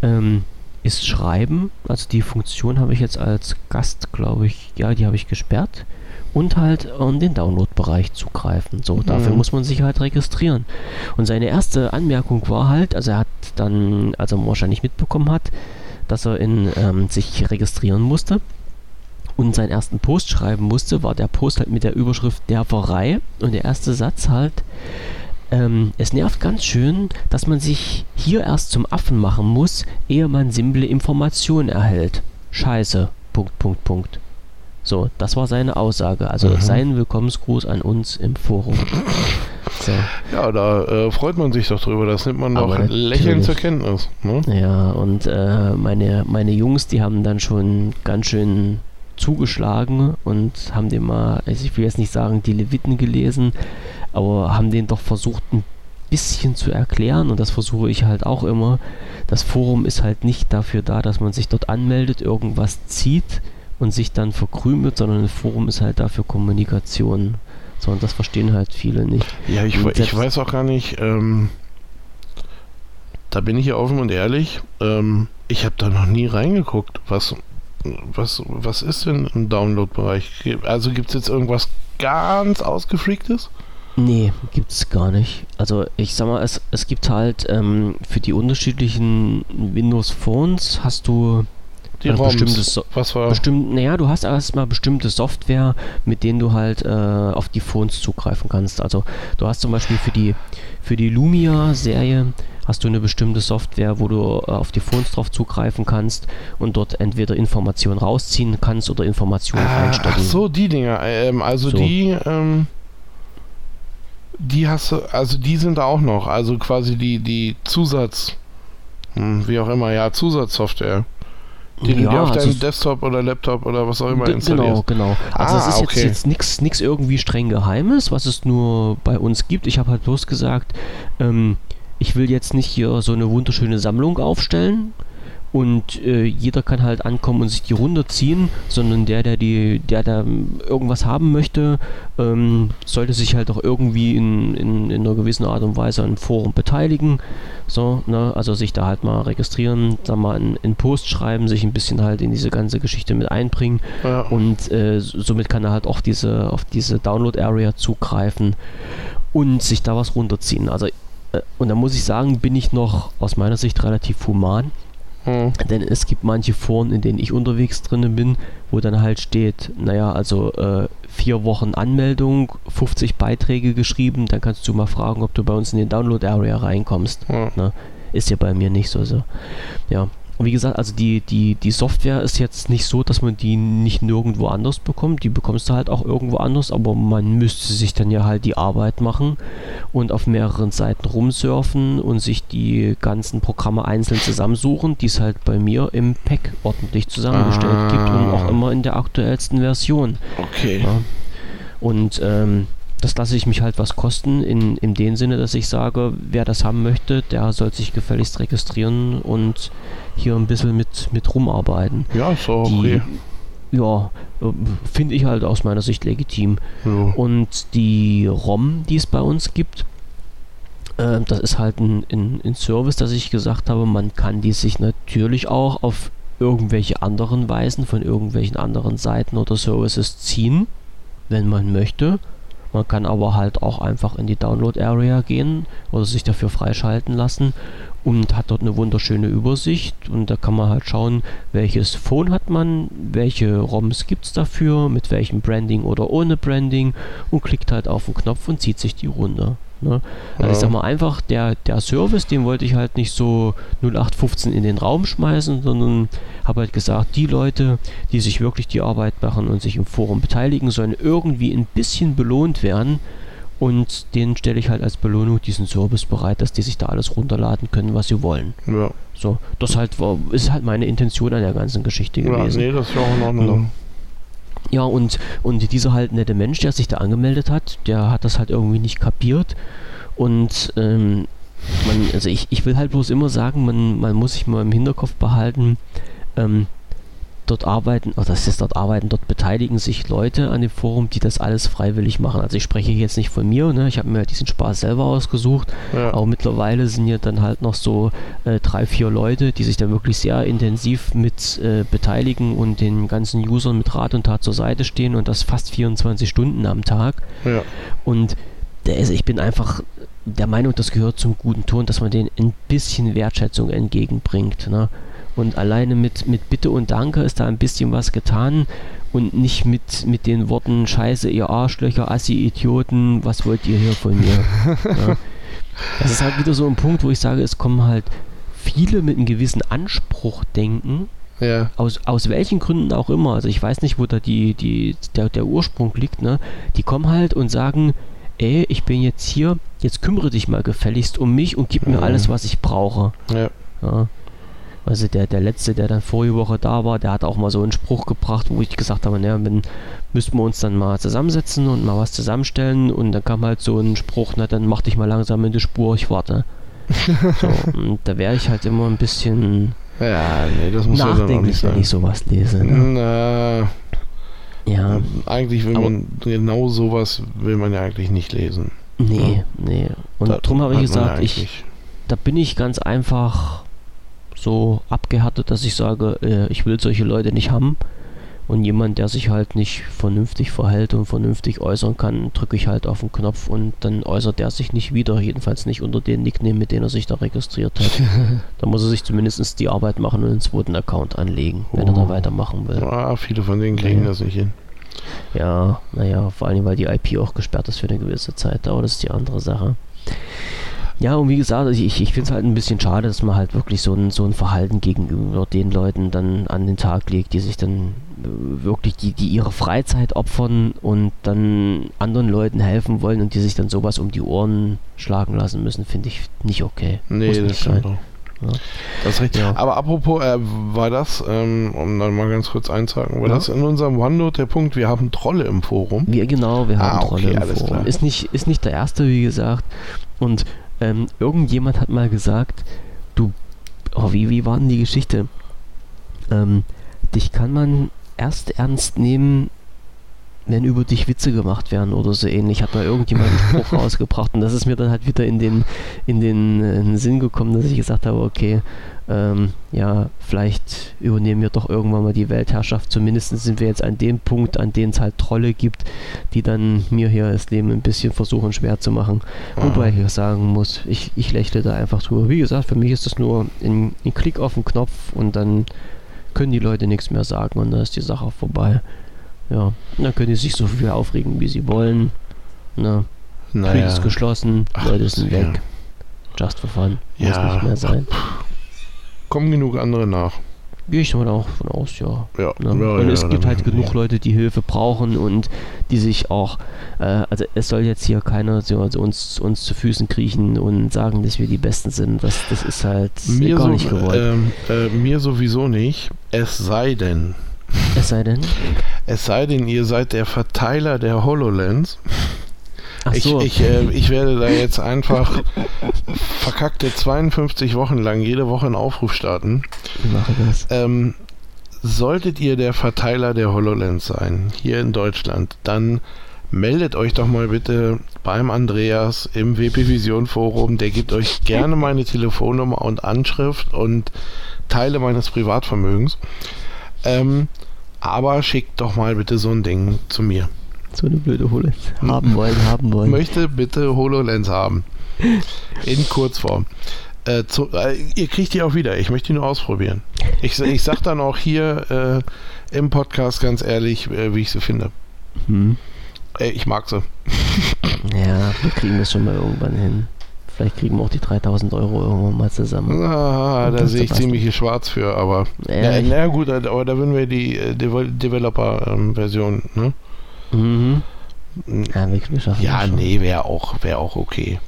ähm, ist Schreiben. Also die Funktion habe ich jetzt als Gast, glaube ich, ja, die habe ich gesperrt. Und halt in den Download-Bereich zugreifen. So, mhm. dafür muss man sich halt registrieren. Und seine erste Anmerkung war halt, also er hat dann, also wahrscheinlich mitbekommen hat, dass er in ähm, sich registrieren musste und seinen ersten Post schreiben musste, war der Post halt mit der Überschrift der Pfarrei und der erste Satz halt, ähm, es nervt ganz schön, dass man sich hier erst zum Affen machen muss, ehe man simple Informationen erhält. Scheiße. Punkt, Punkt, Punkt. So, das war seine Aussage. Also mhm. sein Willkommensgruß an uns im Forum. So. Ja, da äh, freut man sich doch drüber. Das nimmt man doch lächelnd zur Kenntnis. Ne? Ja, und äh, meine, meine Jungs, die haben dann schon ganz schön zugeschlagen und haben dem mal, also ich will jetzt nicht sagen, die Leviten gelesen, aber haben den doch versucht ein bisschen zu erklären und das versuche ich halt auch immer. Das Forum ist halt nicht dafür da, dass man sich dort anmeldet, irgendwas zieht und sich dann verkrümelt, sondern das Forum ist halt dafür Kommunikation. So, und das verstehen halt viele nicht. Ja, ich, ich weiß auch gar nicht, ähm, da bin ich ja offen und ehrlich, ähm, ich habe da noch nie reingeguckt, was, was, was ist denn im Download-Bereich? Also gibt es jetzt irgendwas ganz ausgefreaktes? Nee, gibt es gar nicht. Also ich sag mal, es, es gibt halt ähm, für die unterschiedlichen Windows Phones hast du die also bestimmtes so Was war? Bestimmt, naja, du hast erstmal bestimmte Software, mit denen du halt äh, auf die Phones zugreifen kannst. Also du hast zum Beispiel für die für die Lumia-Serie hast du eine bestimmte Software, wo du äh, auf die Phones drauf zugreifen kannst und dort entweder Informationen rausziehen kannst oder Informationen ah, reinstecken. Ach so, die Dinger. Ähm, also so. die ähm die hast du, also die sind da auch noch, also quasi die, die Zusatz, hm, wie auch immer, ja, Zusatzsoftware. Die ja, du dir auf also deinem Desktop oder Laptop oder was auch immer installierst. Genau, genau. Also ah, es ist okay. jetzt, jetzt nichts irgendwie streng Geheimes, was es nur bei uns gibt. Ich habe halt bloß gesagt, ähm, ich will jetzt nicht hier so eine wunderschöne Sammlung aufstellen, und äh, jeder kann halt ankommen und sich die runterziehen, sondern der, der die, der da irgendwas haben möchte, ähm, sollte sich halt auch irgendwie in, in, in, einer gewissen Art und Weise an Forum beteiligen. So, ne? Also sich da halt mal registrieren, da mal in, in Post schreiben, sich ein bisschen halt in diese ganze Geschichte mit einbringen. Ja. Und äh, somit kann er halt auch diese, auf diese Download-Area zugreifen und sich da was runterziehen. Also äh, und da muss ich sagen, bin ich noch aus meiner Sicht relativ human hm. Denn es gibt manche Foren, in denen ich unterwegs drin bin, wo dann halt steht, naja, also äh, vier Wochen Anmeldung, 50 Beiträge geschrieben, dann kannst du mal fragen, ob du bei uns in den Download-Area reinkommst. Hm. Ne? Ist ja bei mir nicht so. so. Ja. Und wie gesagt, also die, die, die Software ist jetzt nicht so, dass man die nicht nirgendwo anders bekommt. Die bekommst du halt auch irgendwo anders, aber man müsste sich dann ja halt die Arbeit machen und auf mehreren Seiten rumsurfen und sich die ganzen Programme einzeln zusammensuchen, die es halt bei mir im Pack ordentlich zusammengestellt ah. gibt und auch immer in der aktuellsten Version. Okay. Ja. Und ähm, das lasse ich mich halt was kosten, in, in dem Sinne, dass ich sage, wer das haben möchte, der soll sich gefälligst registrieren und hier ein bisschen mit, mit rumarbeiten. Ja, ist auch okay. Ja, äh, finde ich halt aus meiner Sicht legitim. Ja. Und die ROM, die es bei uns gibt, äh, das ist halt ein, ein, ein Service, dass ich gesagt habe, man kann die sich natürlich auch auf irgendwelche anderen Weisen von irgendwelchen anderen Seiten oder Services ziehen, wenn man möchte. Man kann aber halt auch einfach in die Download Area gehen oder sich dafür freischalten lassen und hat dort eine wunderschöne Übersicht und da kann man halt schauen, welches Phone hat man, welche ROMs gibt es dafür, mit welchem Branding oder ohne Branding und klickt halt auf den Knopf und zieht sich die runter. Ne? Also ja. ich sag mal einfach, der, der Service, den wollte ich halt nicht so 0815 in den Raum schmeißen, sondern habe halt gesagt, die Leute, die sich wirklich die Arbeit machen und sich im Forum beteiligen, sollen irgendwie ein bisschen belohnt werden. Und denen stelle ich halt als Belohnung diesen Service bereit, dass die sich da alles runterladen können, was sie wollen. Ja. So, das halt war, ist halt meine Intention an der ganzen Geschichte gewesen. Ja, nee, das ist ja auch in Ordnung. Ja, und, und dieser halt nette Mensch, der sich da angemeldet hat, der hat das halt irgendwie nicht kapiert. Und ähm, man, also ich, ich will halt bloß immer sagen, man, man muss sich mal im Hinterkopf behalten, ähm, dort arbeiten, oder das ist dort arbeiten, dort beteiligen sich Leute an dem Forum, die das alles freiwillig machen. Also ich spreche jetzt nicht von mir, ne? ich habe mir diesen Spaß selber ausgesucht, ja. aber mittlerweile sind ja dann halt noch so äh, drei, vier Leute, die sich da wirklich sehr intensiv mit äh, beteiligen und den ganzen Usern mit Rat und Tat zur Seite stehen und das fast 24 Stunden am Tag. Ja. Und der ist, ich bin einfach der Meinung, das gehört zum guten Ton, dass man denen ein bisschen Wertschätzung entgegenbringt. Ne? Und alleine mit, mit Bitte und Danke ist da ein bisschen was getan und nicht mit, mit den Worten Scheiße, ihr Arschlöcher, Assi, Idioten, was wollt ihr hier von mir? ja. Das ist halt wieder so ein Punkt, wo ich sage, es kommen halt viele mit einem gewissen Anspruch denken. Ja. Aus, aus welchen Gründen auch immer. Also ich weiß nicht, wo da die, die, der, der Ursprung liegt, ne? Die kommen halt und sagen, ey, ich bin jetzt hier, jetzt kümmere dich mal gefälligst um mich und gib mir mhm. alles, was ich brauche. Ja. ja. Also der, der letzte, der dann vorige Woche da war, der hat auch mal so einen Spruch gebracht, wo ich gesagt habe, naja, dann müssten wir uns dann mal zusammensetzen und mal was zusammenstellen und dann kam halt so ein Spruch, na dann mach dich mal langsam in die Spur, ich warte. so, und da wäre ich halt immer ein bisschen ja, nee, das muss nachdenklich, ja wenn ich sowas lese. Ne? Na, ja. Eigentlich will man genau sowas will man ja eigentlich nicht lesen. Nee, ja. nee. Und da darum habe ich gesagt, ich, da bin ich ganz einfach so abgehärtet, dass ich sage, äh, ich will solche Leute nicht haben. Und jemand, der sich halt nicht vernünftig verhält und vernünftig äußern kann, drücke ich halt auf den Knopf und dann äußert er sich nicht wieder, jedenfalls nicht unter den Nickname, mit dem er sich da registriert hat. da muss er sich zumindest die Arbeit machen und einen zweiten Account anlegen, wenn oh. er da oh. weitermachen will. Ah, viele von denen kriegen naja. das nicht hin. Ja, naja, vor allem, weil die IP auch gesperrt ist für eine gewisse Zeit, aber das ist die andere Sache. Ja, und wie gesagt, also ich, ich finde es halt ein bisschen schade, dass man halt wirklich so ein, so ein Verhalten gegenüber den Leuten dann an den Tag legt, die sich dann äh, wirklich, die, die ihre Freizeit opfern und dann anderen Leuten helfen wollen und die sich dann sowas um die Ohren schlagen lassen müssen, finde ich nicht okay. Nee, Muss das stimmt. Ja. Das ist richtig. Ja. Aber apropos, äh, war das, ähm, um dann mal ganz kurz einzuhaken, war ja. das in unserem OneNote der Punkt, wir haben Trolle im Forum? Wir, genau, wir haben ah, Trolle okay, im Forum. Ist nicht, ist nicht der erste, wie gesagt. Und ähm, irgendjemand hat mal gesagt, du, oh, wie, wie war denn die Geschichte? Ähm, dich kann man erst ernst nehmen, wenn über dich Witze gemacht werden oder so ähnlich, hat mal irgendjemand einen Spruch rausgebracht und das ist mir dann halt wieder in den, in den, in den Sinn gekommen, dass ich gesagt habe, okay, ähm, ja, vielleicht übernehmen wir doch irgendwann mal die Weltherrschaft. Zumindest sind wir jetzt an dem Punkt, an dem es halt Trolle gibt, die dann mir hier das Leben ein bisschen versuchen schwer zu machen. Mhm. Wobei ich sagen muss, ich, ich lächle da einfach drüber. Wie gesagt, für mich ist das nur ein, ein Klick auf den Knopf und dann können die Leute nichts mehr sagen und dann ist die Sache vorbei. Ja, dann können die sich so viel aufregen, wie sie wollen. Ne? Naja. Krieg ist geschlossen, Ach, Leute sind weg. Ja. Just for fun. Muss ja. nicht mehr sein kommen genug andere nach. Gehe ich mal auch von aus, ja. ja, ne? ja und es gibt halt genug Leute, die Hilfe brauchen und die sich auch, äh, also es soll jetzt hier keiner so, also uns, uns zu Füßen kriechen und sagen, dass wir die Besten sind. Das, das ist halt mir gar so, nicht gewollt. Ähm, äh, mir sowieso nicht. Es sei denn. Es sei denn. Es sei denn, ihr seid der Verteiler der HoloLens. Ach so. Ich, ich, äh, ich werde da jetzt einfach verkackte 52 Wochen lang jede Woche einen Aufruf starten. Ich mache das. Ähm, solltet ihr der Verteiler der HoloLens sein, hier in Deutschland, dann meldet euch doch mal bitte beim Andreas im WP Vision Forum. Der gibt euch gerne meine Telefonnummer und Anschrift und Teile meines Privatvermögens. Ähm, aber schickt doch mal bitte so ein Ding zu mir. So eine blöde HoloLens. Haben wollen, haben wollen. Möchte bitte HoloLens haben. In Kurzform. Äh, zu, äh, ihr kriegt die auch wieder. Ich möchte die nur ausprobieren. Ich, ich sag dann auch hier äh, im Podcast ganz ehrlich, äh, wie ich sie finde. Hm. ich mag sie. Ja, wir kriegen das schon mal irgendwann hin. Vielleicht kriegen wir auch die 3000 Euro irgendwann mal zusammen. Ah, da sehe ich ziemlich schwarz für, aber. Ja, na, gut, aber da würden wir die äh, Developer-Version, ähm, ne? Mhm. Ja, wir, wir schaffen ja nee, wäre auch, wär auch okay.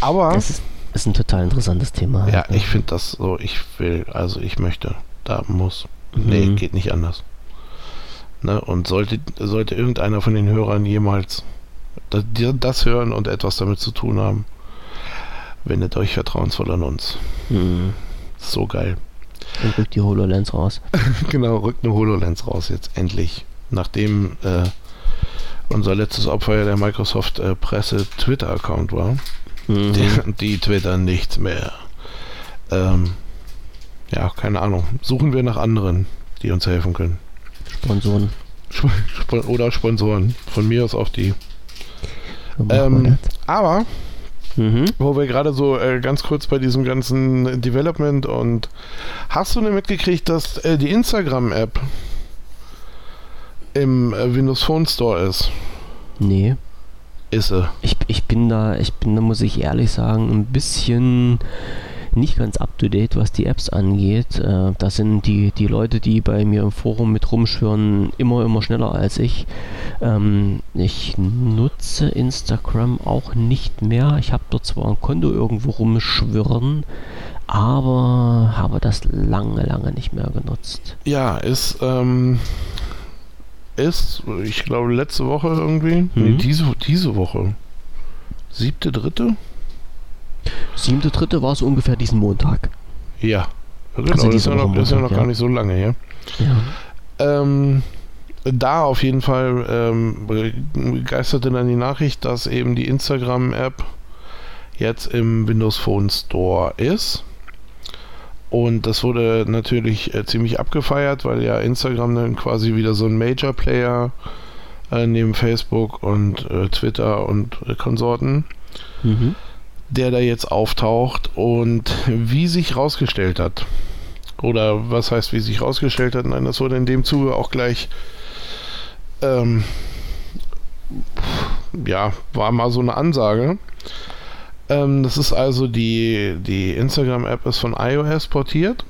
Aber. Das ist, ist ein total interessantes Thema. Ja, ich finde das so, ich will, also ich möchte, da muss. Mhm. Nee, geht nicht anders. Ne? Und sollte, sollte irgendeiner von den Hörern jemals das, das hören und etwas damit zu tun haben, wendet euch vertrauensvoll an uns. Mhm. So geil. Und rückt die HoloLens raus. genau, rückt eine HoloLens raus jetzt endlich. Nachdem äh, unser letztes Opfer ja der Microsoft äh, Presse Twitter-Account war. Mhm. Die, die twittern nichts mehr. Ähm, ja, keine Ahnung. Suchen wir nach anderen, die uns helfen können. Sponsoren. Oder Sponsoren. Von mir aus auch die. Ähm, aber, mhm. wo wir gerade so äh, ganz kurz bei diesem ganzen Development und hast du denn mitgekriegt, dass äh, die Instagram-App im äh, Windows Phone Store ist? Nee. Ist sie. Ich, ich bin da, ich bin da, muss ich ehrlich sagen, ein bisschen nicht ganz up to date, was die Apps angeht. Äh, da sind die, die Leute, die bei mir im Forum mit rumschwören, immer, immer schneller als ich. Ähm, ich nutze Instagram auch nicht mehr. Ich habe dort zwar ein Konto irgendwo rumschwirren, aber habe das lange, lange nicht mehr genutzt. Ja, ist, ähm, ist, ich glaube, letzte Woche irgendwie, mhm. nee, diese, diese Woche, siebte, dritte, Siebte, dritte war es ungefähr diesen Montag. Ja, genau, also das ist ja noch, Montag, ist ja noch ja. gar nicht so lange her. Ja. Ähm, da auf jeden Fall ähm, begeisterte dann die Nachricht, dass eben die Instagram-App jetzt im Windows Phone Store ist. Und das wurde natürlich äh, ziemlich abgefeiert, weil ja Instagram dann quasi wieder so ein Major-Player äh, neben Facebook und äh, Twitter und Konsorten. Mhm der da jetzt auftaucht und wie sich rausgestellt hat. Oder was heißt, wie sich rausgestellt hat? Nein, das wurde in dem Zuge auch gleich, ähm, ja, war mal so eine Ansage. Ähm, das ist also die, die Instagram-App ist von iOS portiert,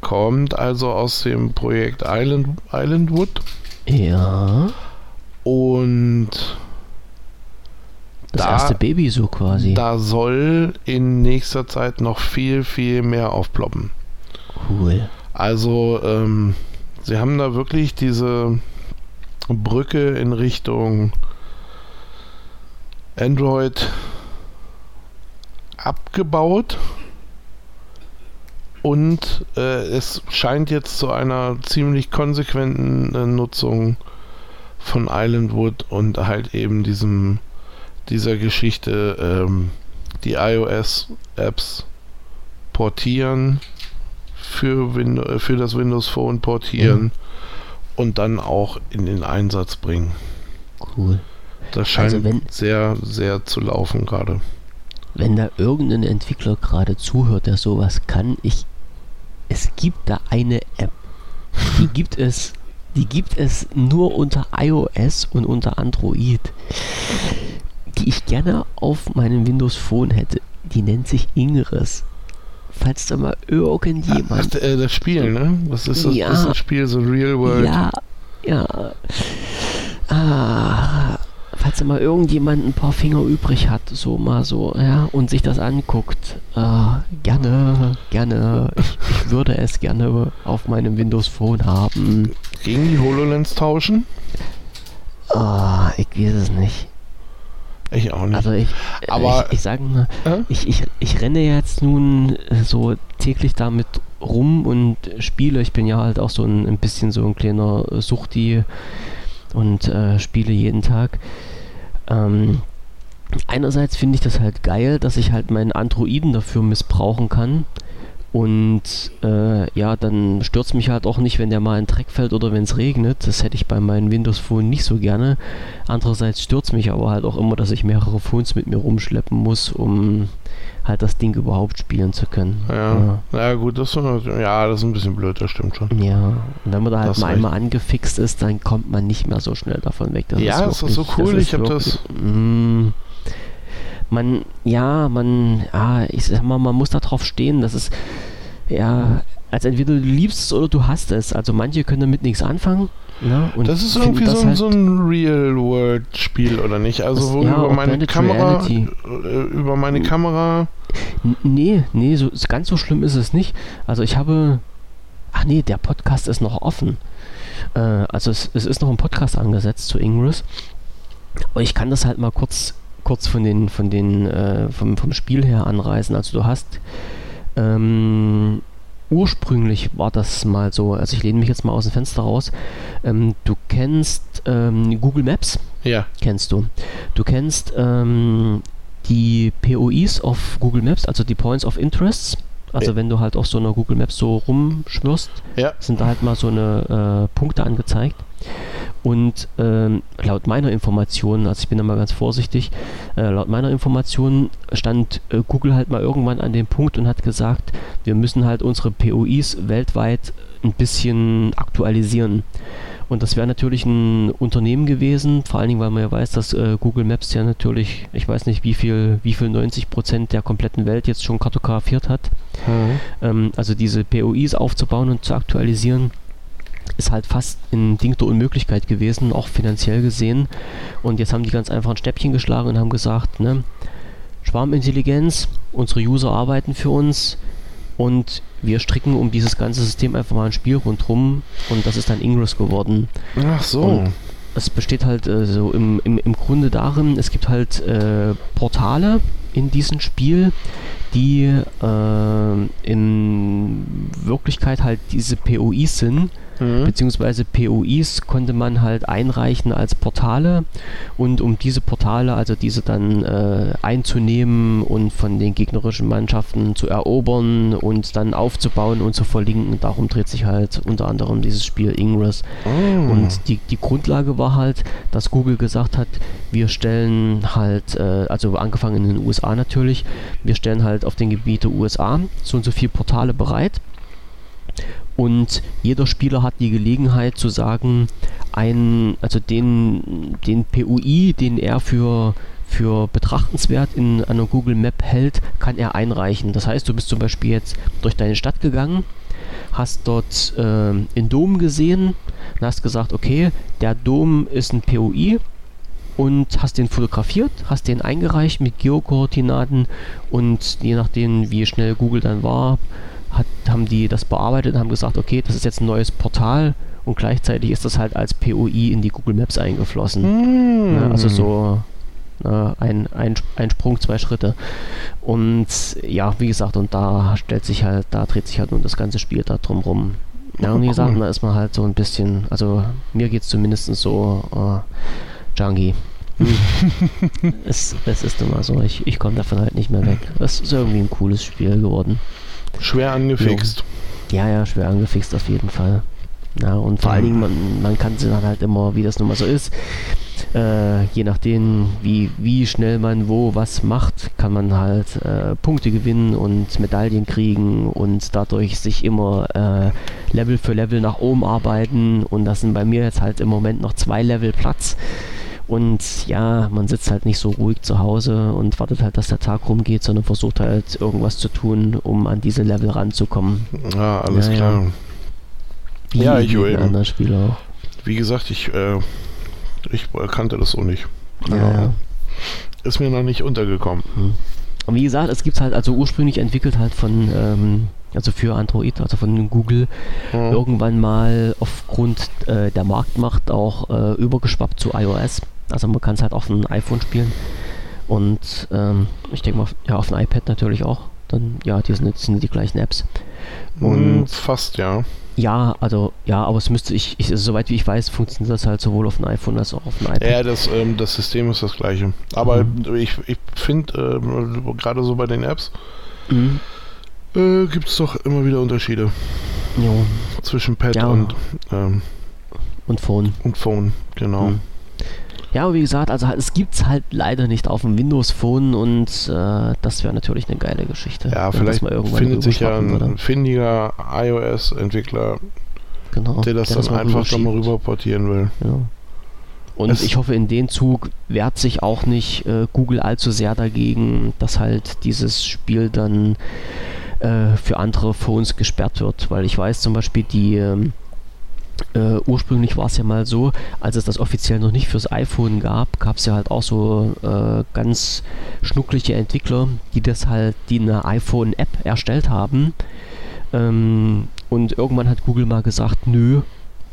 kommt also aus dem Projekt Island, Islandwood. Ja. Und das da, erste Baby so quasi. Da soll in nächster Zeit noch viel, viel mehr aufploppen. Cool. Also, ähm, sie haben da wirklich diese Brücke in Richtung Android abgebaut. Und äh, es scheint jetzt zu einer ziemlich konsequenten äh, Nutzung von Islandwood und halt eben diesem dieser Geschichte ähm, die iOS-Apps portieren, für, Win äh, für das Windows Phone portieren mhm. und dann auch in den Einsatz bringen. Cool. Das scheint also wenn, sehr, sehr zu laufen gerade. Wenn da irgendein Entwickler gerade zuhört, der sowas kann, ich, es gibt da eine App, die gibt es, die gibt es nur unter iOS und unter Android die ich gerne auf meinem Windows Phone hätte. Die nennt sich Ingress. Falls da mal irgendjemand. Ach, äh, das Spiel, ne? Was ist das? Ja, das ist ein Spiel, so Real World. Ja, ja. Ah, falls da mal irgendjemand ein paar Finger übrig hat, so mal so, ja, und sich das anguckt, äh, gerne, gerne. Ich, ich würde es gerne auf meinem Windows Phone haben. Gegen die HoloLens tauschen? Ah, ich weiß es nicht. Ich auch nicht. Also ich, Aber, ich, ich sage mal, äh? ich, ich, ich renne jetzt nun äh, so täglich damit rum und spiele. Ich bin ja halt auch so ein, ein bisschen so ein kleiner Suchti und äh, spiele jeden Tag. Ähm, einerseits finde ich das halt geil, dass ich halt meinen Androiden dafür missbrauchen kann und äh, ja, dann stört es mich halt auch nicht, wenn der mal in Dreck fällt oder wenn es regnet. Das hätte ich bei meinen Windows Phone nicht so gerne. Andererseits stört es mich aber halt auch immer, dass ich mehrere Phones mit mir rumschleppen muss, um halt das Ding überhaupt spielen zu können. Ja, ja. ja gut, das ist, ja, das ist ein bisschen blöd, das stimmt schon. Ja, und wenn man da halt das mal einmal angefixt ist, dann kommt man nicht mehr so schnell davon weg. Das ja, ist, wirklich, ist so cool, das ich habe das... Mh, man, ja, man, ja, ich sag mal, man muss da drauf stehen, das ist, ja, als entweder du liebst es oder du hast es. Also manche können damit nichts anfangen. Ja, ne, das ist irgendwie das so, halt so, ein Real-World-Spiel, oder nicht? Also wo ja, über meine Kamera, Reality. Äh, über meine Kamera... Nee, nee, so, ganz so schlimm ist es nicht. Also ich habe... Ach nee, der Podcast ist noch offen. Äh, also es, es ist noch ein Podcast angesetzt zu Ingress. Ich kann das halt mal kurz kurz von den, von den, äh, vom, vom Spiel her anreißen. Also du hast ähm, ursprünglich war das mal so, also ich lehne mich jetzt mal aus dem Fenster raus. Ähm, du kennst ähm, Google Maps? Ja. Kennst du. Du kennst ähm, die POIs auf Google Maps, also die Points of Interests. Also Ja. wenn du halt auf so einer Google Maps so rumschwirrst, Ja. sind da halt mal so eine äh, Punkte angezeigt. Und ähm, laut meiner Information, also ich bin da mal ganz vorsichtig, äh, laut meiner Information stand äh, Google halt mal irgendwann an dem Punkt und hat gesagt, wir müssen halt unsere POIs weltweit ein bisschen aktualisieren. Und das wäre natürlich ein Unternehmen gewesen, vor allen Dingen, weil man ja weiß, dass äh, Google Maps ja natürlich, ich weiß nicht, wie viel, wie viel 90 Prozent der kompletten Welt jetzt schon kartografiert hat. Mhm. Ähm, also diese POIs aufzubauen und zu aktualisieren, ist halt fast ein Ding der Unmöglichkeit gewesen, auch finanziell gesehen. Und jetzt haben die ganz einfach ein Stäbchen geschlagen und haben gesagt, ne, Schwarmintelligenz, unsere User arbeiten für uns und wir stricken um dieses ganze System einfach mal ein Spiel rundherum und das ist dann Ingress geworden. Ach so. Und es besteht halt äh, so im, im, im Grunde darin, es gibt halt äh, Portale in diesem Spiel, die äh, in Wirklichkeit halt diese POIs sind, Mhm. beziehungsweise POIs konnte man halt einreichen als Portale und um diese Portale, also diese dann äh, einzunehmen und von den gegnerischen Mannschaften zu erobern und dann aufzubauen und zu verlinken, darum dreht sich halt unter anderem dieses Spiel Ingress. Mhm. Und die, die Grundlage war halt, dass Google gesagt hat, wir stellen halt, äh, also angefangen in den USA natürlich, wir stellen halt auf den Gebiet der USA so und so viele Portale bereit. Und jeder Spieler hat die Gelegenheit zu sagen, ein, also den, den PUI, den er für, für betrachtenswert in einer Google Map hält, kann er einreichen. Das heißt, du bist zum Beispiel jetzt durch deine Stadt gegangen, hast dort äh, einen Dom gesehen und hast gesagt, okay, der Dom ist ein POI und hast den fotografiert, hast den eingereicht mit Geokoordinaten und je nachdem, wie schnell Google dann war, hat, haben die das bearbeitet und haben gesagt, okay, das ist jetzt ein neues Portal und gleichzeitig ist das halt als POI in die Google Maps eingeflossen. Mhm. Ne, also so ne, ein, ein, ein Sprung, zwei Schritte. Und ja, wie gesagt, und da stellt sich halt, da dreht sich halt nun das ganze Spiel da drum rum. Ja, und wie gesagt, cool. da ist man halt so ein bisschen, also mir geht es zumindest so äh, junky. Hm. es, es ist immer so, ich, ich komme davon halt nicht mehr weg. Es ist irgendwie ein cooles Spiel geworden. Schwer angefixt. Ja, ja, schwer angefixt auf jeden Fall. Ja, und vor allen Dingen, man, man kann sie dann halt immer, wie das nun mal so ist, äh, je nachdem, wie, wie schnell man wo was macht, kann man halt äh, Punkte gewinnen und Medaillen kriegen und dadurch sich immer äh, Level für Level nach oben arbeiten. Und das sind bei mir jetzt halt im Moment noch zwei Level Platz. Und ja, man sitzt halt nicht so ruhig zu Hause und wartet halt, dass der Tag rumgeht, sondern versucht halt irgendwas zu tun, um an diese Level ranzukommen. Ja, alles Ja, ja. klar. Wie Ja, ich eben. anderen Spieler auch. Wie gesagt, ich, äh, ich kannte das so nicht. Keine Ja, ja. Ahnung. Ist mir noch nicht untergekommen. Und wie gesagt, es gibt halt also ursprünglich entwickelt halt von, ähm, also für Android, also von Google, Mhm. irgendwann mal aufgrund äh, der Marktmacht auch äh, übergeschwappt zu iOS. Also man kann es halt auf dem iPhone spielen. Und ähm, ich denke mal, ja, auf dem iPad natürlich auch. Dann, ja, die sind, sind die gleichen Apps. Und Und fast, ja. ja, also, ja, aber es müsste, ich, ich also, soweit wie ich weiß, funktioniert das halt sowohl auf dem iPhone als auch auf dem iPad. Ja, das, ähm, das System ist das gleiche. Aber Mhm. ich, ich finde, ähm, gerade so bei den Apps, Mhm. äh, gibt es doch immer wieder Unterschiede Jo. zwischen Pad Ja. und, ähm, Und Phone. und Phone. Genau. Mhm. Ja, aber wie gesagt, also es gibt es halt leider nicht auf dem Windows Phone und äh, das wäre natürlich eine geile Geschichte. Ja, das vielleicht mal irgendwann findet sich ja ein würde. findiger iOS-Entwickler, genau, der das dann mal einfach nochmal rüberschiebt. rüber portieren will. Ja. Und Es- ich hoffe, in den Zug wehrt sich auch nicht äh, Google allzu sehr dagegen, dass halt dieses Spiel dann äh, für andere Phones gesperrt wird. Weil ich weiß zum Beispiel, die ähm, äh, ursprünglich war es ja mal so, als es das offiziell noch nicht fürs iPhone gab, gab es ja halt auch so äh, ganz schnuckliche Entwickler, die das halt, die eine iPhone-App erstellt haben. Ähm, und irgendwann hat Google mal gesagt, nö,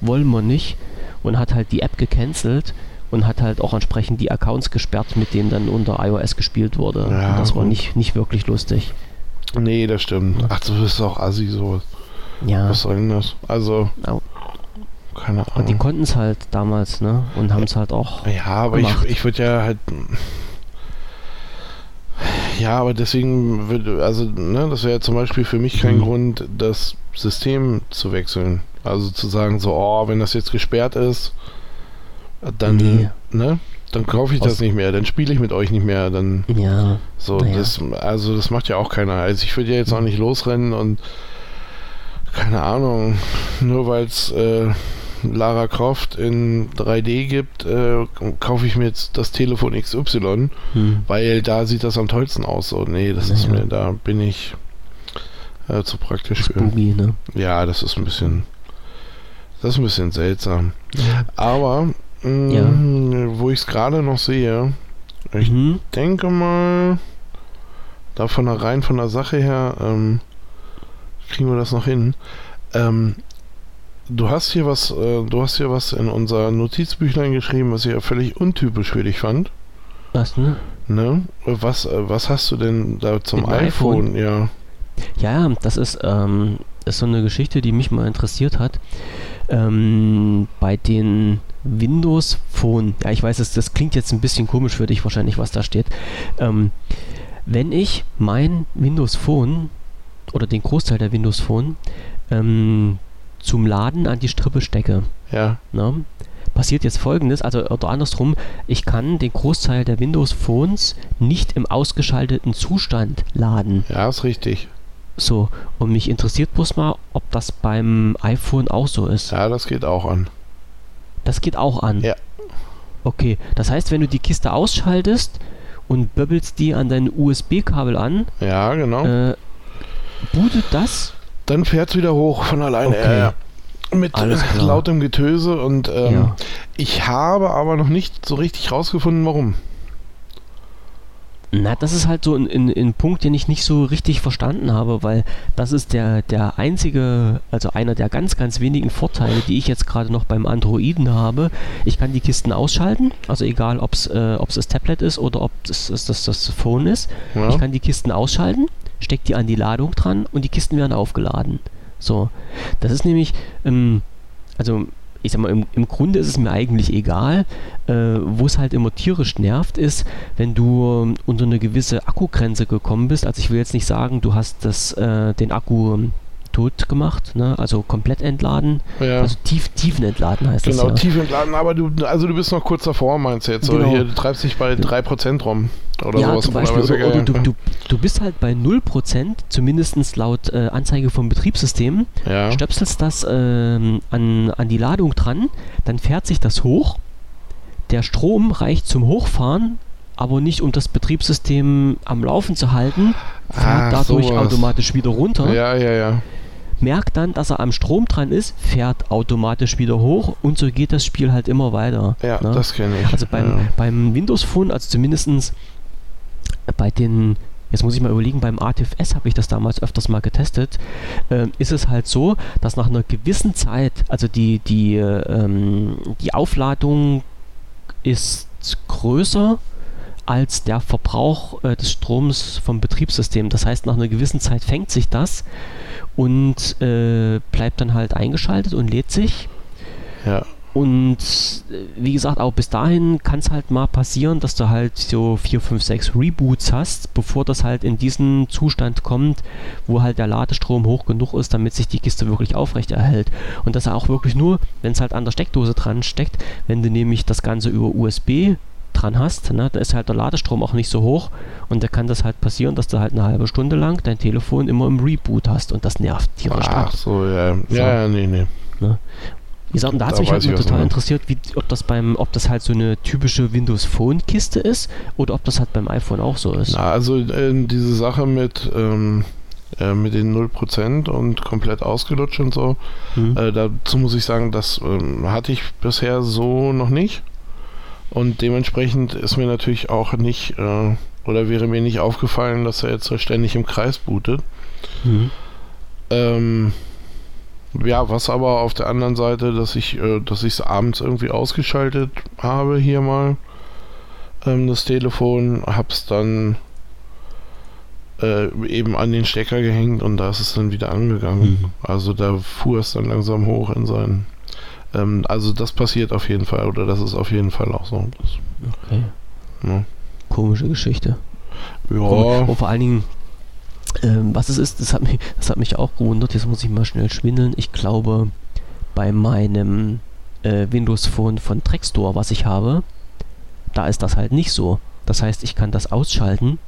wollen wir nicht. Und hat halt die App gecancelt und hat halt auch entsprechend die Accounts gesperrt, mit denen dann unter iOS gespielt wurde. Ja, das war nicht, nicht wirklich lustig. Nee, das stimmt. Ach, das ist auch assi sowas. Ja. Was soll denn das? Also, Au. Keine Und die Ahnung. konnten es halt damals, ne? Und haben es halt auch. Ja, aber ich, gemacht. ich würde ja halt. Ja, aber deswegen würde, also, ne, das wäre zum Beispiel für mich kein Mhm. Grund, das System zu wechseln. Also zu sagen, so, oh, wenn das jetzt gesperrt ist, dann, Nee. ne, dann kaufe ich Aus- das nicht mehr, dann spiele ich mit euch nicht mehr, dann Ja. so, Naja. das, also das macht ja auch keiner. Also ich würde ja jetzt auch nicht losrennen und keine Ahnung, nur weil es äh, Lara Croft in 3D gibt, äh, kaufe ich mir jetzt das Telefon XY, Hm. weil da sieht das am tollsten aus. So, nee, das ist Naja. mir, da bin ich äh, zu praktisch. Spooky, ne? Ja, das ist ein bisschen, das ist ein bisschen seltsam. Aber mh, wo ich es gerade noch sehe, Ich- Mhm. denke mal, da von der rein von der Sache her, ähm, kriegen wir das noch hin. Ähm, du hast hier was, äh, du hast hier was in unser Notizbüchlein geschrieben, was ich ja völlig untypisch für dich fand. Was, ne? Ne? Was, äh, was hast du denn da zum dem iPhone? Ja. Ja, das ist, ähm, ist so eine Geschichte, die mich mal interessiert hat. Ähm, bei den Windows Phone, ja, ich weiß, das, das klingt jetzt ein bisschen komisch für dich wahrscheinlich, was da steht. Ähm, wenn ich mein Windows Phone oder den Großteil der Windows Phone ähm, zum Laden an die Strippe stecke, Ja. Ne? Passiert jetzt folgendes, also oder andersrum, ich kann den Großteil der Windows Phones nicht im ausgeschalteten Zustand laden. Ja, ist richtig. So, und mich interessiert bloß mal, ob das beim iPhone auch so ist. Ja, das geht auch an. Das geht auch an. Ja. Okay, das heißt, wenn du die Kiste ausschaltest und böbbelst die an dein USB-Kabel an, Ja, genau. äh, bootet das? Dann fährt es wieder hoch von alleine. Okay. Mit äh, klar. lautem Getöse und ähm, Ja. ich habe aber noch nicht so richtig rausgefunden, warum. Na, das ist halt so ein, ein, ein Punkt, den ich nicht so richtig verstanden habe, weil das ist der, der einzige, also einer der ganz, ganz wenigen Vorteile, die ich jetzt gerade noch beim Androiden habe. Ich kann die Kisten ausschalten, also egal, ob es äh, ob's das Tablet ist oder ob das das, das, das Phone ist. Ja? Ich kann die Kisten ausschalten, steck die an die Ladung dran und die Kisten werden aufgeladen. So, das ist nämlich, ähm, also ich sag mal, im, im Grunde ist es mir eigentlich egal. Äh, Wo es halt immer tierisch nervt, ist, wenn du ähm, unter eine gewisse Akkugrenze gekommen bist. Also ich will jetzt nicht sagen, du hast das, äh, den Akku ähm, tot gemacht, ne? also komplett entladen. ja. Also tief, tiefen entladen heißt Genau, das ja. tief entladen, aber du, also du bist noch kurz davor, meinst du jetzt. So, Genau. hier, du treibst dich bei 3% rum. Oder ja, sowas. zum Beispiel. Oder, oder gar du, nicht. du, du bist halt bei 0%, zumindest laut äh, Anzeige vom Betriebssystem, ja. stöpselst das ähm, an, an die Ladung dran, dann fährt sich das hoch. Der Strom reicht zum Hochfahren, aber nicht um das Betriebssystem am Laufen zu halten, fährt Ach, dadurch sowas. automatisch wieder runter, ja, ja, ja. merkt dann, dass er am Strom dran ist, fährt automatisch wieder hoch und so geht das Spiel halt immer weiter. Ja, ne? das kenne ich. Also beim, ja. beim Windows Phone, also zumindestens bei den, jetzt muss ich mal überlegen, beim ATFS habe ich das damals öfters mal getestet, ähm, ist es halt so, dass nach einer gewissen Zeit, also die, die, ähm, die Aufladung ist größer als der Verbrauch äh, des Stroms vom Betriebssystem. Das heißt, nach einer gewissen Zeit fängt sich das und äh, bleibt dann halt eingeschaltet und lädt sich. ja. Und äh, wie gesagt, auch bis dahin kann es halt mal passieren, dass du halt so 4, 5, 6 Reboots hast, bevor das halt in diesen Zustand kommt, wo halt der Ladestrom hoch genug ist, damit sich die Kiste wirklich aufrecht erhält. Und das auch wirklich nur, wenn es halt an der Steckdose dran steckt, wenn du nämlich das Ganze über USB dran hast, ne, da ist halt der Ladestrom auch nicht so hoch und da kann das halt passieren, dass du halt eine halbe Stunde lang dein Telefon immer im Reboot hast und das nervt tierisch. Ach so, ja. So. Ja, ja, nee, nee. Wie gesagt, und da hat Da mich halt total meinst. interessiert, wie, ob das beim, ob das halt so eine typische Windows Phone Kiste ist oder ob das halt beim iPhone auch so ist. Na, also äh, diese Sache mit, ähm, äh, mit den 0% und komplett ausgelutscht und so, Hm. äh, dazu muss ich sagen, das ähm, hatte ich bisher so noch nicht. Und dementsprechend ist mir natürlich auch nicht, äh, oder wäre mir nicht aufgefallen, dass er jetzt so ständig im Kreis bootet. Hm. Ähm, ja, was aber auf der anderen Seite, dass ich äh, dass ich es abends irgendwie ausgeschaltet habe hier mal ähm, das Telefon, hab's dann äh, eben an den Stecker gehängt und da ist es dann wieder angegangen. Mhm. Also da fuhr es dann langsam hoch in seinen. Ähm, also das passiert auf jeden Fall oder das ist auf jeden Fall auch so. Das, Okay. ne? Komische Geschichte. Ja, Und vor allen Dingen, ähm, was es ist, das hat, mich, das hat mich auch gewundert. Jetzt muss ich mal schnell schwindeln. Ich glaube, bei meinem äh, Windows Phone von Trackstore, was ich habe, da ist das halt nicht so. Das heißt, ich kann das ausschalten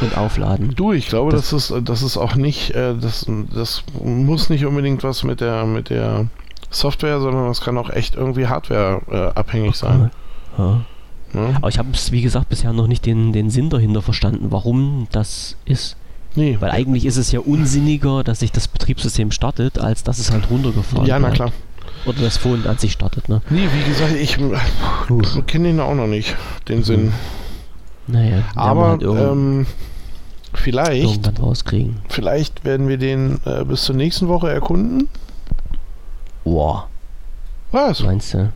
und aufladen. du, ich glaube, Das- das, ist, das ist auch nicht, äh, das, das muss nicht unbedingt was mit der, mit der Software, sondern das kann auch echt irgendwie Hardware äh, abhängig sein. Ja. Ne? Aber ich habe, wie gesagt, bisher noch nicht den, den Sinn dahinter verstanden, warum das ist. Nee. Weil eigentlich ist es ja unsinniger, dass sich das Betriebssystem startet, als dass es halt runtergefahren Ja, na klar. Oder das Phone an sich startet, ne? Nee, wie gesagt, ich Puh. kenne den auch noch nicht, den Sinn. Naja, werden wir Aber halt ähm, vielleicht, irgendwann rauskriegen. vielleicht werden wir den äh, bis zur nächsten Woche erkunden. Boah, Was? meinst du?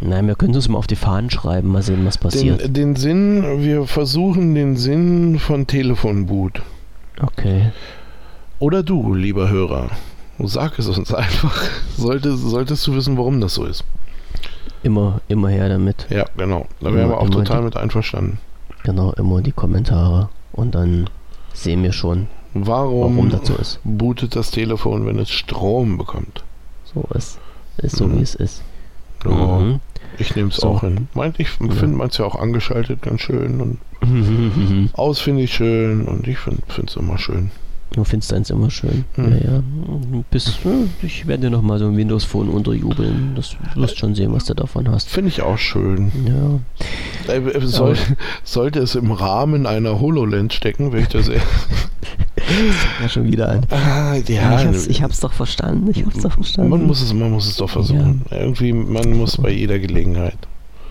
Nein, wir können es mal auf die Fahnen schreiben, mal sehen, was passiert. Den, den Sinn, wir versuchen den Sinn von Telefonboot. Okay. Oder du, lieber Hörer, sag es uns einfach. Sollte, solltest du wissen, warum das so ist. Immer, immer her damit. Ja, genau. Da wären wir auch total die- mit einverstanden. Genau, immer die Kommentare. Und dann sehen wir schon, Warum, warum das so ist. bootet das Telefon, wenn es Strom bekommt? So ist. Ist so, Mhm. wie es ist. Ja, Mhm. Ich nehme es So. auch hin. Meint, ich finde man's ja auch angeschaltet ganz schön und aus finde ich schön und ich finde es immer schön. Du findest eins immer schön. Hm. Ja, ja. Bis, ich werde dir nochmal so ein Windows Phone unterjubeln. Das du wirst schon sehen, was du davon hast. Finde ich auch schön. Ja. Äh, äh, soll, sollte es im Rahmen einer HoloLens stecken, wäre ich das eher. Ja, schon wieder an. Ah, ich, ja, hab's, ich hab's doch verstanden. Ich hab's doch verstanden. man, muss es, man muss es doch versuchen. Irgendwie, man muss bei jeder Gelegenheit.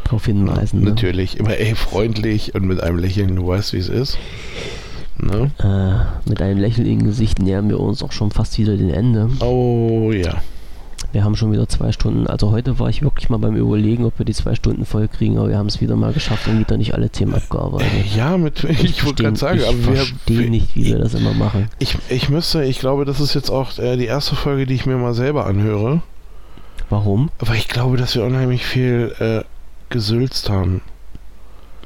darauf hinweisen. Ne? Natürlich. Immer ey, freundlich und mit einem Lächeln, du weißt, wie es ist. Ne? Äh, mit einem Lächeln im Gesicht nähern wir uns auch schon fast wieder dem Ende. Oh ja. Wir haben schon wieder zwei Stunden. Also heute war ich wirklich mal beim Überlegen, ob wir die zwei Stunden voll kriegen, aber wir haben es wieder mal geschafft und wieder nicht alle Themen abgearbeitet. Ja, mit, ich, wollte gerade sagen, ich aber wir, verstehe nicht, wie wir das immer machen. Ich, ich müsste, ich glaube, das ist jetzt auch äh, die erste Folge, die ich mir mal selber anhöre. Warum? Aber ich glaube, dass wir unheimlich viel äh, gesülzt haben.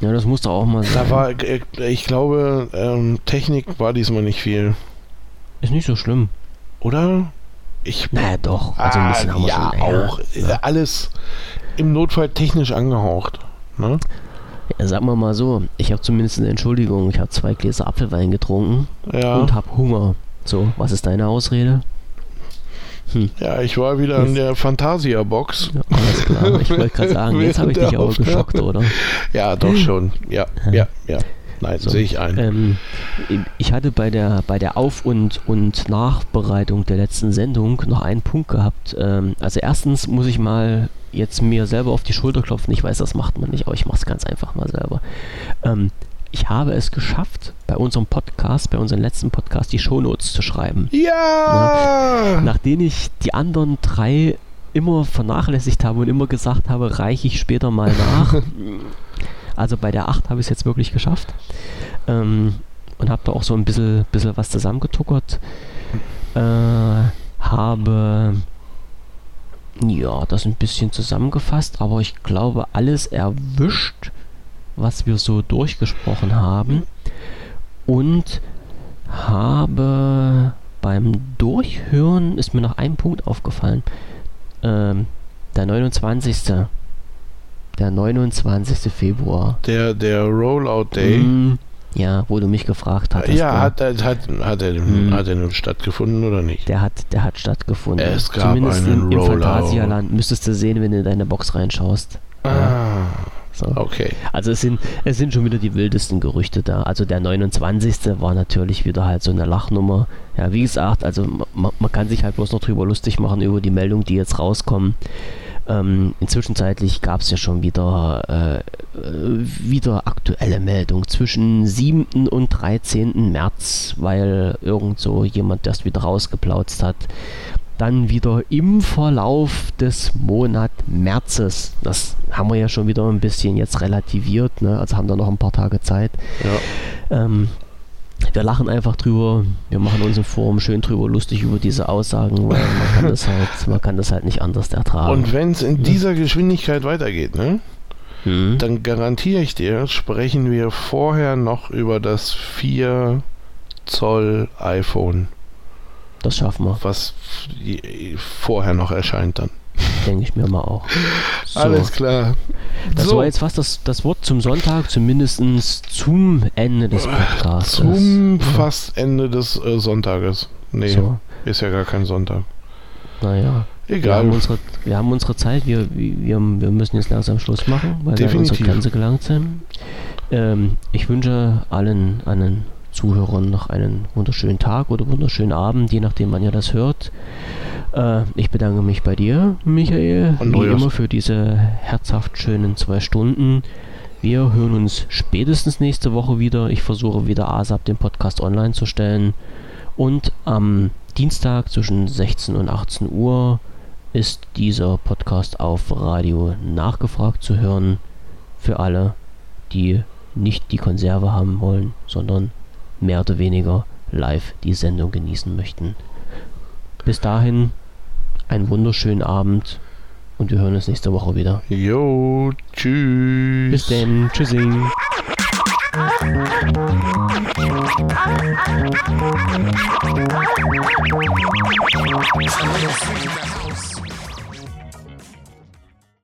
Ja, das muss doch auch mal sein. Da war, äh, ich glaube, ähm, Technik war diesmal nicht viel. Ist nicht so schlimm. Oder? Ich. Naja, doch. Also ein bisschen haben wir ja, schon. auch. Äh, Alles im Notfall technisch angehaucht. Ne? Ja, sagen wir mal so, ich habe zumindest eine Entschuldigung. Ich habe zwei Gläser Apfelwein getrunken Ja. und habe Hunger. So, was ist deine Ausrede? ja, ich war wieder an der Fantasia-Box. Ja, alles klar. Ich wollte gerade sagen, jetzt habe ich dich aber Aufnahme. geschockt, oder? Ja, doch schon. Ja, ja, ja. Nein, So. sehe ich ein. Ähm, ich hatte bei der, bei der Auf- und, und Nachbereitung der letzten Sendung noch einen Punkt gehabt. Ähm, also erstens muss ich mal jetzt mir selber auf die Schulter klopfen. Ich weiß, das macht man nicht, aber ich mache es ganz einfach mal selber. Ähm, ich habe es geschafft, bei unserem Podcast, bei unserem letzten Podcast, die Shownotes zu schreiben. Ja! Nachdem ich die anderen drei immer vernachlässigt habe und immer gesagt habe, reiche ich später mal nach. also bei der 8 habe ich es jetzt wirklich geschafft. Ähm, und habe da auch so ein bisschen, bisschen was zusammengetuckert. Äh, habe ja das ein bisschen zusammengefasst, aber ich glaube alles erwischt, was wir so durchgesprochen haben. Und habe beim Durchhören ist mir noch ein Punkt aufgefallen. Ähm, der 29. Der 29. Februar. Der, der Rollout Day. Mm, ja, wo du mich gefragt hattest. ja, ne? hat, hat, hat, hat, er, Hm. hat er nun stattgefunden oder nicht? Der hat, der hat stattgefunden. Es gab Zumindest einen im, im. Phantasialand müsstest du sehen, wenn du in deine Box reinschaust. Ah, So. okay. Also es sind, es sind schon wieder die wildesten Gerüchte da. Also der 29. war natürlich wieder halt so eine Lachnummer. Ja, wie gesagt, also man, man kann sich halt bloß noch drüber lustig machen über die Meldungen, die jetzt rauskommen. Ähm, inzwischenzeitlich gab es ja schon wieder, äh, äh, wieder aktuelle Meldungen zwischen 7. und 13. März, weil irgend so jemand das wieder rausgeplautzt hat. Dann wieder im Verlauf des Monat Märzes. Das haben wir ja schon wieder ein bisschen jetzt relativiert, ne? also haben da noch ein paar Tage Zeit. Ja. Ähm, wir lachen einfach drüber, wir machen uns im Forum schön drüber lustig über diese Aussagen, weil man kann das halt, man kann das halt nicht anders ertragen. Und wenn es in dieser Geschwindigkeit weitergeht, ne? Hm? Dann garantiere ich dir, sprechen wir vorher noch über das 4 Zoll iPhone, Das schaffen wir, was vorher noch erscheint dann. Denke ich mir mal auch. So, Alles klar. das so, war jetzt fast das, das Wort zum Sonntag, zumindest zum Ende des Podcasts. zum fast Ende des äh, Sonntages. Nee, So, ist ja gar kein Sonntag. naja. Wir Egal. haben, unsere, wir haben unsere Zeit, wir, wir, wir müssen jetzt langsam Schluss machen, weil wir an unsere Definitiv. Grenze gelangt sind. Ähm, ich wünsche allen, allen Zuhörern noch einen wunderschönen Tag oder wunderschönen Abend, je nachdem wann ihr das hört. Äh, ich bedanke mich bei dir, Michael, Und wie immer für diese herzhaft schönen zwei Stunden. Wir hören uns spätestens nächste Woche wieder. Ich versuche wieder ASAP den Podcast online zu stellen. Und am Dienstag zwischen 16 und 18 Uhr ist dieser Podcast auf Radio nachgefragt zu hören. Für alle, die nicht die Konserve haben wollen, sondern mehr oder weniger live die Sendung genießen möchten. Bis dahin einen wunderschönen Abend und wir hören uns nächste Woche wieder. Jo, tschüss. Bis denn, tschüssing.